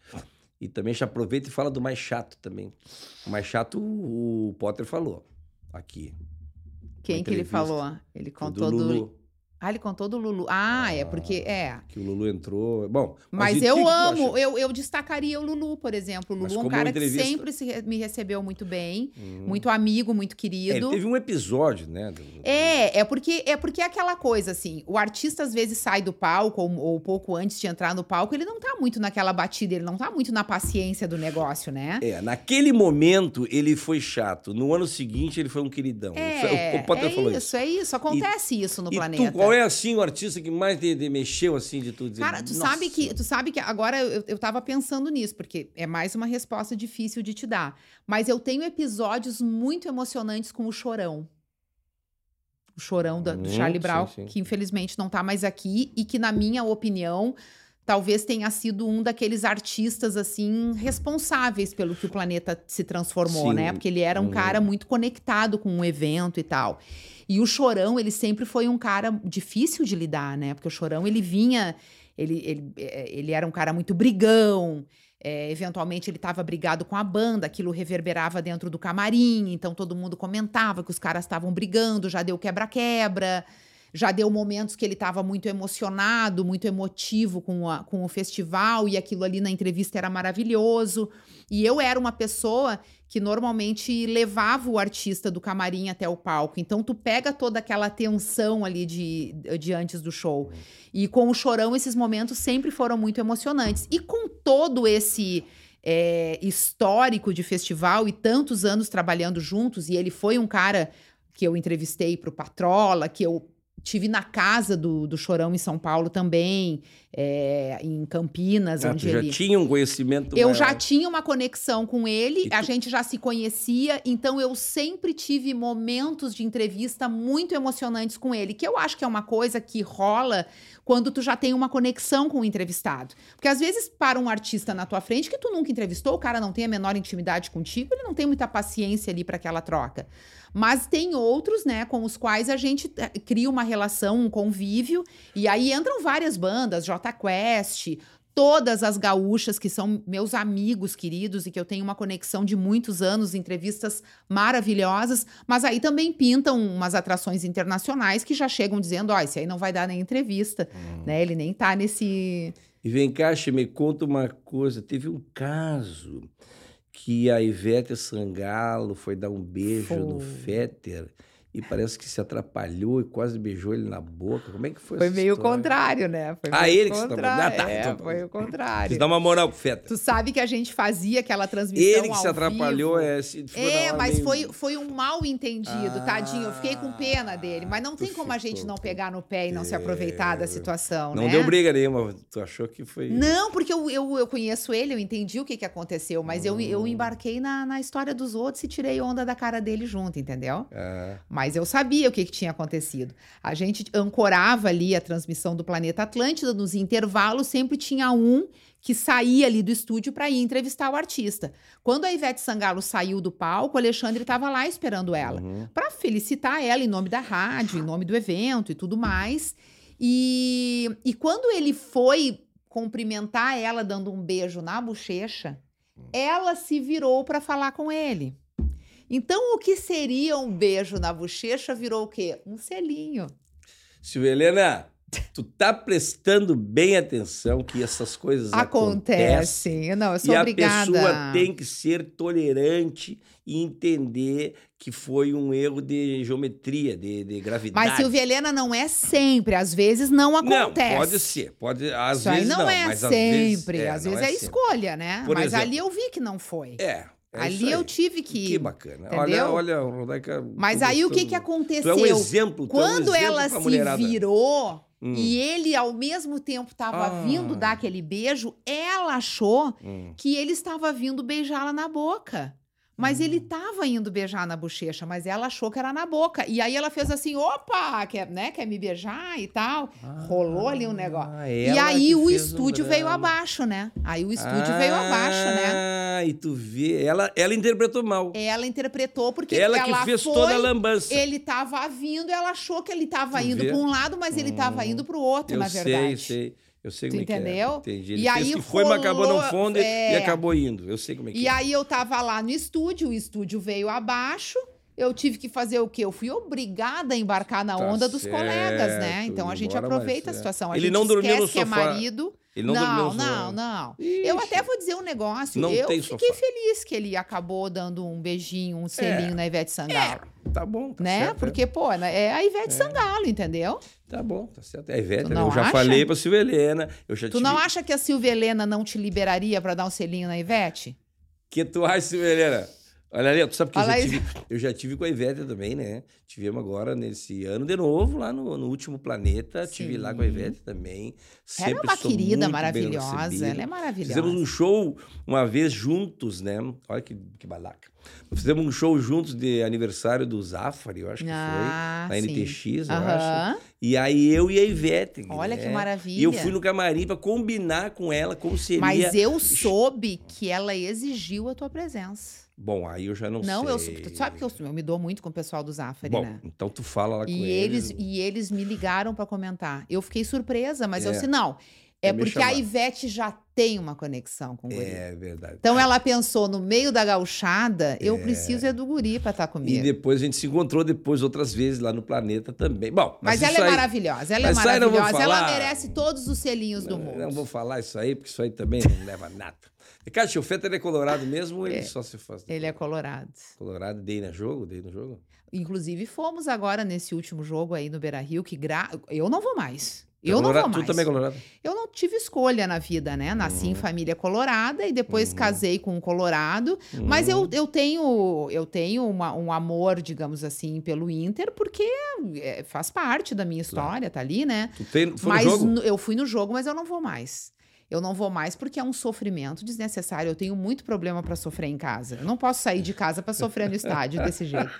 Speaker 1: E também já aproveita e fala do mais chato também. O mais chato, o Potter falou aqui.
Speaker 2: Quem que ele falou? Ele contou
Speaker 1: do
Speaker 2: do. Ah, ele contou do Lulu. Ah, é porque. É.
Speaker 1: que o Lulu entrou. Bom,
Speaker 2: Mas,
Speaker 1: e que
Speaker 2: eu
Speaker 1: que
Speaker 2: amo,
Speaker 1: acha?
Speaker 2: eu, eu destacaria o Lulu, por exemplo. O
Speaker 1: Mas
Speaker 2: Lulu é um cara que
Speaker 1: entrevista-
Speaker 2: sempre se me recebeu muito bem,
Speaker 1: Hum.
Speaker 2: muito amigo, muito
Speaker 1: É,
Speaker 2: querido.
Speaker 1: teve um episódio, né? do-
Speaker 2: É, é porque é porque é aquela coisa assim, o artista às vezes sai do palco ou, ou pouco antes de entrar no palco, ele não tá muito naquela batida, ele não tá muito na paciência do negócio, né?
Speaker 1: É, naquele momento ele foi chato. No ano seguinte ele foi um queridão.
Speaker 2: É,
Speaker 1: o Potter
Speaker 2: é
Speaker 1: falou
Speaker 2: isso,
Speaker 1: isso.
Speaker 2: é isso, acontece isso no
Speaker 1: e
Speaker 2: planeta.
Speaker 1: Qual é assim o artista que mais te, te mexeu assim de tudo?
Speaker 2: Cara, tu sabe que tu sabe que agora eu, eu tava pensando nisso, porque é mais uma resposta difícil de te dar. Mas eu tenho episódios muito emocionantes com o Chorão. O Chorão da- do
Speaker 1: Hum,
Speaker 2: Charlie
Speaker 1: sim,
Speaker 2: Brown,
Speaker 1: sim.
Speaker 2: que infelizmente não tá mais aqui e que, na minha opinião, talvez tenha sido um daqueles artistas assim responsáveis pelo que o planeta se transformou,
Speaker 1: Sim.
Speaker 2: né? Porque ele era um
Speaker 1: Uhum.
Speaker 2: cara muito conectado com o evento e tal. E o Chorão, ele sempre foi um cara difícil de lidar, né? Porque o Chorão, ele vinha, ele, ele, eh, ele era um cara muito brigão. eh, eventualmente ele estava brigado com a banda, aquilo reverberava dentro do camarim, então todo mundo comentava que os caras estavam brigando, já deu quebra-quebra. Já deu momentos que ele estava muito emocionado, muito emotivo com, a- com o festival, e aquilo ali na entrevista era maravilhoso. E eu era uma pessoa que normalmente levava o artista do camarim até o palco. Então tu pega toda aquela tensão ali de, de antes do show. E com o chorão, esses momentos sempre foram muito emocionantes. E com todo esse é, histórico de festival e tantos anos trabalhando juntos, e ele foi um cara que eu entrevistei para o Patrola, que eu tive na casa do, do Chorão em São Paulo também, é, em Campinas,
Speaker 1: Ah,
Speaker 2: onde
Speaker 1: tu já
Speaker 2: ele...
Speaker 1: tinha um conhecimento
Speaker 2: Eu
Speaker 1: maior.
Speaker 2: já tinha uma conexão com ele,
Speaker 1: E
Speaker 2: a
Speaker 1: tu-
Speaker 2: gente já se conhecia, então eu sempre tive momentos de entrevista muito emocionantes com ele, que eu acho que é uma coisa que rola quando tu já tem uma conexão com o entrevistado. Porque às vezes para um artista na tua frente que tu nunca entrevistou, o cara não tem a menor intimidade contigo, ele não tem muita paciência ali para aquela troca. Mas tem outros, né, com os quais a gente eh, cria uma relação, um convívio, e aí entram várias bandas, J Quest, todas as gaúchas que são meus amigos queridos e que eu tenho uma conexão de muitos anos, entrevistas maravilhosas, mas aí também pintam umas atrações internacionais que já chegam dizendo, ó, esse aí não vai dar nem entrevista,
Speaker 1: Hum.
Speaker 2: né? Ele nem tá nesse
Speaker 1: E vem cá, me conta uma coisa. Teve um caso que a Ivete Sangalo foi dar um beijo no
Speaker 2: Foi.
Speaker 1: E parece que se atrapalhou e quase beijou ele na boca. Como é que foi
Speaker 2: Foi meio
Speaker 1: história?
Speaker 2: contrário, né? Foi
Speaker 1: Ah, ele que se
Speaker 2: contrário.
Speaker 1: atrapalhou. Ah, tá,
Speaker 2: é,
Speaker 1: então-
Speaker 2: foi o contrário.
Speaker 1: Quis dar uma moral pro Féter.
Speaker 2: Tu sabe que a gente fazia aquela transmissão
Speaker 1: Ele que se atrapalhou,
Speaker 2: vivo.
Speaker 1: é... Se,
Speaker 2: É, mas
Speaker 1: meio-
Speaker 2: foi, foi um mal entendido,
Speaker 1: Ah,
Speaker 2: tadinho. Eu fiquei com pena dele. Mas não tem como a gente não pegar no pé e não se aproveitar da situação,
Speaker 1: Não
Speaker 2: né?
Speaker 1: deu briga nenhuma. Tu achou que foi...
Speaker 2: Não, porque eu, eu, eu conheço ele, eu entendi o que, que aconteceu, mas eu, eu
Speaker 1: Hum.
Speaker 2: embarquei na, na história dos outros e tirei onda da cara dele junto, entendeu?
Speaker 1: Ah,
Speaker 2: Mas eu sabia o que, que tinha acontecido. A gente ancorava ali a transmissão do Planeta Atlântida, nos intervalos sempre tinha um que saía ali do estúdio para ir entrevistar o artista. Quando a Ivete Sangalo saiu do palco, o Alexandre estava lá esperando ela
Speaker 1: uhum.
Speaker 2: para felicitar ela em nome da rádio, em nome do evento e tudo mais. E, e quando ele foi cumprimentar ela dando um beijo na bochecha, ela se virou para falar com ele. Então, o que seria um beijo na bochecha virou o quê? Um selinho.
Speaker 1: Silvia Helena, Tu tá prestando bem atenção que essas coisas acontecem.
Speaker 2: Acontece. Não, eu sou
Speaker 1: e
Speaker 2: obrigada.
Speaker 1: a pessoa tem que ser tolerante e entender que foi um erro de geometria, de, de gravidade.
Speaker 2: Mas Silvia Helena não é sempre, às vezes não acontece.
Speaker 1: Não, pode ser, pode, às
Speaker 2: Isso
Speaker 1: vezes
Speaker 2: não,
Speaker 1: não,
Speaker 2: é
Speaker 1: mas às
Speaker 2: sempre,
Speaker 1: vezes,
Speaker 2: às
Speaker 1: não
Speaker 2: vezes é,
Speaker 1: sempre.
Speaker 2: escolha, né?
Speaker 1: Por
Speaker 2: Mas
Speaker 1: exemplo,
Speaker 2: ali eu vi que não foi.
Speaker 1: É. é
Speaker 2: ali eu tive que.
Speaker 1: Que bacana.
Speaker 2: Entendeu?
Speaker 1: Olha, olha, Rodaica.
Speaker 2: Mas aí o que, que aconteceu?
Speaker 1: Tu é um exemplo. é um
Speaker 2: Quando
Speaker 1: exemplo
Speaker 2: ela se
Speaker 1: mulherada.
Speaker 2: virou
Speaker 1: Hum.
Speaker 2: e ele, ao mesmo tempo, estava
Speaker 1: Ah.
Speaker 2: vindo dar aquele beijo, ela achou
Speaker 1: Hum.
Speaker 2: que ele estava vindo beijá-la na boca. Mas
Speaker 1: Hum.
Speaker 2: ele estava indo beijar na bochecha, mas ela achou que era na boca. E aí ela fez assim: opa, quer, né, quer me beijar e tal. Rolou ali um negócio.
Speaker 1: Ah,
Speaker 2: E aí
Speaker 1: que
Speaker 2: o
Speaker 1: fez um
Speaker 2: estúdio veio abaixo, né? Aí o estúdio veio abaixo, né?
Speaker 1: Ah, e tu vê. Ela, ela interpretou mal.
Speaker 2: Ela interpretou porque
Speaker 1: ela que
Speaker 2: ela
Speaker 1: fez
Speaker 2: foi,
Speaker 1: toda a lambança.
Speaker 2: Ele estava vindo, ela achou que ele estava
Speaker 1: Tu
Speaker 2: indo para um lado, mas ele estava
Speaker 1: Hum,
Speaker 2: indo para o outro, na
Speaker 1: sei,
Speaker 2: verdade.
Speaker 1: sei. Eu sei
Speaker 2: Tu
Speaker 1: como é que é.
Speaker 2: entendeu?
Speaker 1: Entendi.
Speaker 2: E
Speaker 1: Ele fez
Speaker 2: aí
Speaker 1: que foi, mas acabou não
Speaker 2: rolou-
Speaker 1: fundo e-
Speaker 2: é.
Speaker 1: e acabou indo. Eu sei como é que
Speaker 2: E
Speaker 1: é.
Speaker 2: aí eu tava lá no estúdio, o estúdio veio abaixo. Eu tive que fazer o quê? Eu fui obrigada a embarcar na
Speaker 1: Tá
Speaker 2: onda dos colegas, né?
Speaker 1: certo,
Speaker 2: Então a gente
Speaker 1: embora,
Speaker 2: aproveita a
Speaker 1: é.
Speaker 2: situação. A
Speaker 1: Ele
Speaker 2: gente
Speaker 1: não dormiu no
Speaker 2: esquece que é
Speaker 1: sofá.
Speaker 2: marido.
Speaker 1: Ele não, dormiu
Speaker 2: não,
Speaker 1: no
Speaker 2: não, não.
Speaker 1: Ixi.
Speaker 2: Eu até vou dizer um negócio.
Speaker 1: Não
Speaker 2: eu
Speaker 1: tem
Speaker 2: fiquei
Speaker 1: sofá.
Speaker 2: feliz que ele acabou dando um beijinho, um selinho na Ivete Sangalo.
Speaker 1: Tá bom, tá
Speaker 2: né?
Speaker 1: certo. é.
Speaker 2: Porque, pô, né, é a Ivete Sangalo, entendeu?
Speaker 1: Tá bom, tá certo. É Ivete, né?
Speaker 2: não
Speaker 1: eu já
Speaker 2: acha?
Speaker 1: falei pra Silvia Helena. Eu já
Speaker 2: Tu
Speaker 1: tive...
Speaker 2: não acha que a Silvia Helena não te liberaria pra dar um selinho na Ivete?
Speaker 1: que tu acha, Silvia Helena? Olha ali, tu sabe que eu já, tive, eu já tive com a Ivete também, né? Tivemos agora nesse ano de novo, lá no, no Último Planeta. Tive lá com a
Speaker 2: Sim.
Speaker 1: Ivete também.
Speaker 2: Ela é
Speaker 1: Sempre
Speaker 2: uma querida maravilhosa. Ela é maravilhosa.
Speaker 1: Fizemos um show uma vez juntos, né? Olha que, que balaca. Fizemos um show juntos de aniversário do Zafari, eu acho que
Speaker 2: Ah,
Speaker 1: foi. Na
Speaker 2: sim.
Speaker 1: NTX, eu acho.
Speaker 2: Aham.
Speaker 1: E aí eu e a Ivete.
Speaker 2: Olha
Speaker 1: né?
Speaker 2: que maravilha.
Speaker 1: E eu fui no camarim pra combinar com ela como seria.
Speaker 2: Mas eu soube que ela exigiu a tua presença.
Speaker 1: Bom, aí eu já não,
Speaker 2: Não, eu,
Speaker 1: sei.
Speaker 2: tu sabe que eu, eu me dou muito com o pessoal do Zafari,
Speaker 1: Bom,
Speaker 2: né?
Speaker 1: então tu fala lá com
Speaker 2: E eles,
Speaker 1: eles.
Speaker 2: e eles me ligaram pra comentar. Eu fiquei surpresa, mas eu
Speaker 1: É.
Speaker 2: disse, não, é
Speaker 1: É
Speaker 2: porque a
Speaker 1: chamar.
Speaker 2: Ivete já tem uma conexão com o guri.
Speaker 1: É verdade.
Speaker 2: Então ela pensou, no meio da gauchada, eu preciso é do guri pra estar
Speaker 1: E
Speaker 2: comigo.
Speaker 1: depois a gente se encontrou depois outras vezes lá no planeta também. Bom,
Speaker 2: Mas,
Speaker 1: mas,
Speaker 2: ela é
Speaker 1: aí-
Speaker 2: maravilhosa, ela é
Speaker 1: Mas não vou
Speaker 2: maravilhosa. Ela merece todos os selinhos do
Speaker 1: Não,
Speaker 2: mundo.
Speaker 1: não vou falar isso aí, porque isso aí também não leva a nada. Ricardo, o Fetter é colorado mesmo ou ele
Speaker 2: É.
Speaker 1: só se faz?
Speaker 2: Ele é colorado.
Speaker 1: Colorado, dei no jogo, dei no jogo.
Speaker 2: Inclusive, fomos agora nesse último jogo aí no Beira Rio, que gra... eu não vou mais.
Speaker 1: É
Speaker 2: Eu não
Speaker 1: colorado?
Speaker 2: vou mais.
Speaker 1: Tu também é colorado?
Speaker 2: Eu não tive escolha na vida, né? Nasci
Speaker 1: Uhum.
Speaker 2: em família colorada e depois casei com um colorado. Mas
Speaker 1: Uhum.
Speaker 2: eu, eu tenho, eu tenho uma- um amor, digamos assim, pelo Inter, porque é, faz parte da minha história, tá ali, né?
Speaker 1: Tu, tem, foi
Speaker 2: mas
Speaker 1: no jogo?
Speaker 2: eu fui no jogo, mas eu não vou mais. Eu não vou mais porque é um sofrimento desnecessário. Eu tenho muito problema pra sofrer em casa. Eu não posso sair de casa pra sofrer no estádio desse jeito.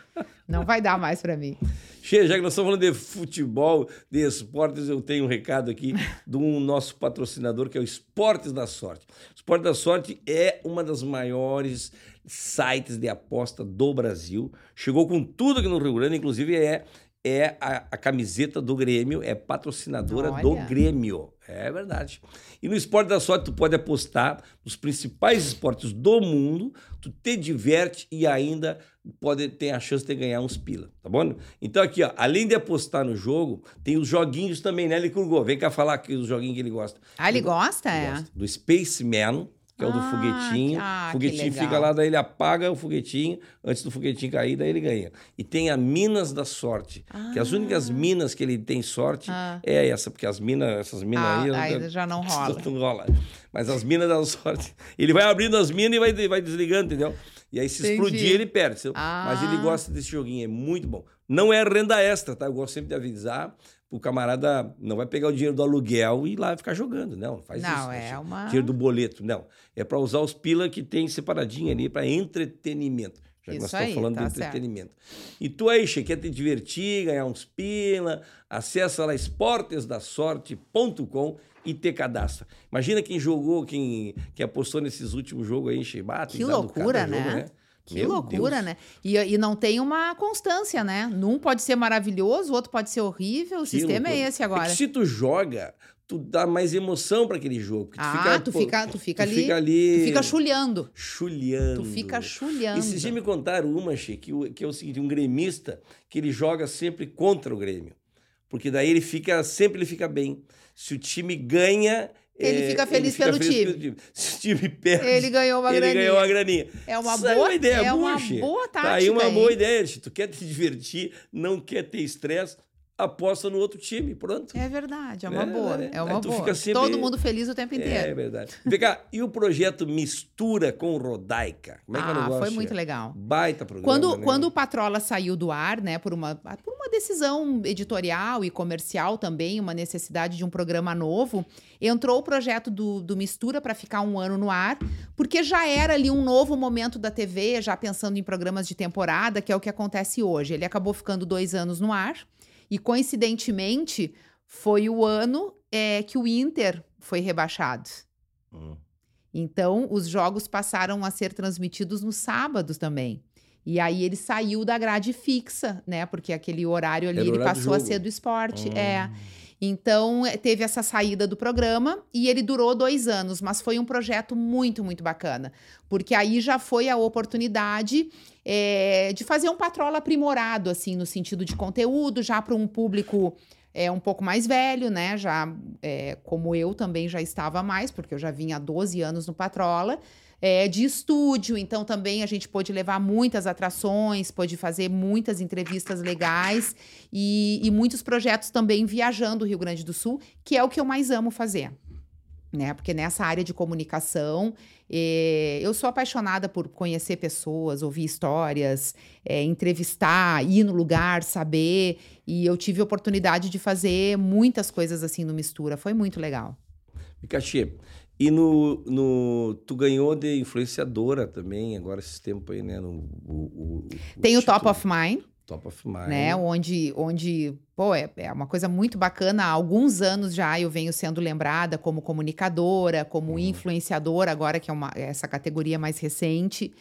Speaker 2: Não vai dar mais pra mim.
Speaker 1: Che, já que nós estamos falando de futebol, de esportes, eu tenho um recado aqui do nosso patrocinador, que é o Esportes da Sorte. O Esportes da Sorte é uma das maiores sites de aposta do Brasil. Chegou com tudo aqui no Rio Grande, inclusive é, é a, a camiseta do Grêmio, é patrocinadora do
Speaker 2: Olha.
Speaker 1: Grêmio. É verdade. E no Esporte da Sorte tu pode apostar nos principais esportes do mundo, tu te diverte e ainda pode ter a chance de ganhar uns pila, tá bom? Então aqui, ó, além de apostar no jogo, tem os joguinhos também, né, Licurgo? Vem cá falar aqui os joguinhos que ele gosta.
Speaker 2: Ah, ele gosta,
Speaker 1: Ele
Speaker 2: é?
Speaker 1: gosta Do Spaceman, que é o do
Speaker 2: Ah,
Speaker 1: foguetinho.
Speaker 2: ah,
Speaker 1: foguetinho fica lá, daí ele apaga o foguetinho, antes do foguetinho cair, daí ele ganha. E tem a Minas da Sorte, que as únicas minas que ele tem sorte
Speaker 2: Ah.
Speaker 1: é essa, porque as minas, essas minas
Speaker 2: Ah,
Speaker 1: aí...
Speaker 2: aí já não [LAUGHS] rola.
Speaker 1: Não rola. Mas as minas da sorte. Ele vai abrindo as minas e vai, vai desligando, entendeu? E aí, se
Speaker 2: Entendi.
Speaker 1: explodir, ele perde.
Speaker 2: Ah.
Speaker 1: Mas ele gosta desse joguinho, é muito bom. Não é renda extra, tá? Eu gosto sempre de avisar. O camarada não vai pegar o dinheiro do aluguel e ir lá ficar jogando. Não, não faz isso.
Speaker 2: Não,
Speaker 1: né?
Speaker 2: é uma.
Speaker 1: Dinheiro do boleto. Não. É para usar os pila que tem separadinho ali para entretenimento. Já que nós
Speaker 2: Isso
Speaker 1: estamos
Speaker 2: aí,
Speaker 1: falando
Speaker 2: tá
Speaker 1: de
Speaker 2: certo.
Speaker 1: entretenimento. E tu aí, Che, quer te divertir, ganhar uns pila, acessa lá esportesdasorte.com e te cadastra. Imagina quem jogou, quem, quem apostou nesses últimos jogos aí, Che. Tem
Speaker 2: Que loucura,
Speaker 1: cada jogo,
Speaker 2: né? Que
Speaker 1: Meu
Speaker 2: loucura,
Speaker 1: Deus.
Speaker 2: né? E, e não tem uma constância, né? Num pode ser maravilhoso, o outro pode ser horrível. O
Speaker 1: Que
Speaker 2: sistema é
Speaker 1: loucura.
Speaker 2: esse agora.
Speaker 1: É se tu joga, tu dá mais emoção para aquele jogo. porque
Speaker 2: Ah, tu
Speaker 1: pô,
Speaker 2: fica, tu fica
Speaker 1: tu
Speaker 2: ali.
Speaker 1: fica ali
Speaker 2: Tu fica chulhando.
Speaker 1: chulhando.
Speaker 2: Tu fica chulhando.
Speaker 1: Esses dias me contaram uma, Che, que, que é o seguinte, um gremista que ele joga sempre contra o Grêmio. Porque daí ele fica, sempre ele fica bem. Se o time ganha,
Speaker 2: ele
Speaker 1: é,
Speaker 2: fica feliz,
Speaker 1: fica
Speaker 2: pelo,
Speaker 1: feliz
Speaker 2: time.
Speaker 1: Se o time perde,
Speaker 2: Ele ganhou uma
Speaker 1: ele
Speaker 2: graninha.
Speaker 1: ganhou uma graninha.
Speaker 2: É uma
Speaker 1: Isso aí
Speaker 2: boa,
Speaker 1: uma ideia
Speaker 2: é uma boa tática.
Speaker 1: Tá aí uma
Speaker 2: hein?
Speaker 1: boa ideia. Se tu quer te divertir, não quer ter estresse, aposta no outro time. Pronto.
Speaker 2: É verdade, é uma
Speaker 1: É,
Speaker 2: boa.
Speaker 1: é.
Speaker 2: É uma boa.
Speaker 1: sempre-
Speaker 2: Todo mundo feliz o tempo
Speaker 1: É,
Speaker 2: inteiro.
Speaker 1: verdade. Vem cá, e o projeto Mistura com Rodaica? Como é que é
Speaker 2: ah,
Speaker 1: negócio?
Speaker 2: foi muito legal.
Speaker 1: Baita programa.
Speaker 2: Quando,
Speaker 1: né?
Speaker 2: quando o Patrola saiu do ar, né, por uma, por uma decisão editorial e comercial também, uma necessidade de um programa novo, entrou o projeto do, do Mistura para ficar um ano no ar, porque já era ali um novo momento da TV, já pensando em programas de temporada, que é o que acontece hoje. Ele acabou ficando dois anos no ar, e coincidentemente foi o ano é, que o Inter foi rebaixado.
Speaker 1: Hum.
Speaker 2: Então, os jogos passaram a ser transmitidos nos sábados também. E aí ele saiu da grade fixa, né? Porque aquele horário ali
Speaker 1: Era
Speaker 2: ele
Speaker 1: horário
Speaker 2: passou a ser do esporte.
Speaker 1: Hum.
Speaker 2: É. Então, eh, teve essa saída do programa e ele durou dois anos, mas foi um projeto muito, muito bacana. Porque aí já foi a oportunidade eh, de fazer um patrola aprimorado, assim, no sentido de conteúdo, já para um público é, um pouco mais velho, né? Já é, como eu também já estava mais, porque eu já vinha há 12 anos no Patrola. É, de estúdio, então também a gente pôde levar muitas atrações, pôde fazer muitas entrevistas legais e, e muitos projetos também viajando o Rio Grande do Sul, que é o que eu mais amo fazer. Né? Porque nessa área de comunicação, eh, eu sou apaixonada por conhecer pessoas, ouvir histórias, eh, entrevistar, ir no lugar, saber. E eu tive a oportunidade de fazer muitas coisas assim no Mistura. Foi muito legal.
Speaker 1: Pikachu, e no, no. Tu ganhou de influenciadora também, agora esse tempo aí, né? No, o, o- o
Speaker 2: Tem o Top
Speaker 1: título.
Speaker 2: of Mind,
Speaker 1: Top of Mind.
Speaker 2: né? Onde, onde pô, é, é uma coisa muito bacana. Há alguns anos já eu venho sendo lembrada como comunicadora, como
Speaker 1: Uhum.
Speaker 2: influenciadora, agora que é uma, essa categoria mais recente.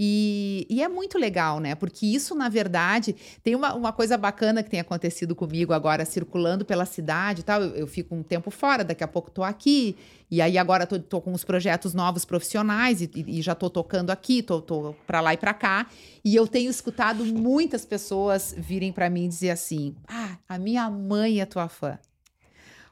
Speaker 2: E, e é muito legal, né? Porque isso, na verdade, tem uma, uma coisa bacana que tem acontecido comigo agora, circulando pela cidade e tal. Eu, eu fico um tempo fora, daqui a pouco tô aqui. E aí agora tô, tô com uns projetos novos profissionais e, e já tô tocando aqui, tô, tô pra lá e pra cá. E eu tenho escutado muitas pessoas virem pra mim dizer assim: Ah, a minha mãe é tua fã.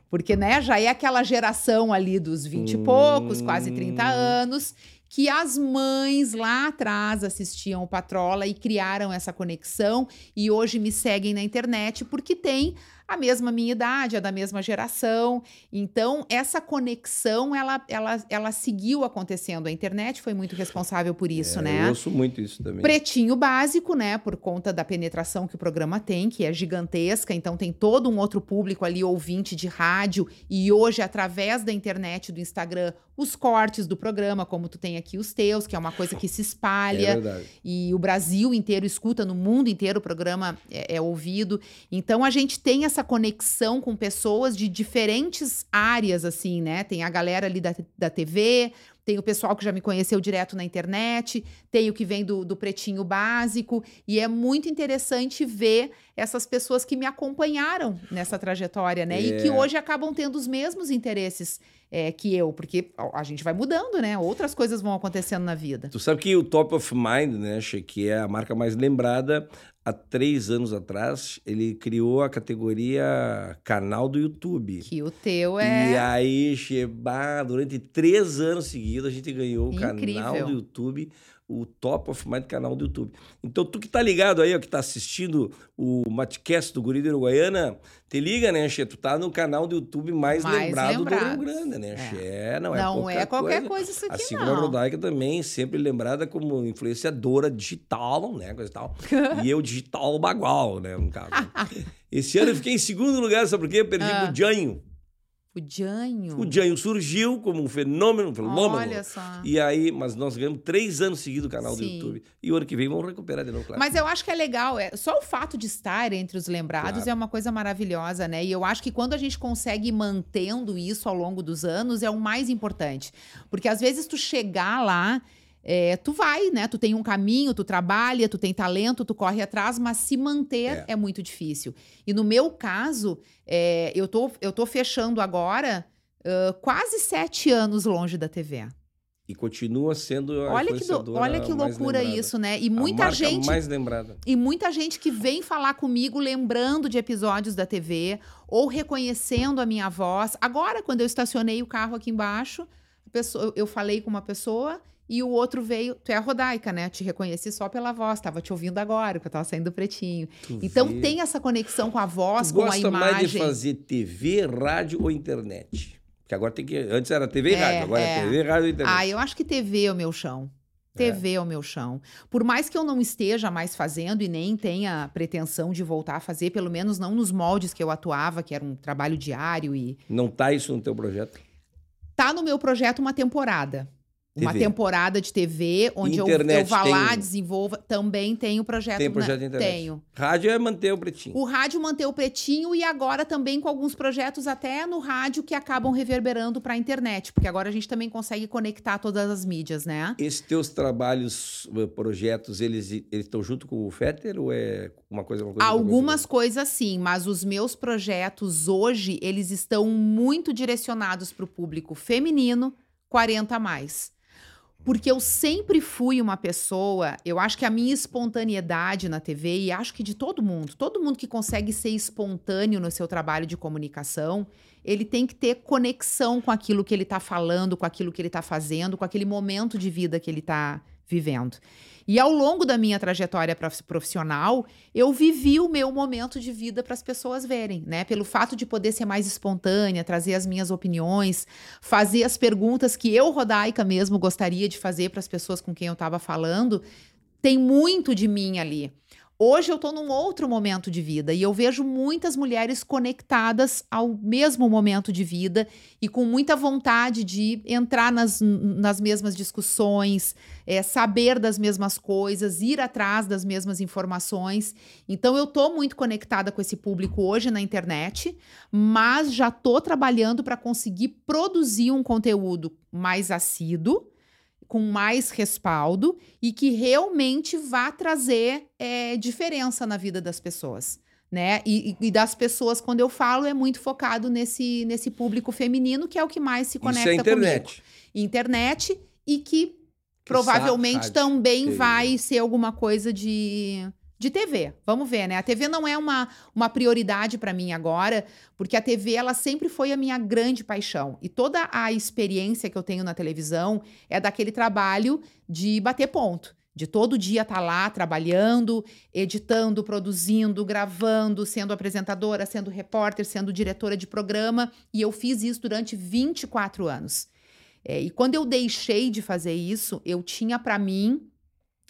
Speaker 2: Porque, né, já é aquela geração ali dos 20 e poucos, quase 30
Speaker 1: Hum.
Speaker 2: anos, que as mães lá atrás assistiam o Patrola e criaram essa conexão e hoje me seguem na internet porque tem a mesma minha idade, a da mesma geração. Então, essa conexão, ela, ela, ela seguiu acontecendo. A internet foi muito responsável por isso,
Speaker 1: É,
Speaker 2: né?
Speaker 1: Eu ouço muito isso também.
Speaker 2: Pretinho básico, né? Por conta da penetração que o programa tem, que é gigantesca. Então, tem todo um outro público ali, ouvinte de rádio. E hoje, através da internet, do Instagram, os cortes do programa, como tu tem aqui os teus, que é uma coisa que se
Speaker 1: É
Speaker 2: espalha.
Speaker 1: verdade.
Speaker 2: e o Brasil inteiro escuta, no mundo inteiro o programa é, é ouvido. Então, a gente tem essa conexão com pessoas de diferentes áreas, assim, né? Tem a galera ali da, da TV, tem o pessoal que já me conheceu direto na internet, tem o que vem do, do Pretinho Básico, e é muito interessante ver essas pessoas que me acompanharam nessa trajetória, né? E que
Speaker 1: É.
Speaker 2: hoje acabam tendo os mesmos interesses é, que eu, porque a a gente vai mudando, né? Outras coisas vão acontecendo na vida.
Speaker 1: Tu sabe que o Top of Mind, né, Che, que é a marca mais lembrada, há três anos atrás, ele criou a categoria canal do YouTube.
Speaker 2: Que o teu
Speaker 1: E
Speaker 2: é.
Speaker 1: aí, Sheba, durante três anos seguidos, a gente ganhou o canal
Speaker 2: Incrível.
Speaker 1: do YouTube, o Top of Mind canal do YouTube. Então, tu que tá ligado aí, ó, que tá assistindo o Matcast do Guri de Uruguaiana, te liga, né, Che? Tu tá no canal do YouTube mais,
Speaker 2: Mais
Speaker 1: lembrado, do Rio. Grande, né,
Speaker 2: É.
Speaker 1: Che? Não é
Speaker 2: não
Speaker 1: pouca
Speaker 2: é qualquer
Speaker 1: coisa.
Speaker 2: coisa, isso aqui,
Speaker 1: Assim como a
Speaker 2: não.
Speaker 1: Rodaica também, sempre lembrada como influenciadora digital, né? Coisa e tal. [LAUGHS] e eu digital bagual, né? No caso. Esse ano eu fiquei em segundo lugar, sabe por quê? Eu perdi
Speaker 2: Ah.
Speaker 1: pro Janho.
Speaker 2: O Janho.
Speaker 1: O Janho surgiu como um fenômeno, um fenômeno.
Speaker 2: Olha só.
Speaker 1: E aí, mas nós ganhamos três anos seguidos o canal do
Speaker 2: Sim.
Speaker 1: YouTube. E o ano que vem vamos recuperar de novo, claro.
Speaker 2: Mas eu acho que é legal, é, só o fato de estar entre os lembrados
Speaker 1: Claro.
Speaker 2: é uma coisa maravilhosa, né? E eu acho que quando a gente consegue ir mantendo isso ao longo dos anos é o mais importante. Porque às vezes tu chegar lá, é, tu vai, né? Tu tem um caminho, tu trabalha, tu tem talento, tu corre atrás, mas se manter é, muito difícil. E no meu caso, é, eu, tô, eu tô fechando agora ah, quase sete anos longe da TV.
Speaker 1: E continua sendo a
Speaker 2: Olha que, do- olha que loucura
Speaker 1: lembrada.
Speaker 2: isso, né? E
Speaker 1: A
Speaker 2: muita gente.
Speaker 1: mais lembrada.
Speaker 2: E muita gente que vem falar comigo lembrando de episódios da TV ou reconhecendo a minha voz. Agora, quando eu estacionei o carro aqui embaixo, pessoa- eu falei com uma pessoa e o outro veio. Tu é a Rodaica, né? Te reconheci só pela voz, tava te ouvindo agora, que eu tava saindo do pretinho.
Speaker 1: Tu
Speaker 2: Então
Speaker 1: vê.
Speaker 2: tem essa conexão com a voz,
Speaker 1: Tu
Speaker 2: com a
Speaker 1: gosta
Speaker 2: imagem.
Speaker 1: mais de fazer TV, rádio ou internet? Porque agora tem que. Antes era TV e
Speaker 2: É,
Speaker 1: rádio, agora é.
Speaker 2: é.
Speaker 1: TV, rádio e internet.
Speaker 2: Ah, eu acho que TV é o meu chão. TV é. o meu chão. Por mais que eu não esteja mais fazendo e nem tenha pretensão de voltar a fazer, pelo menos não nos moldes que eu atuava, que era um trabalho diário e
Speaker 1: Não tá isso no teu projeto?
Speaker 2: tá no meu projeto uma temporada. Uma temporada de TV, onde eu,
Speaker 1: Internet
Speaker 2: eu vá lá,
Speaker 1: tem-
Speaker 2: desenvolva. Também tenho projeto.
Speaker 1: Tem
Speaker 2: na-
Speaker 1: projeto de internet.
Speaker 2: Tenho.
Speaker 1: Rádio é manter o pretinho.
Speaker 2: O rádio manter o pretinho e agora também com alguns projetos até no rádio que acabam reverberando para a internet, porque agora a gente também consegue conectar todas as mídias, né?
Speaker 1: Esses teus trabalhos, eh, projetos, eles estão junto com o Fetter ou é uma coisa, uma coisa
Speaker 2: Algumas coisas sim, mas os meus projetos hoje, eles estão muito direcionados para o público feminino 40 a mais. Porque eu sempre fui uma pessoa, eu acho que a minha espontaneidade na TV, e acho que de todo mundo, todo mundo que consegue ser espontâneo no seu trabalho de comunicação, ele tem que ter conexão com aquilo que ele está falando, com aquilo que ele está fazendo, com aquele momento de vida que ele está vivendo. E ao longo da minha trajetória prof- profissional, eu vivi o meu momento de vida para as pessoas verem, né? Pelo fato de poder ser mais espontânea, trazer as minhas opiniões, fazer as perguntas que eu, Rodaica, mesmo gostaria de fazer para as pessoas com quem eu estava falando, tem muito de mim ali. Hoje eu estou num outro momento de vida e eu vejo muitas mulheres conectadas ao mesmo momento de vida e com muita vontade de entrar nas, nas mesmas discussões, é, saber das mesmas coisas, ir atrás das mesmas informações. Então eu estou muito conectada com esse público hoje na internet, mas já estou trabalhando para conseguir produzir um conteúdo mais assíduo com mais respaldo e que realmente vá trazer é, diferença na vida das pessoas. Né? E, e, das pessoas, quando eu falo, é muito focado nesse, nesse público feminino, que é o que mais se conecta
Speaker 1: Isso é internet.
Speaker 2: comigo. Internet e que provavelmente
Speaker 1: rádio,
Speaker 2: também vai ser alguma coisa de, de TV. Vamos ver, né? A TV não é uma, uma prioridade para mim agora, porque a TV ela sempre foi a minha grande paixão. E toda a experiência que eu tenho na televisão é daquele trabalho de bater ponto. De todo dia estar lá trabalhando, editando, produzindo, gravando, sendo apresentadora, sendo repórter, sendo diretora de programa. E eu fiz isso durante 24 anos. É, e quando eu deixei de fazer isso, eu tinha para mim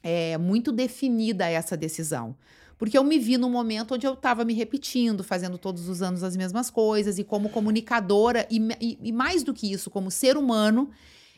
Speaker 2: é, muito definida essa decisão. Porque eu me vi num momento onde eu estava me repetindo, fazendo todos os anos as mesmas coisas, e como comunicadora, e, e, e mais do que isso, como ser humano,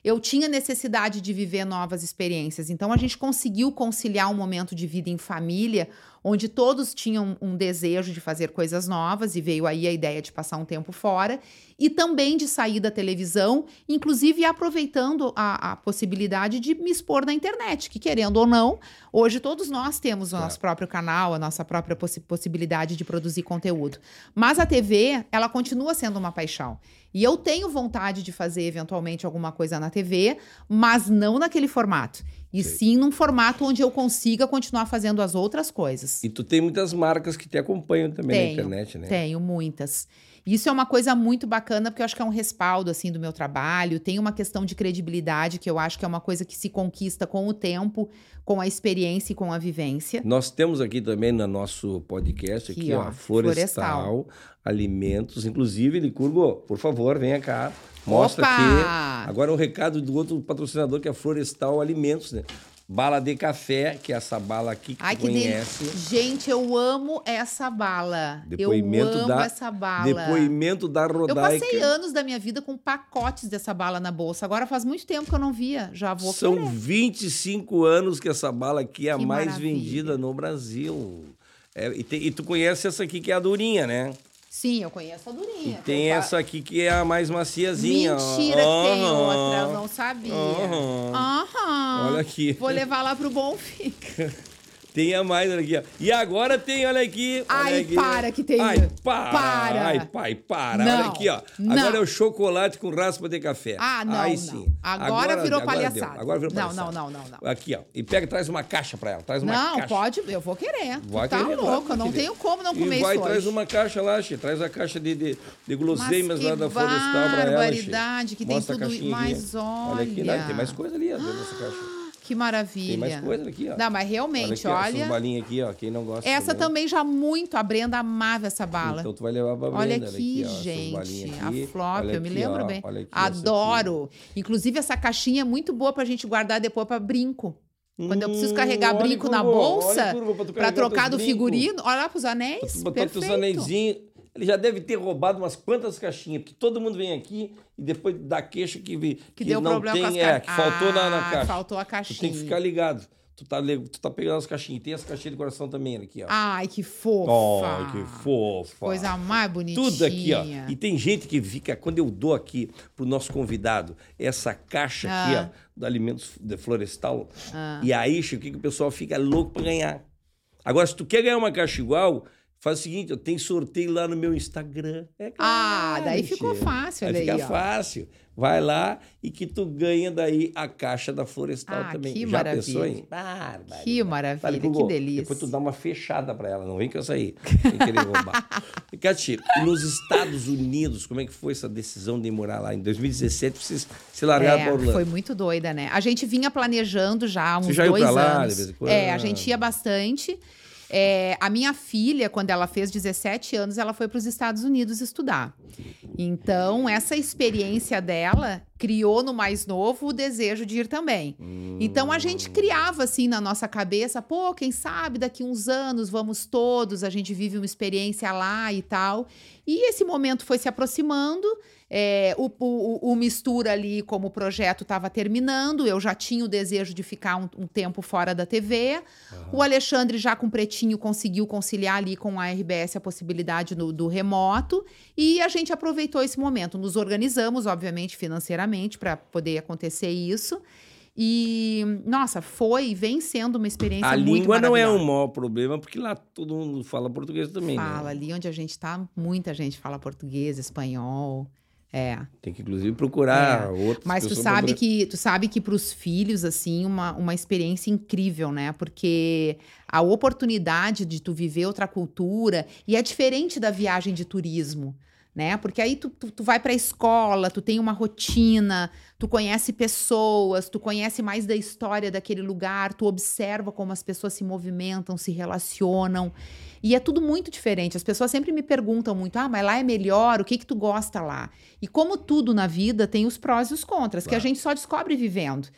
Speaker 2: eu tinha necessidade de viver novas experiências. Então a gente conseguiu conciliar um momento de vida em família, onde todos tinham um desejo de fazer coisas novas, e veio aí a ideia de passar um tempo fora, e também de sair da televisão, inclusive aproveitando a, a possibilidade de me expor na internet, que querendo ou não, hoje todos nós temos o
Speaker 1: Claro.
Speaker 2: nosso próprio canal, a nossa própria possi- possibilidade de produzir conteúdo. Mas a TV, ela continua sendo uma paixão. E eu tenho vontade de fazer eventualmente alguma coisa na TV, mas não naquele formato. E
Speaker 1: Sei.
Speaker 2: sim num formato onde eu consiga continuar fazendo as outras coisas.
Speaker 1: E tu tem muitas marcas que te acompanham também
Speaker 2: Tenho,
Speaker 1: na internet, né?
Speaker 2: Tenho muitas. Isso é uma coisa muito bacana, porque eu acho que é um respaldo, assim, do meu trabalho. Tem uma questão de credibilidade, que eu acho que é uma coisa que se conquista com o tempo, com a experiência e com a vivência.
Speaker 1: Nós temos aqui também no nosso podcast, aqui,
Speaker 2: Aqui,
Speaker 1: ó,
Speaker 2: ó,
Speaker 1: Florestal,
Speaker 2: Florestal.
Speaker 1: Alimentos. Inclusive, Licurgo, por favor, venha cá. Mostra
Speaker 2: Opa!
Speaker 1: aqui. Agora um recado do outro patrocinador, que é Florestal Alimentos, né? Bala de café, que é essa bala aqui que
Speaker 2: Ai, que
Speaker 1: conhece.
Speaker 2: delícia. Gente, eu amo essa bala.
Speaker 1: Depoimento
Speaker 2: eu amo
Speaker 1: da-
Speaker 2: essa bala.
Speaker 1: Depoimento da
Speaker 2: Eu
Speaker 1: Rodaica.
Speaker 2: passei anos da minha vida com pacotes dessa bala na bolsa. Agora faz muito tempo que eu não via. Já vou
Speaker 1: São
Speaker 2: querer.
Speaker 1: 25 anos que essa bala aqui é a
Speaker 2: Que
Speaker 1: mais
Speaker 2: maravilha.
Speaker 1: vendida no Brasil. É, e, tem- e tu conhece essa aqui que é a durinha, né?
Speaker 2: Sim, eu conheço a
Speaker 1: E
Speaker 2: durinha.
Speaker 1: tem
Speaker 2: Eu fa-
Speaker 1: essa aqui que é a mais maciazinha. ó.
Speaker 2: Mentira que tem outra, eu não sabia.
Speaker 1: Aham.
Speaker 2: Aham.
Speaker 1: Olha aqui.
Speaker 2: Vou levar lá pro Bonfim. [LAUGHS]
Speaker 1: Tem a mais, olha aqui, ó. E agora tem, olha aqui. olha
Speaker 2: Ai,
Speaker 1: aqui.
Speaker 2: para que tem.
Speaker 1: Ai, para.
Speaker 2: Para.
Speaker 1: Ai, pai, para.
Speaker 2: Não,
Speaker 1: olha aqui, ó.
Speaker 2: não.
Speaker 1: Agora é o chocolate com raspa de café.
Speaker 2: Ah, não,
Speaker 1: Aí
Speaker 2: não.
Speaker 1: sim.
Speaker 2: Agora virou
Speaker 1: deu.
Speaker 2: palhaçada.
Speaker 1: Agora virou
Speaker 2: Não,
Speaker 1: palhaçada.
Speaker 2: não, não, não, não.
Speaker 1: Aqui, ó. E pega, traz uma caixa pra ela. Traz uma
Speaker 2: Não,
Speaker 1: caixa.
Speaker 2: pode, eu vou querer. Tu
Speaker 1: Vai
Speaker 2: tá
Speaker 1: querer,
Speaker 2: louco,
Speaker 1: vai
Speaker 2: eu não
Speaker 1: querer.
Speaker 2: tenho como não comer
Speaker 1: e vai,
Speaker 2: isso
Speaker 1: traz
Speaker 2: hoje.
Speaker 1: uma caixa lá, Xê. Traz a caixa de, de, de guloseimas
Speaker 2: Mas
Speaker 1: lá
Speaker 2: que
Speaker 1: da Florestal pra ela, Xê.
Speaker 2: barbaridade, que tem tudo- mas
Speaker 1: aqui. Olha aqui, não,
Speaker 2: olha.
Speaker 1: tem mais coisa ali, ó, dentro dessa caixa.
Speaker 2: Que maravilha.
Speaker 1: Tem mais coisa aqui, ó.
Speaker 2: Não, mas realmente,
Speaker 1: olha. Aqui,
Speaker 2: olha.
Speaker 1: aqui, ó. Quem não gosta
Speaker 2: essa também já muito, a Brenda amava essa bala.
Speaker 1: Então tu vai levar pra
Speaker 2: Olha
Speaker 1: Brenda.
Speaker 2: aqui,
Speaker 1: ó, essas
Speaker 2: gente,
Speaker 1: balinhas
Speaker 2: a
Speaker 1: aqui.
Speaker 2: flop,
Speaker 1: Olha
Speaker 2: eu me
Speaker 1: aqui,
Speaker 2: lembro
Speaker 1: ó,
Speaker 2: bem.
Speaker 1: olha aqui, aqui.
Speaker 2: Adoro. Inclusive, essa caixinha é muito boa pra gente guardar depois pra brinco. Quando eu preciso
Speaker 1: Hum,
Speaker 2: carregar
Speaker 1: olha,
Speaker 2: brinco na bolsa,
Speaker 1: olha, pra tu
Speaker 2: pra
Speaker 1: carregar
Speaker 2: trocar do
Speaker 1: teus brincos.
Speaker 2: figurino, olha lá pros anéis.
Speaker 1: Tu botou teus
Speaker 2: perfeito.
Speaker 1: anéisinhos. Ele já deve ter roubado umas quantas caixinhas, porque todo mundo vem aqui e depois dá queixa que, vi-
Speaker 2: Que, deu
Speaker 1: não
Speaker 2: problema
Speaker 1: tem,
Speaker 2: com as
Speaker 1: é, que faltou na, na
Speaker 2: Ah,
Speaker 1: caixa.
Speaker 2: faltou a
Speaker 1: Tu
Speaker 2: caixinha.
Speaker 1: tem que ficar ligado. Tu tá, tu tá pegando as caixinhas. Tem as caixinhas de coração também aqui, ó.
Speaker 2: Ai, que fofa.
Speaker 1: Oh, que fofa.
Speaker 2: Coisa mais bonitinha.
Speaker 1: Tudo aqui, ó. E tem gente que fica, quando eu dou aqui pro nosso convidado essa caixa aqui,
Speaker 2: Ah.
Speaker 1: ó, do Alimentos Florestal, e aí, o que, que o pessoal fica louco pra ganhar? Agora, se tu quer ganhar uma caixa igual, faz o seguinte, eu tenho sorteio lá no meu Instagram. É
Speaker 2: Ah, daí ficou fácil,
Speaker 1: Aí
Speaker 2: olha
Speaker 1: fica
Speaker 2: aí, ó.
Speaker 1: fácil. Vai lá e que tu ganha daí a caixa da Florestal
Speaker 2: Ah,
Speaker 1: também.
Speaker 2: que
Speaker 1: Já
Speaker 2: maravilha.
Speaker 1: pensou em? Bárbaro.
Speaker 2: Que maravilha,
Speaker 1: Fale,
Speaker 2: que
Speaker 1: Google,
Speaker 2: delícia.
Speaker 1: Depois tu dá uma fechada pra ela, não vem com essa aí. Sem querer roubar. [LAUGHS] Cati, nos Estados Unidos, como é que foi essa decisão de morar lá? Em 2017, vocês se largaram
Speaker 2: É,
Speaker 1: Orlando.
Speaker 2: foi muito doida, né? A gente vinha planejando já há uns
Speaker 1: Você já ia
Speaker 2: dois
Speaker 1: pra lá,
Speaker 2: anos.
Speaker 1: de vez em quando?
Speaker 2: É, a gente ia bastante. É, a minha filha, quando ela fez 17 anos, ela foi para os Estados Unidos estudar. Então, essa experiência dela criou no mais novo o desejo de ir também. Então, a gente criava assim na nossa cabeça, pô, quem sabe daqui uns anos vamos todos, a gente vive uma experiência lá e tal. E esse momento foi se aproximando. É, o, o- o Mistura ali, como o projeto estava terminando, eu já tinha o desejo de ficar um, um tempo fora da TV. O Alexandre, já com o Pretinho, conseguiu conciliar ali com a RBS a possibilidade no- do remoto. E a gente aproveitou esse momento. Nos organizamos, obviamente, financeiramente, para poder acontecer isso. E, nossa, foi e vem sendo uma experiência
Speaker 1: A
Speaker 2: muito
Speaker 1: língua não é um maior problema, porque lá todo mundo fala português também,
Speaker 2: Fala,
Speaker 1: né?
Speaker 2: ali onde a gente tá, muita gente fala português, espanhol. É.
Speaker 1: Tem que, inclusive, procurar outros.
Speaker 2: Mas tu sabe
Speaker 1: pra-
Speaker 2: que tu sabe que para os filhos assim uma, uma experiência incrível, né? Porque a oportunidade de tu viver outra cultura e é diferente da viagem de turismo, né? Porque aí tu, tu, tu vai para a escola, tu tem uma rotina, tu conhece pessoas, tu conhece mais da história daquele lugar, tu observa como as pessoas se movimentam, se relacionam. E é tudo muito diferente. As pessoas sempre me perguntam muito: ah, mas lá é melhor, o que que tu gosta lá? E como tudo na vida tem os prós e os contras, que a
Speaker 1: Claro.
Speaker 2: gente só descobre vivendo.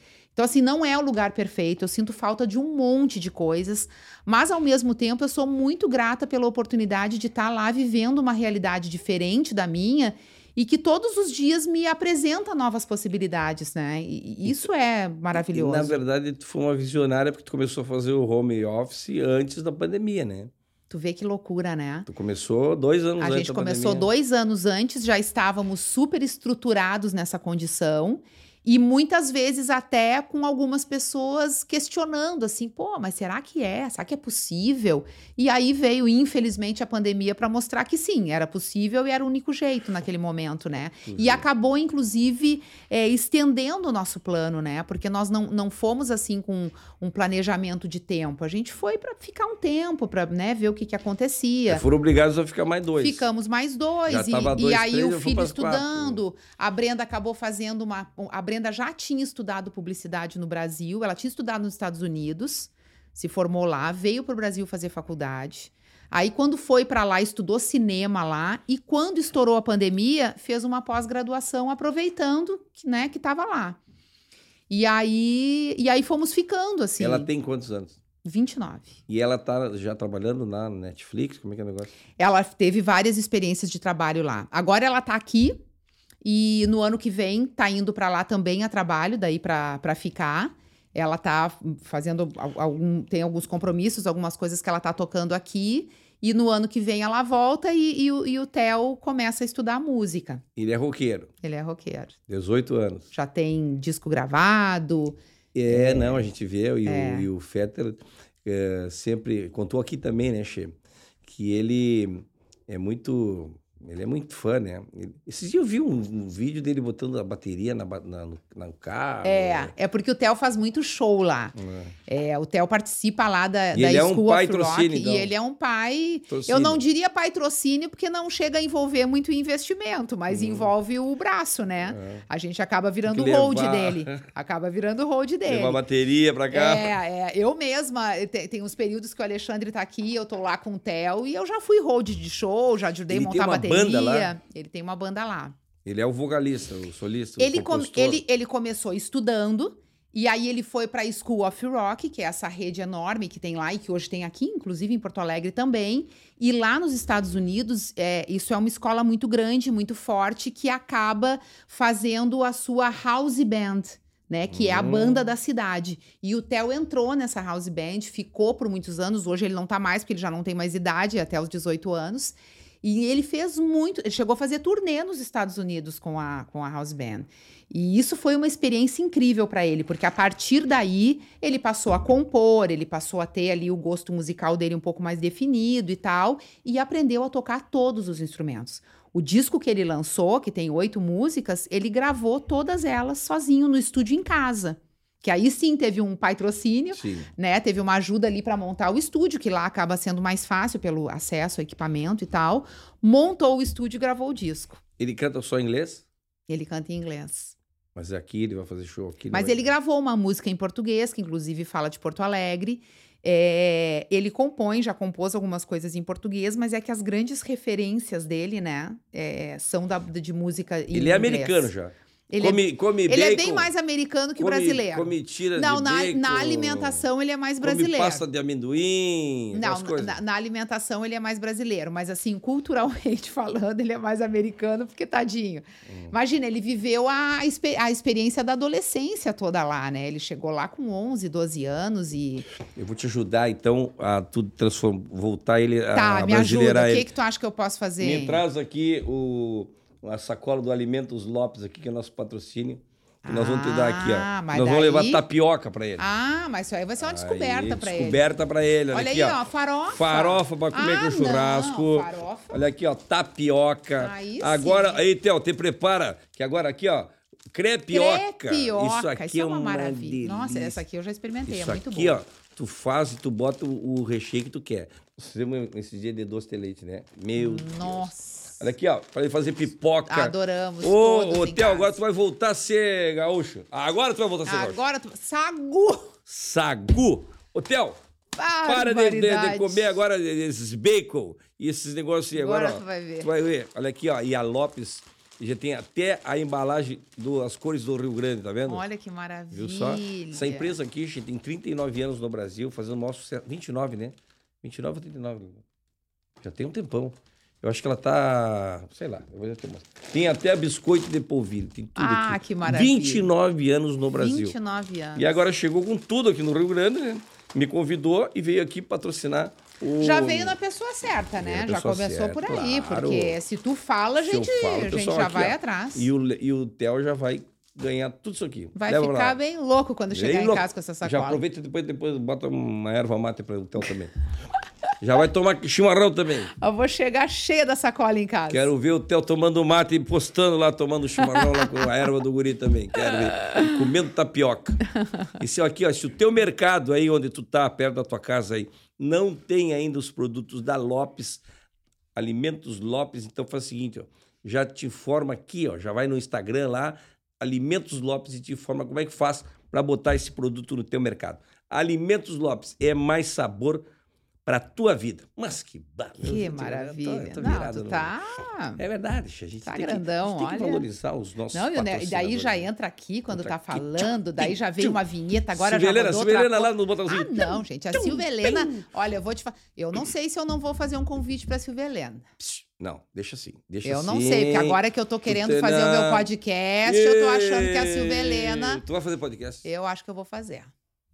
Speaker 2: Então, assim, não é o lugar perfeito, eu sinto falta de um monte de coisas, mas ao mesmo tempo eu sou muito grata pela oportunidade de estar lá vivendo uma realidade diferente da minha e que todos os dias me apresenta novas possibilidades, né? E isso é maravilhoso.
Speaker 1: E, na verdade, tu foi uma visionária porque tu começou a fazer o home office antes da pandemia, né?
Speaker 2: Tu vê que loucura, né?
Speaker 1: Tu começou dois anos
Speaker 2: A
Speaker 1: antes
Speaker 2: gente
Speaker 1: da
Speaker 2: começou
Speaker 1: pandemia.
Speaker 2: dois anos antes, já estávamos super estruturados nessa condição. E muitas vezes até com algumas pessoas questionando assim, pô, mas será que é? Será que é possível? E aí veio, infelizmente, a pandemia para mostrar que sim, era possível e era o único jeito naquele momento, né? E acabou, inclusive, é, estendendo o nosso plano, né? Porque nós não, não fomos assim com um planejamento de tempo. A gente foi para ficar um tempo, para né, ver o que, que acontecia.
Speaker 1: Foram obrigados a ficar mais dois.
Speaker 2: Ficamos mais dois.
Speaker 1: Já
Speaker 2: e,
Speaker 1: tava
Speaker 2: e
Speaker 1: dois,
Speaker 2: aí
Speaker 1: três,
Speaker 2: o filho
Speaker 1: pras quatro.
Speaker 2: estudando. A Brenda acabou fazendo uma. A Brenda já tinha estudado publicidade no Brasil, ela tinha estudado nos Estados Unidos, se formou lá, veio para o Brasil fazer faculdade. Aí, quando foi para lá, estudou cinema lá. E quando estourou a pandemia, fez uma pós-graduação aproveitando que, né, que estava lá. E aí, e aí fomos ficando, assim.
Speaker 1: Ela tem quantos anos?
Speaker 2: 29.
Speaker 1: E ela tá já trabalhando na Netflix? Como é que é o negócio?
Speaker 2: Ela teve várias experiências de trabalho lá. Agora ela tá aqui e no ano que vem tá indo para lá também a trabalho, daí para ficar. Ela tá fazendo al- algum tem alguns compromissos, algumas coisas que ela tá tocando aqui. E no ano que vem ela volta e, e o, e o Theo começa a estudar música.
Speaker 1: Ele é roqueiro,
Speaker 2: Ele é roqueiro.
Speaker 1: 18 anos.
Speaker 2: Já tem disco gravado.
Speaker 1: É, não, a gente vê, e,
Speaker 2: É.
Speaker 1: o, e o Fetter. é, sempre contou aqui também, né, Che? Que ele é muito ele é muito fã, né? Ele- Esses dias eu vi um, um vídeo dele botando a bateria na, na- no, no carro.
Speaker 2: É, é porque o Theo faz muito show lá.
Speaker 1: É.
Speaker 2: É, o Theo participa lá da,
Speaker 1: E
Speaker 2: da
Speaker 1: ele é um pai trocínio, então.
Speaker 2: e ele é um pai.
Speaker 1: Trocínio.
Speaker 2: Eu não diria patrocínio porque não chega a envolver muito investimento, mas
Speaker 1: Hum.
Speaker 2: envolve o braço, né? A gente acaba virando o hold dele. Acaba virando o hold [LAUGHS] dele.
Speaker 1: Levar bateria pra cá.
Speaker 2: É, é, eu mesma, tem, tem uns períodos que o Alexandre tá aqui, eu tô lá com o Theo e eu já fui hold de show, já ajudei a
Speaker 1: Ele
Speaker 2: montar bateria.
Speaker 1: Banda lá?
Speaker 2: Ele tem uma banda lá.
Speaker 1: Ele é o vocalista, o solista, o
Speaker 2: Ele, com-
Speaker 1: compositor.
Speaker 2: ele, ele começou estudando, e aí ele foi para a School of Rock, que é essa rede enorme que tem lá e que hoje tem aqui, inclusive em Porto Alegre também. E lá nos Estados Unidos, é, isso é uma escola muito grande, muito forte, que acaba fazendo a sua house band. Né, que é a
Speaker 1: Hum.
Speaker 2: banda da cidade. E o Theo entrou nessa house band, ficou por muitos anos. Hoje ele não tá mais, porque ele já não tem mais idade, até os 18 anos. E ele fez muito, ele chegou a fazer turnê nos Estados Unidos com a, com a House Band. E isso foi uma experiência incrível para ele, porque a partir daí ele passou a compor, ele passou a ter ali o gosto musical dele um pouco mais definido e tal, e aprendeu a tocar todos os instrumentos. O disco que ele lançou, que tem oito músicas, ele gravou todas elas sozinho no estúdio em casa. Que aí sim teve um patrocínio,
Speaker 1: Sim.
Speaker 2: né? Teve uma ajuda ali para montar o estúdio, que lá acaba sendo mais fácil pelo acesso ao equipamento e tal. Montou o estúdio e gravou o disco.
Speaker 1: Ele canta só em inglês,
Speaker 2: Ele canta em inglês.
Speaker 1: mas aqui ele vai fazer show aqui.
Speaker 2: Mas
Speaker 1: vai-
Speaker 2: ele gravou uma música em português, que inclusive fala de Porto Alegre. É, ele compõe, já compôs algumas coisas em português, mas é que as grandes referências dele, né, é, são da, de música em
Speaker 1: Ele é
Speaker 2: inglês.
Speaker 1: americano já.
Speaker 2: Ele, é,
Speaker 1: come, come
Speaker 2: ele é
Speaker 1: bacon,
Speaker 2: bem mais americano que
Speaker 1: come-
Speaker 2: brasileiro.
Speaker 1: Come tira
Speaker 2: Não,
Speaker 1: de
Speaker 2: na,
Speaker 1: bacon,
Speaker 2: na alimentação ele é mais brasileiro.
Speaker 1: Come pasta de amendoim,
Speaker 2: Não, na, na alimentação ele é mais brasileiro, mas assim, culturalmente [LAUGHS] falando, ele é mais americano, porque tadinho.
Speaker 1: Hum.
Speaker 2: Imagina, ele viveu a, a experiência da adolescência toda lá, né? Ele chegou lá com 11, 12 anos e...
Speaker 1: Eu vou te ajudar, então, a tu transform... voltar ele a
Speaker 2: Tá, me ajuda, o que que tu acha que eu posso fazer?
Speaker 1: Me traz aqui o... a sacola do Alimentos Lopes aqui, que é nosso patrocínio. Que nós vamos te dar aqui,
Speaker 2: Ah,
Speaker 1: ó.
Speaker 2: mas
Speaker 1: Nós vamos levar
Speaker 2: daí-
Speaker 1: tapioca pra ele.
Speaker 2: Ah, mas isso aí vai ser uma descoberta
Speaker 1: Aí,
Speaker 2: pra ele.
Speaker 1: Descoberta pra ele. Olha,
Speaker 2: Olha
Speaker 1: aqui,
Speaker 2: aí, ó, farofa.
Speaker 1: Farofa pra comer
Speaker 2: Ah,
Speaker 1: com churrasco.
Speaker 2: não, farofa.
Speaker 1: Olha aqui, ó, tapioca.
Speaker 2: Aí
Speaker 1: agora,
Speaker 2: sim.
Speaker 1: aí, Theo, te prepara, que agora aqui, ó, crepioca.
Speaker 2: Crepioca,
Speaker 1: Isso aqui é uma,
Speaker 2: maravilha.
Speaker 1: delícia.
Speaker 2: Nossa, essa aqui eu já experimentei,
Speaker 1: Isso
Speaker 2: é muito
Speaker 1: aqui,
Speaker 2: boa.
Speaker 1: ó, tu faz e tu bota o, o recheio que tu quer. Fizemos esse dia de doce de leite, né? Meu Deus. Olha aqui, ó, pra ele fazer pipoca.
Speaker 2: Adoramos
Speaker 1: Ô, ô Theo,
Speaker 2: casa.
Speaker 1: agora tu vai voltar a ser gaúcho. Agora tu vai voltar a ser gaúcho.
Speaker 2: Agora, tu... sagu!
Speaker 1: Sagu. Ô, Theo, para de, de- de comer agora esses bacon e esses negócios aí. Agora,
Speaker 2: Agora
Speaker 1: ó,
Speaker 2: tu vai ver.
Speaker 1: Tu vai ver. Olha aqui, ó. E a Lopes já tem até a embalagem das cores do Rio Grande, tá vendo?
Speaker 2: Olha que maravilha.
Speaker 1: Viu só? Essa empresa aqui, gente, tem 39 anos no Brasil, fazendo o sucesso. 29, né? 29 ou 39? Já tem um tempão. Eu acho que ela tá. Sei lá. Tem até biscoito de polvilho, tem tudo
Speaker 2: Ah,
Speaker 1: aqui.
Speaker 2: que maravilha.
Speaker 1: 29 anos no Brasil.
Speaker 2: 29 anos.
Speaker 1: E agora chegou com tudo aqui no Rio Grande, né? Me convidou e veio aqui patrocinar o.
Speaker 2: Já veio na pessoa certa, né?
Speaker 1: Na
Speaker 2: Já
Speaker 1: pessoa
Speaker 2: começou
Speaker 1: certa,
Speaker 2: por aí,
Speaker 1: claro.
Speaker 2: porque se tu fala, a gente,
Speaker 1: falo,
Speaker 2: a gente já
Speaker 1: aqui,
Speaker 2: vai
Speaker 1: ó.
Speaker 2: atrás.
Speaker 1: E o, e o Theo já vai ganhar tudo isso aqui.
Speaker 2: Vai
Speaker 1: Leva
Speaker 2: ficar
Speaker 1: lá.
Speaker 2: bem louco quando chegar
Speaker 1: Bem
Speaker 2: em
Speaker 1: louco.
Speaker 2: casa com essa
Speaker 1: Já
Speaker 2: sacola.
Speaker 1: aproveita e depois, depois bota uma erva mate para o Theo também. [LAUGHS] já vai tomar chimarrão também.
Speaker 2: Eu vou chegar cheia da sacola em casa.
Speaker 1: Quero ver o Theo tomando mate e postando lá, tomando chimarrão lá com a erva do guri também. Quero ver. E comendo tapioca. Isso aqui, ó, se o teu mercado aí onde tu tá, perto da tua casa aí, não tem ainda os produtos da Lopes, Alimentos Lopes, então faz o seguinte, ó, já te informa aqui, ó, já vai no Instagram lá, Alimentos Lopes e te informa como é que faz para botar esse produto no teu mercado. Alimentos Lopes é mais sabor para tua vida. Mas que bala.
Speaker 2: Que
Speaker 1: tô-
Speaker 2: maravilha.
Speaker 1: eu tô
Speaker 2: não, tu
Speaker 1: no-
Speaker 2: tá...
Speaker 1: É verdade, a gente
Speaker 2: Tá
Speaker 1: tem,
Speaker 2: grandão,
Speaker 1: que, a gente tem que valorizar os nossos
Speaker 2: Não, e e daí já
Speaker 1: patrocinadores.
Speaker 2: entra aqui quando
Speaker 1: Entra
Speaker 2: tá
Speaker 1: aqui,
Speaker 2: falando, daí já vem
Speaker 1: tchum.
Speaker 2: uma vinheta, agora
Speaker 1: Silvelena,
Speaker 2: já outra
Speaker 1: Silvelena
Speaker 2: coisa.
Speaker 1: lá no botãozinho.
Speaker 2: Ah, não, gente, a Silvelena, olha, eu vou te falar, eu não sei se eu não vou fazer um convite pra Silvelena.
Speaker 1: Não, deixa assim. Deixa
Speaker 2: Eu
Speaker 1: assim.
Speaker 2: não sei, porque agora que eu tô querendo fazer o meu podcast, eu tô achando que a Silvelena,
Speaker 1: Tu vai fazer podcast?
Speaker 2: eu acho que eu vou fazer.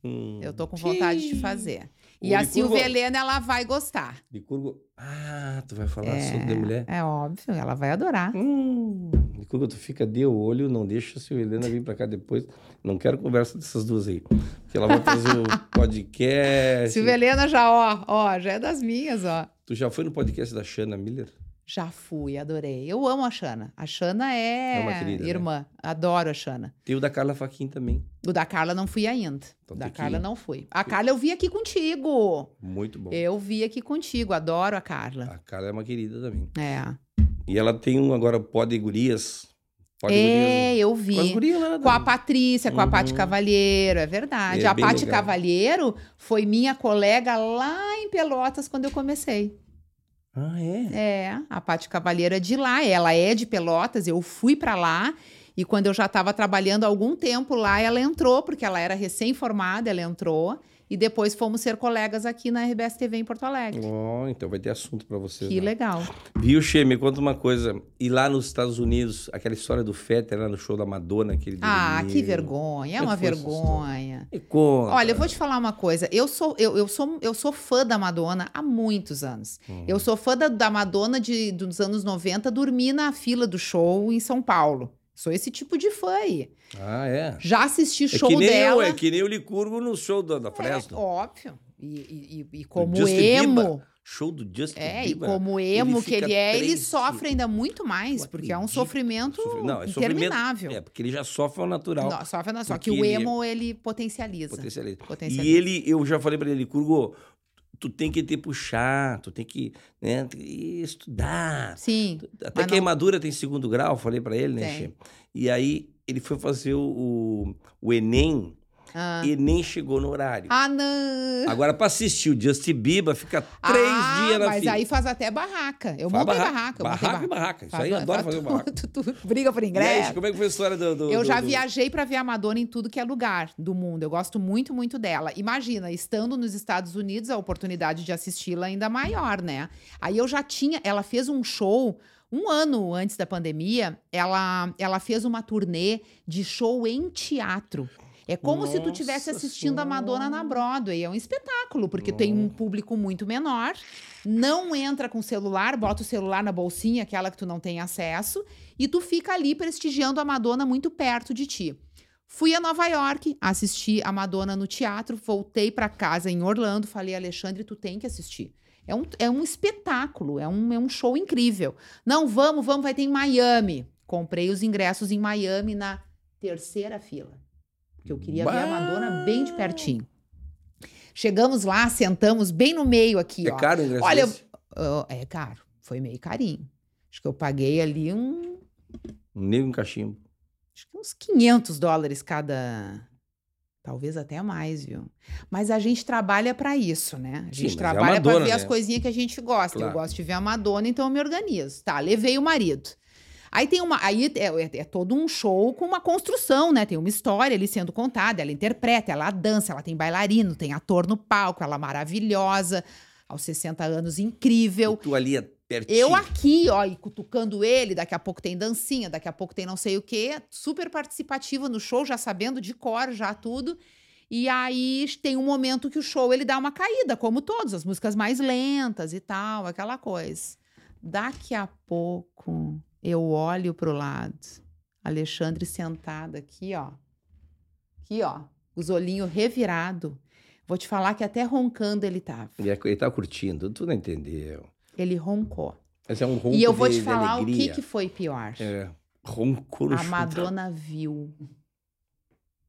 Speaker 1: Hum.
Speaker 2: Eu tô com vontade de fazer. E
Speaker 1: O
Speaker 2: a
Speaker 1: Licurgo-
Speaker 2: Silvelena, ela vai gostar.
Speaker 1: Licurgo. Ah, tu vai falar sobre de mulher?
Speaker 2: É óbvio, ela vai adorar.
Speaker 1: Hum. Licurgo, tu fica de olho, não deixa a Silvelena vir pra cá depois. Não quero conversa dessas duas aí. que ela vai fazer o [LAUGHS] podcast.
Speaker 2: Silvia Helena já, ó, ó, já é das minhas, ó.
Speaker 1: Tu já foi no podcast da Shanna Miller?
Speaker 2: Já fui, adorei. Eu amo a Xana. A Xana é,
Speaker 1: É uma querida, né?
Speaker 2: irmã. Adoro a Xana.
Speaker 1: Tem o da Carla Faquin também.
Speaker 2: O da Carla não fui ainda.
Speaker 1: Então
Speaker 2: da
Speaker 1: que
Speaker 2: Carla
Speaker 1: ir.
Speaker 2: não fui. A Carla eu vi aqui contigo.
Speaker 1: Muito bom.
Speaker 2: Eu vi aqui contigo. Adoro a Carla.
Speaker 1: A Carla é uma querida também.
Speaker 2: É.
Speaker 1: E ela tem um agora Pode Gurias. Pode
Speaker 2: É,
Speaker 1: Gurias.
Speaker 2: eu
Speaker 1: Com as
Speaker 2: vi.
Speaker 1: gurias lá.
Speaker 2: Com a. Patrícia, com a Paty
Speaker 1: Uhum.
Speaker 2: Cavalheiro, é verdade.
Speaker 1: É
Speaker 2: a Paty
Speaker 1: legal.
Speaker 2: Cavalheiro foi minha colega lá em Pelotas quando eu comecei.
Speaker 1: Ah, é?
Speaker 2: É, a Paty Cavalheiro é de lá, ela é de Pelotas, eu fui pra lá e quando eu já estava trabalhando há algum tempo lá, ela entrou, porque ela era recém-formada, ela entrou e depois fomos ser colegas aqui na RBS TV em Porto Alegre.
Speaker 1: Ó, então vai ter assunto pra vocês.
Speaker 2: Que
Speaker 1: lá.
Speaker 2: legal.
Speaker 1: Viu, Che? Me conta uma coisa. E lá nos Estados Unidos, aquela história do Fetter lá no show da Madonna, que ele
Speaker 2: Ah,
Speaker 1: dormiu.
Speaker 2: que vergonha, é uma
Speaker 1: é essa
Speaker 2: vergonha.
Speaker 1: Me conta.
Speaker 2: Olha, eu vou te falar uma coisa. Eu sou, eu, eu sou, eu sou fã da Madonna há muitos anos.
Speaker 1: Uhum.
Speaker 2: Eu sou fã da, da Madonna de, dos anos 90, dormi na fila do show em São Paulo. Sou esse tipo de fã aí.
Speaker 1: Ah, é?
Speaker 2: Já assisti
Speaker 1: É
Speaker 2: show
Speaker 1: que nem
Speaker 2: dela.
Speaker 1: eu, é que nem o Licurgo no show da, da
Speaker 2: É,
Speaker 1: Fresno.
Speaker 2: óbvio. E, e- e- como emo.
Speaker 1: Bieber. Show do Justin
Speaker 2: É, e
Speaker 1: Bieber.
Speaker 2: como emo
Speaker 1: ele
Speaker 2: que ele é, ele sofre ainda muito mais, porque é um sofrimento
Speaker 1: Não, é sofrimento.
Speaker 2: interminável.
Speaker 1: É, porque ele já sofre ao natural.
Speaker 2: Não, sofre, não, só que o
Speaker 1: ele-
Speaker 2: emo ele potencializa.
Speaker 1: Potencializa.
Speaker 2: Potencializa.
Speaker 1: E ele, eu já falei pra ele, Curgo, tu tem que te puxar, tu tem que né, estudar.
Speaker 2: Sim.
Speaker 1: Até
Speaker 2: Mas não-
Speaker 1: queimadura tem segundo grau, falei pra ele, né. Che? E aí ele foi fazer o, o Enem
Speaker 2: Ah,
Speaker 1: e nem chegou no horário.
Speaker 2: Ah, não.
Speaker 1: Agora, pra assistir o Justin Bieber, fica três
Speaker 2: ah,
Speaker 1: dias na
Speaker 2: mas
Speaker 1: fila.
Speaker 2: aí faz até barraca. Eu
Speaker 1: Faz
Speaker 2: montei
Speaker 1: barraca.
Speaker 2: barraca.
Speaker 1: Barraca e barraca. Isso aí, eu adoro
Speaker 2: faz
Speaker 1: fazer barraca. [LAUGHS]
Speaker 2: tudo, tu briga por
Speaker 1: E aí,
Speaker 2: ingresso.
Speaker 1: como é que foi a história do... do-
Speaker 2: Eu
Speaker 1: do-
Speaker 2: já
Speaker 1: do-
Speaker 2: viajei pra ver a Madonna em tudo que é lugar do mundo. Eu gosto muito, muito dela. Imagina, estando nos Estados Unidos, a oportunidade de assisti-la ainda maior, né? Aí eu já tinha. Ela fez um show. Um ano antes da pandemia, ela, ela fez uma turnê de show em teatro. É como se tu estivesse
Speaker 1: Nossa
Speaker 2: assistindo a Madonna na Broadway. É um espetáculo, porque tem um público muito menor, não entra com celular, bota o celular na bolsinha, aquela que tu não tem acesso, e tu fica ali prestigiando a Madonna muito perto de ti. Fui a Nova York, assisti a Madonna no teatro, voltei para casa em Orlando, falei, Alexandre, tu tem que assistir. É um, é um espetáculo, é um, é um show incrível. Não, vamos, vamos, vai ter em Miami. Comprei os ingressos em Miami na terceira fila. Porque eu queria ver a Madonna bem de pertinho. Chegamos lá, sentamos bem no meio aqui,
Speaker 1: É
Speaker 2: ó.
Speaker 1: caro o
Speaker 2: Olha? Ah, é caro, foi meio carinho. Acho que eu paguei ali um,
Speaker 1: Um negro em cachimbo.
Speaker 2: acho que uns 500 dólares cada, talvez até mais, viu? Mas a gente trabalha pra isso, né? A
Speaker 1: Sim,
Speaker 2: gente
Speaker 1: mas é
Speaker 2: trabalha pra
Speaker 1: Madonna,
Speaker 2: ver
Speaker 1: né?
Speaker 2: as coisinhas que a gente gosta.
Speaker 1: Claro.
Speaker 2: Eu gosto de ver a Madonna, então eu me organizo. Tá, levei o marido. Aí tem uma, aí é, é- é todo um show com uma construção, né? Tem uma história ali sendo contada, ela interpreta, ela dança, ela tem bailarino, tem ator no palco, ela é maravilhosa, aos 60 anos incrível.
Speaker 1: E tu ali é pertinho.
Speaker 2: Eu aqui, ó, e cutucando ele, daqui a pouco tem dancinha, daqui a pouco tem não sei o quê, super participativa no show, já sabendo de cor, já tudo. E aí tem um momento que o show ele dá uma caída, como todos, as músicas mais lentas e tal, aquela coisa. Daqui a pouco eu olho pro lado, Alexandre sentado aqui, ó. Aqui, ó, os olhinhos revirados. Vou te falar que até roncando ele tava.
Speaker 1: Ele, é- ele tá curtindo, tu não entendeu.
Speaker 2: Ele roncou.
Speaker 1: Mas é um ronco
Speaker 2: E eu vou te
Speaker 1: de
Speaker 2: falar o que, que foi pior.
Speaker 1: É, ronco no
Speaker 2: A. Madonna viu.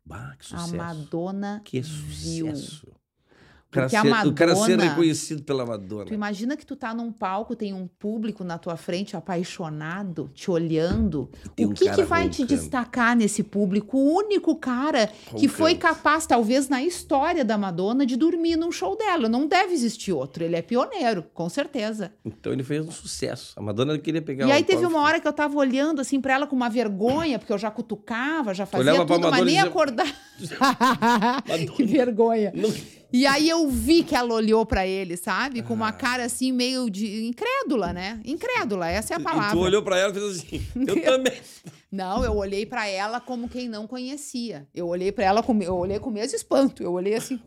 Speaker 1: Bah, que
Speaker 2: A
Speaker 1: sucesso.
Speaker 2: Madonna
Speaker 1: Que
Speaker 2: viu.
Speaker 1: sucesso. O cara,
Speaker 2: Porque a
Speaker 1: ser, o cara ser
Speaker 2: Madonna-
Speaker 1: reconhecido pela Madonna.
Speaker 2: Tu imagina que tu tá num palco, tem um público na tua frente apaixonado, te olhando.
Speaker 1: tem
Speaker 2: o
Speaker 1: um
Speaker 2: que, que
Speaker 1: cara
Speaker 2: vai te
Speaker 1: roncando.
Speaker 2: destacar nesse público? O único cara que foi
Speaker 1: Roncando.
Speaker 2: capaz, talvez na história da Madonna, de dormir num show dela. Não deve existir outro. Ele é pioneiro, com certeza.
Speaker 1: Então ele fez um sucesso. A Madonna queria pegar
Speaker 2: E
Speaker 1: o
Speaker 2: aí teve uma hora que eu tava olhando assim pra ela com uma vergonha, porque eu já cutucava, já fazia
Speaker 1: Olhava
Speaker 2: tudo, mas
Speaker 1: Madonna e
Speaker 2: nem
Speaker 1: dizia-
Speaker 2: acordar. [LAUGHS] [LAUGHS] que vergonha.
Speaker 1: Não-
Speaker 2: E aí eu vi que ela olhou pra ele, sabe? Com uma cara assim meio de incrédula, né? Incrédula, essa é a
Speaker 1: E
Speaker 2: palavra.
Speaker 1: tu olhou pra ela e fez assim, [LAUGHS] eu também.
Speaker 2: Não, eu olhei pra ela como quem não conhecia. Eu olhei pra ela com eu olhei com o mesmo espanto. Eu olhei assim.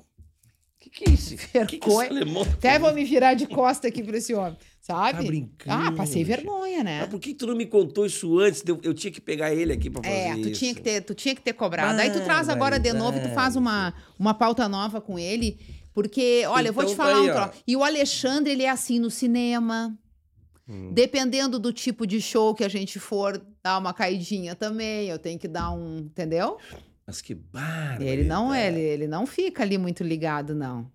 Speaker 1: Que que é isso? [LAUGHS] Que que
Speaker 2: Vergonha.
Speaker 1: alemão tá
Speaker 2: Até vou me virar de costa aqui pra esse homem, sabe?
Speaker 1: Tá brincando,
Speaker 2: Ah, passei vergonha, né?
Speaker 1: Mas por que tu não me contou isso antes? Eu, eu tinha que pegar ele aqui pra fazer
Speaker 2: É, tu
Speaker 1: isso.
Speaker 2: tinha que ter, tu tinha que ter cobrado. Aí tu traz agora de novo e tu faz uma, uma pauta nova com ele, porque, olha, eu vou te
Speaker 1: Então
Speaker 2: falar
Speaker 1: tá
Speaker 2: um
Speaker 1: aí, ó.
Speaker 2: troço. E o Alexandre, ele é assim no cinema.
Speaker 1: Hum.
Speaker 2: Dependendo do tipo de show que a gente for dar uma caidinha também, eu tenho que dar um, entendeu?
Speaker 1: Mas que barba.
Speaker 2: Ele não é, ele, ele não fica ali muito ligado, não.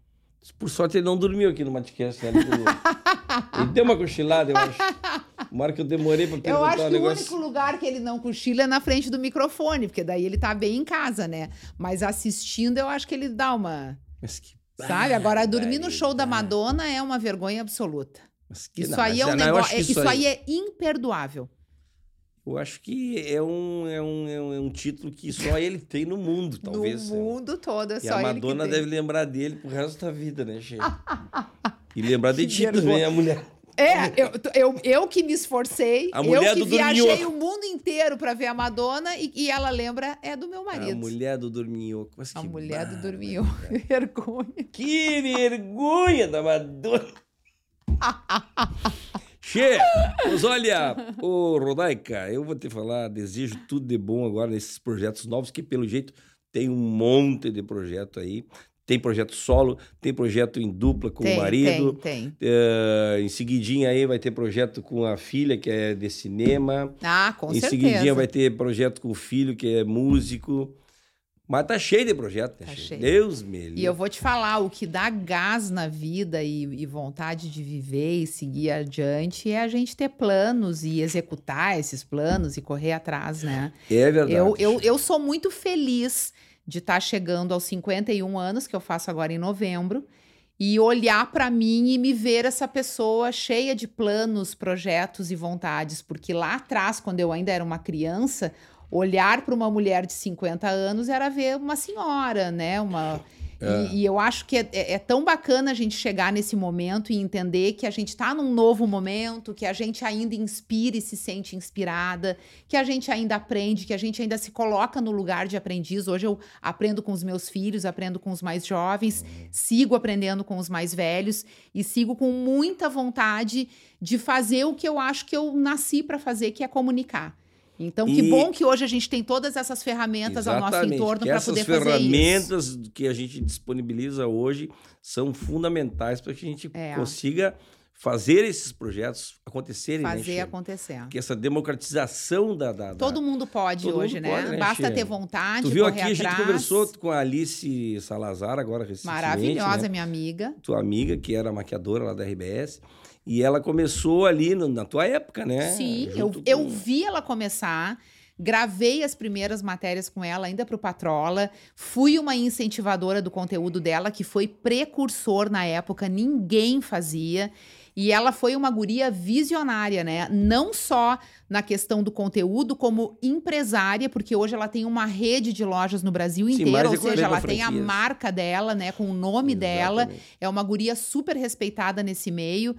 Speaker 1: Por sorte, ele não dormiu aqui no Matcast, né? Ele, [LAUGHS] ele deu uma cochilada, eu acho. Uma que eu demorei pra
Speaker 2: Eu
Speaker 1: perguntar
Speaker 2: acho
Speaker 1: o
Speaker 2: que
Speaker 1: negócio.
Speaker 2: o único lugar que ele não cochila é na frente do microfone, porque daí ele tá bem em casa, né? Mas assistindo, eu acho que ele dá uma.
Speaker 1: Mas que
Speaker 2: Sabe? Agora, dormir no show da. Madonna é uma vergonha absoluta.
Speaker 1: Mas que-
Speaker 2: Isso
Speaker 1: não,
Speaker 2: aí é um
Speaker 1: eu
Speaker 2: negócio.
Speaker 1: acho que
Speaker 2: Isso, aí é imperdoável.
Speaker 1: Eu acho que é um, é, um, é um- é um título que só ele tem no mundo, talvez.
Speaker 2: no mundo todo, é
Speaker 1: E
Speaker 2: só
Speaker 1: a
Speaker 2: ele
Speaker 1: Madonna
Speaker 2: que tem.
Speaker 1: deve lembrar dele pro resto da vida, né, Che? [LAUGHS] E lembrar de
Speaker 2: Que
Speaker 1: ti também, a mulher.
Speaker 2: É, eu, eu, eu que me esforcei,
Speaker 1: A mulher
Speaker 2: eu que
Speaker 1: do
Speaker 2: viajei
Speaker 1: dorminhoco.
Speaker 2: o mundo inteiro pra ver a Madonna e, e ela lembra é do meu marido.
Speaker 1: A mulher do dorminhoco. Mas
Speaker 2: A
Speaker 1: que
Speaker 2: mulher do
Speaker 1: barba.
Speaker 2: dorminho. [LAUGHS] Vergonha.
Speaker 1: Que vergonha da Madonna. [LAUGHS] che, mas olha, ô Rodaica, eu vou te falar, desejo tudo de bom agora nesses projetos novos, que pelo jeito tem um monte de projeto aí. Tem projeto solo, tem projeto em dupla com
Speaker 2: tem,
Speaker 1: o marido.
Speaker 2: tem, tem.
Speaker 1: Eh, em seguidinha aí vai ter projeto com a filha, que é de cinema.
Speaker 2: Ah, com
Speaker 1: em
Speaker 2: certeza.
Speaker 1: seguidinha vai ter projeto com o filho, que é músico. Mas tá cheio de projeto, né?
Speaker 2: Tá
Speaker 1: Che?
Speaker 2: cheio.
Speaker 1: Deus me livre.
Speaker 2: E eu vou te falar, o que dá gás na vida e, e vontade de viver e seguir adiante é a gente ter planos e executar esses planos e correr atrás, né?
Speaker 1: É verdade.
Speaker 2: Eu, eu, eu sou muito feliz de estar chegando aos 51 anos, que eu faço agora em novembro, e olhar para mim e me ver essa pessoa cheia de planos, projetos e vontades, porque lá atrás, quando eu ainda era uma criança, olhar para uma mulher de 50 anos era ver uma senhora, né? Uma e, e eu acho que é, é- é tão bacana a gente chegar nesse momento e entender que a gente está num novo momento, que a gente ainda inspira e se sente inspirada, que a gente ainda aprende, que a gente ainda se coloca no lugar de aprendiz. Hoje eu aprendo com os meus filhos, aprendo com os mais jovens, sigo aprendendo com os mais velhos e sigo com muita vontade de fazer o que eu acho que eu nasci para fazer, que é comunicar. Então, que
Speaker 1: E-
Speaker 2: bom que hoje a gente tem todas essas ferramentas ao nosso
Speaker 1: Exatamente,
Speaker 2: entorno
Speaker 1: que
Speaker 2: para
Speaker 1: essas
Speaker 2: poder fazer isso.
Speaker 1: ferramentas que a gente disponibiliza hoje são fundamentais para que a gente
Speaker 2: É.
Speaker 1: consiga fazer esses projetos acontecerem, né,
Speaker 2: Fazer
Speaker 1: Che?
Speaker 2: acontecer.
Speaker 1: Porque essa democratização da... da- da-
Speaker 2: Todo mundo pode
Speaker 1: Todo
Speaker 2: hoje,
Speaker 1: mundo
Speaker 2: né?
Speaker 1: pode, né,
Speaker 2: Basta
Speaker 1: Che?
Speaker 2: ter vontade,
Speaker 1: Tu viu aqui, a gente
Speaker 2: atrás.
Speaker 1: conversou com a Alice Salazar agora recentemente,
Speaker 2: Maravilhosa,
Speaker 1: né?
Speaker 2: minha amiga.
Speaker 1: tua amiga, que era maquiadora lá da RBS, e ela começou ali no- na tua época, né?
Speaker 2: Sim, eu,
Speaker 1: Junto
Speaker 2: eu
Speaker 1: com-
Speaker 2: vi ela começar, gravei as primeiras matérias com ela ainda para o Patrola, fui uma incentivadora do conteúdo dela, que foi precursor na época, ninguém fazia. E ela foi uma guria visionária, né? Não só na questão do conteúdo, como empresária, porque hoje ela tem uma rede de lojas no Brasil
Speaker 1: Sim,
Speaker 2: inteiro, ou seja,
Speaker 1: 40
Speaker 2: ela tem a marca dela, né? Com o nome dela.
Speaker 1: Exatamente.
Speaker 2: É uma guria super respeitada nesse meio.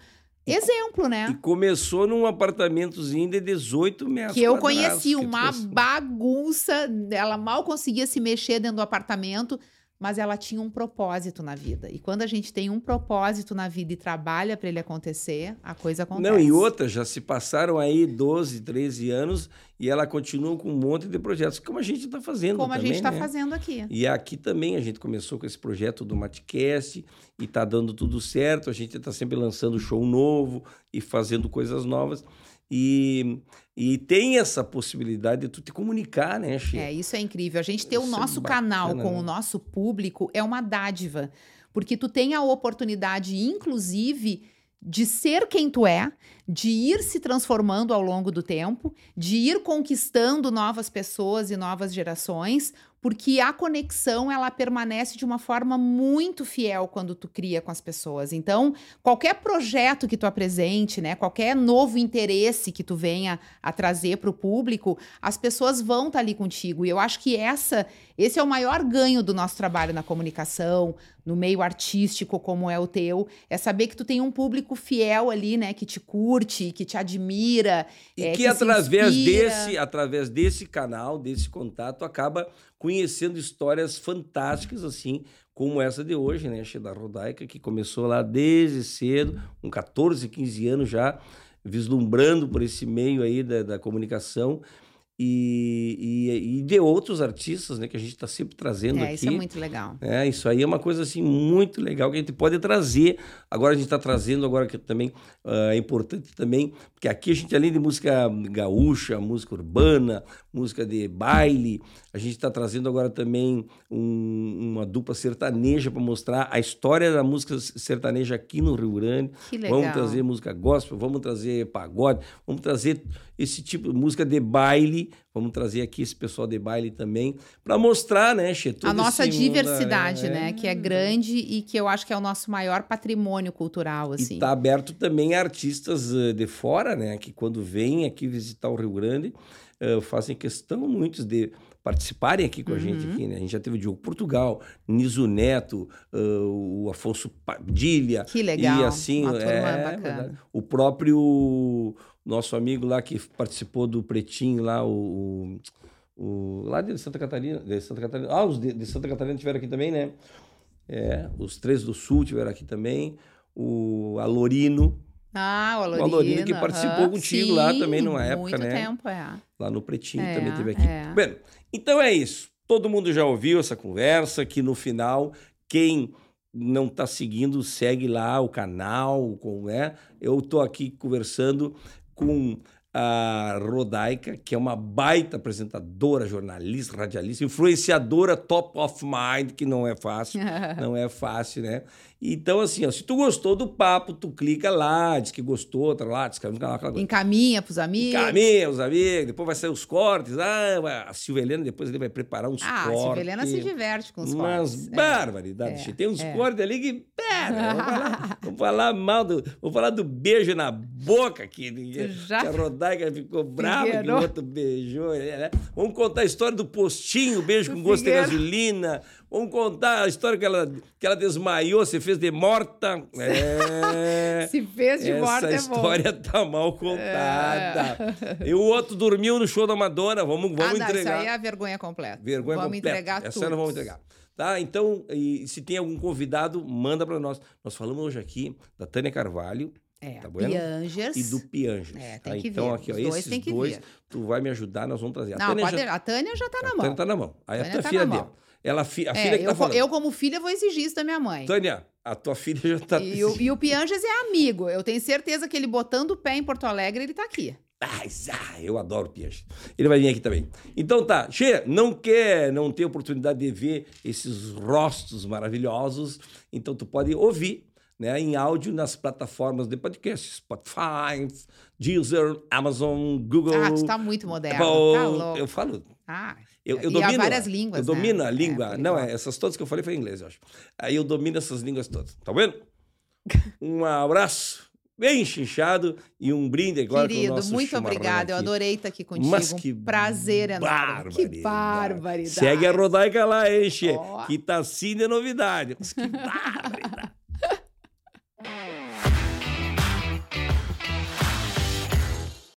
Speaker 2: Exemplo, né?
Speaker 1: E começou num apartamentozinho de 18 metros
Speaker 2: que eu conheci uma bagunça, ela mal conseguia se mexer dentro do apartamento, mas ela tinha um propósito na vida. E quando a gente tem um propósito na vida e trabalha para ele acontecer, a coisa acontece.
Speaker 1: Não, e outra, já se passaram aí 12, 13 anos e ela continua com um monte de projetos, como a gente está fazendo
Speaker 2: como a
Speaker 1: também,
Speaker 2: gente está
Speaker 1: né?
Speaker 2: fazendo aqui.
Speaker 1: E aqui também a gente começou com esse projeto do Matcast e tá dando tudo certo. A gente está sempre lançando show novo e fazendo coisas novas. E, e tem essa possibilidade de tu te comunicar, né, Che?
Speaker 2: É, isso é incrível. A gente ter o
Speaker 1: Isso é
Speaker 2: nosso
Speaker 1: bacana,
Speaker 2: canal com
Speaker 1: né?
Speaker 2: o nosso público é uma dádiva. Porque tu tem a oportunidade, inclusive, de ser quem tu é, de ir se transformando ao longo do tempo, de ir conquistando novas pessoas e novas gerações, porque a conexão ela permanece de uma forma muito fiel quando tu cria com as pessoas. Então, qualquer projeto que tu apresente, né, qualquer novo interesse que tu venha a trazer para o público, as pessoas vão estar ali contigo. E eu acho que essa, esse é o maior ganho do nosso trabalho na comunicação, no meio artístico como é o teu, é saber que tu tem um público fiel ali, né, que te curte, que te admira,
Speaker 1: E
Speaker 2: é,
Speaker 1: que,
Speaker 2: que
Speaker 1: através desse, através desse canal, desse contato, acaba conhecendo histórias fantásticas assim, como essa de hoje, né, da Rodaica, que começou lá desde cedo, com 14, 15 anos já, vislumbrando por esse meio aí da, da comunicação. E, de outros artistas, né, que a gente está sempre trazendo
Speaker 2: é,
Speaker 1: aqui.
Speaker 2: Isso é muito legal.
Speaker 1: É, isso aí é uma coisa assim muito legal que a gente pode trazer. Agora a gente está trazendo agora que também uh, é importante também, porque aqui a gente além de música gaúcha, música urbana, música de baile, a gente está trazendo agora também um, uma dupla sertaneja para mostrar a história da música sertaneja aqui no Rio Grande.
Speaker 2: Que legal.
Speaker 1: Vamos trazer música gospel, vamos trazer pagode, vamos trazer esse tipo de música de baile. Vamos trazer aqui esse pessoal de baile também para mostrar, né, Che,
Speaker 2: A nossa diversidade, mundo, né, é, que é grande e que eu acho que é o nosso maior patrimônio cultural, assim.
Speaker 1: E está aberto também a artistas uh, de fora, né, que quando vêm aqui visitar o Rio Grande, uh, fazem questão muitos de participarem aqui com a gente.
Speaker 2: Uhum.
Speaker 1: Aqui, né? A gente já teve o Diogo Portugal, Niso Neto, uh, o Afonso Padilha.
Speaker 2: Que legal.
Speaker 1: E assim, é,
Speaker 2: bacana.
Speaker 1: o próprio nosso amigo lá que participou do Pretinho lá, o, o, lá de Santa Catarina, de Santa Catarina. Ah, os de, de Santa Catarina tiveram aqui também, né? É, os três do Sul tiveram aqui também. O Alorino,
Speaker 2: ah, o Alorino.
Speaker 1: O Alorino que participou contigo
Speaker 2: Sim,
Speaker 1: lá também numa época,
Speaker 2: muito
Speaker 1: né?
Speaker 2: tempo, é.
Speaker 1: Lá no Pretinho
Speaker 2: É,
Speaker 1: também teve aqui.
Speaker 2: é.
Speaker 1: Bem, então é isso. Todo mundo já ouviu essa conversa, que no final, quem não está seguindo, segue lá o canal, com, né? Eu estou aqui conversando com a Rodaica, que é uma baita apresentadora, jornalista, radialista, influenciadora top of mind, que não é fácil, [LAUGHS] não é fácil, né? Então, assim, ó, se tu gostou do papo, tu clica lá, diz que gostou, tá lá, no canal, aquela coisa.
Speaker 2: Encaminha pros amigos.
Speaker 1: Encaminha os amigos, depois vai sair os cortes. Ah, a Silvia Helena depois ele vai preparar uns
Speaker 2: Ah, a
Speaker 1: cortes.
Speaker 2: Silvia Helena se diverte com os cortes. É.
Speaker 1: barbaridades.
Speaker 2: é,
Speaker 1: Tem uns
Speaker 2: é.
Speaker 1: cortes ali que. Pera, vou falar, [LAUGHS] vou falar mal do. Vou falar do beijo na boca que, que
Speaker 2: Já?
Speaker 1: a Rodaica ficou brava que o outro beijou. né? Vamos contar a história do postinho, beijo com gosto de gasolina. Vamos contar a história que ela, que ela desmaiou, você fez de morta. É. [LAUGHS]
Speaker 2: Se fez de
Speaker 1: Essa
Speaker 2: morte é bom.
Speaker 1: história tá mal contada. [LAUGHS] E o outro dormiu no show da Madonna. Vamos, vamos
Speaker 2: ah, não,
Speaker 1: entregar.
Speaker 2: isso aí é a vergonha completa.
Speaker 1: Vergonha
Speaker 2: vamos
Speaker 1: completa.
Speaker 2: entregar
Speaker 1: Essa
Speaker 2: tudo.
Speaker 1: nós vamos entregar. Tá? Então, e se tem algum convidado, manda para nós. Nós falamos hoje aqui da Tânia Carvalho
Speaker 2: É,
Speaker 1: Tá bueno?
Speaker 2: Piangers.
Speaker 1: e do Pianges.
Speaker 2: É,
Speaker 1: tá?
Speaker 2: tem que
Speaker 1: então, aqui, ó,
Speaker 2: dois
Speaker 1: esses dois, tu vai me ajudar, nós vamos trazer. A
Speaker 2: Não,
Speaker 1: Tânia
Speaker 2: pode-
Speaker 1: já,
Speaker 2: a Tânia já tá
Speaker 1: a
Speaker 2: na
Speaker 1: Tânia
Speaker 2: mão.
Speaker 1: tá na mão. Aí a
Speaker 2: Tânia
Speaker 1: tua
Speaker 2: tá
Speaker 1: dele. Ela, a
Speaker 2: É,
Speaker 1: filha que
Speaker 2: eu,
Speaker 1: tá
Speaker 2: co-
Speaker 1: falando.
Speaker 2: eu, como filha, vou exigir isso da minha mãe.
Speaker 1: Tânia, a tua filha já tá...
Speaker 2: E o, e o Pianges é amigo. Eu tenho certeza que ele botando o pé em Porto Alegre, ele tá aqui.
Speaker 1: Ai, ah, eu adoro Pianges. Ele vai vir aqui também. Então tá, Che, não quer, não ter oportunidade de ver esses rostos maravilhosos, então tu pode ouvir né, em áudio nas plataformas de podcast, Spotify, Deezer, Amazon, Google.
Speaker 2: Ah, tu tá muito moderno.
Speaker 1: Apple.
Speaker 2: Tá louco.
Speaker 1: Eu falo,
Speaker 2: Ah,
Speaker 1: eu, eu
Speaker 2: e
Speaker 1: domino.
Speaker 2: há várias línguas,
Speaker 1: Eu
Speaker 2: né?
Speaker 1: domino a
Speaker 2: É,
Speaker 1: língua.
Speaker 2: por
Speaker 1: não, é, essas todas que eu falei foi em inglês, eu acho. Aí eu domino essas línguas todas. Tá vendo? [LAUGHS] Um abraço bem chinchado e um brinde agora com o
Speaker 2: Querido, muito
Speaker 1: chimarrão
Speaker 2: obrigada. Eu
Speaker 1: aqui.
Speaker 2: adorei estar aqui contigo.
Speaker 1: Mas
Speaker 2: um
Speaker 1: que
Speaker 2: prazer enorme. Que barbaridade.
Speaker 1: Segue a Rodaica lá, hein, Che?
Speaker 2: Ó.
Speaker 1: Que tá sim de novidade. Mas que barbaridade.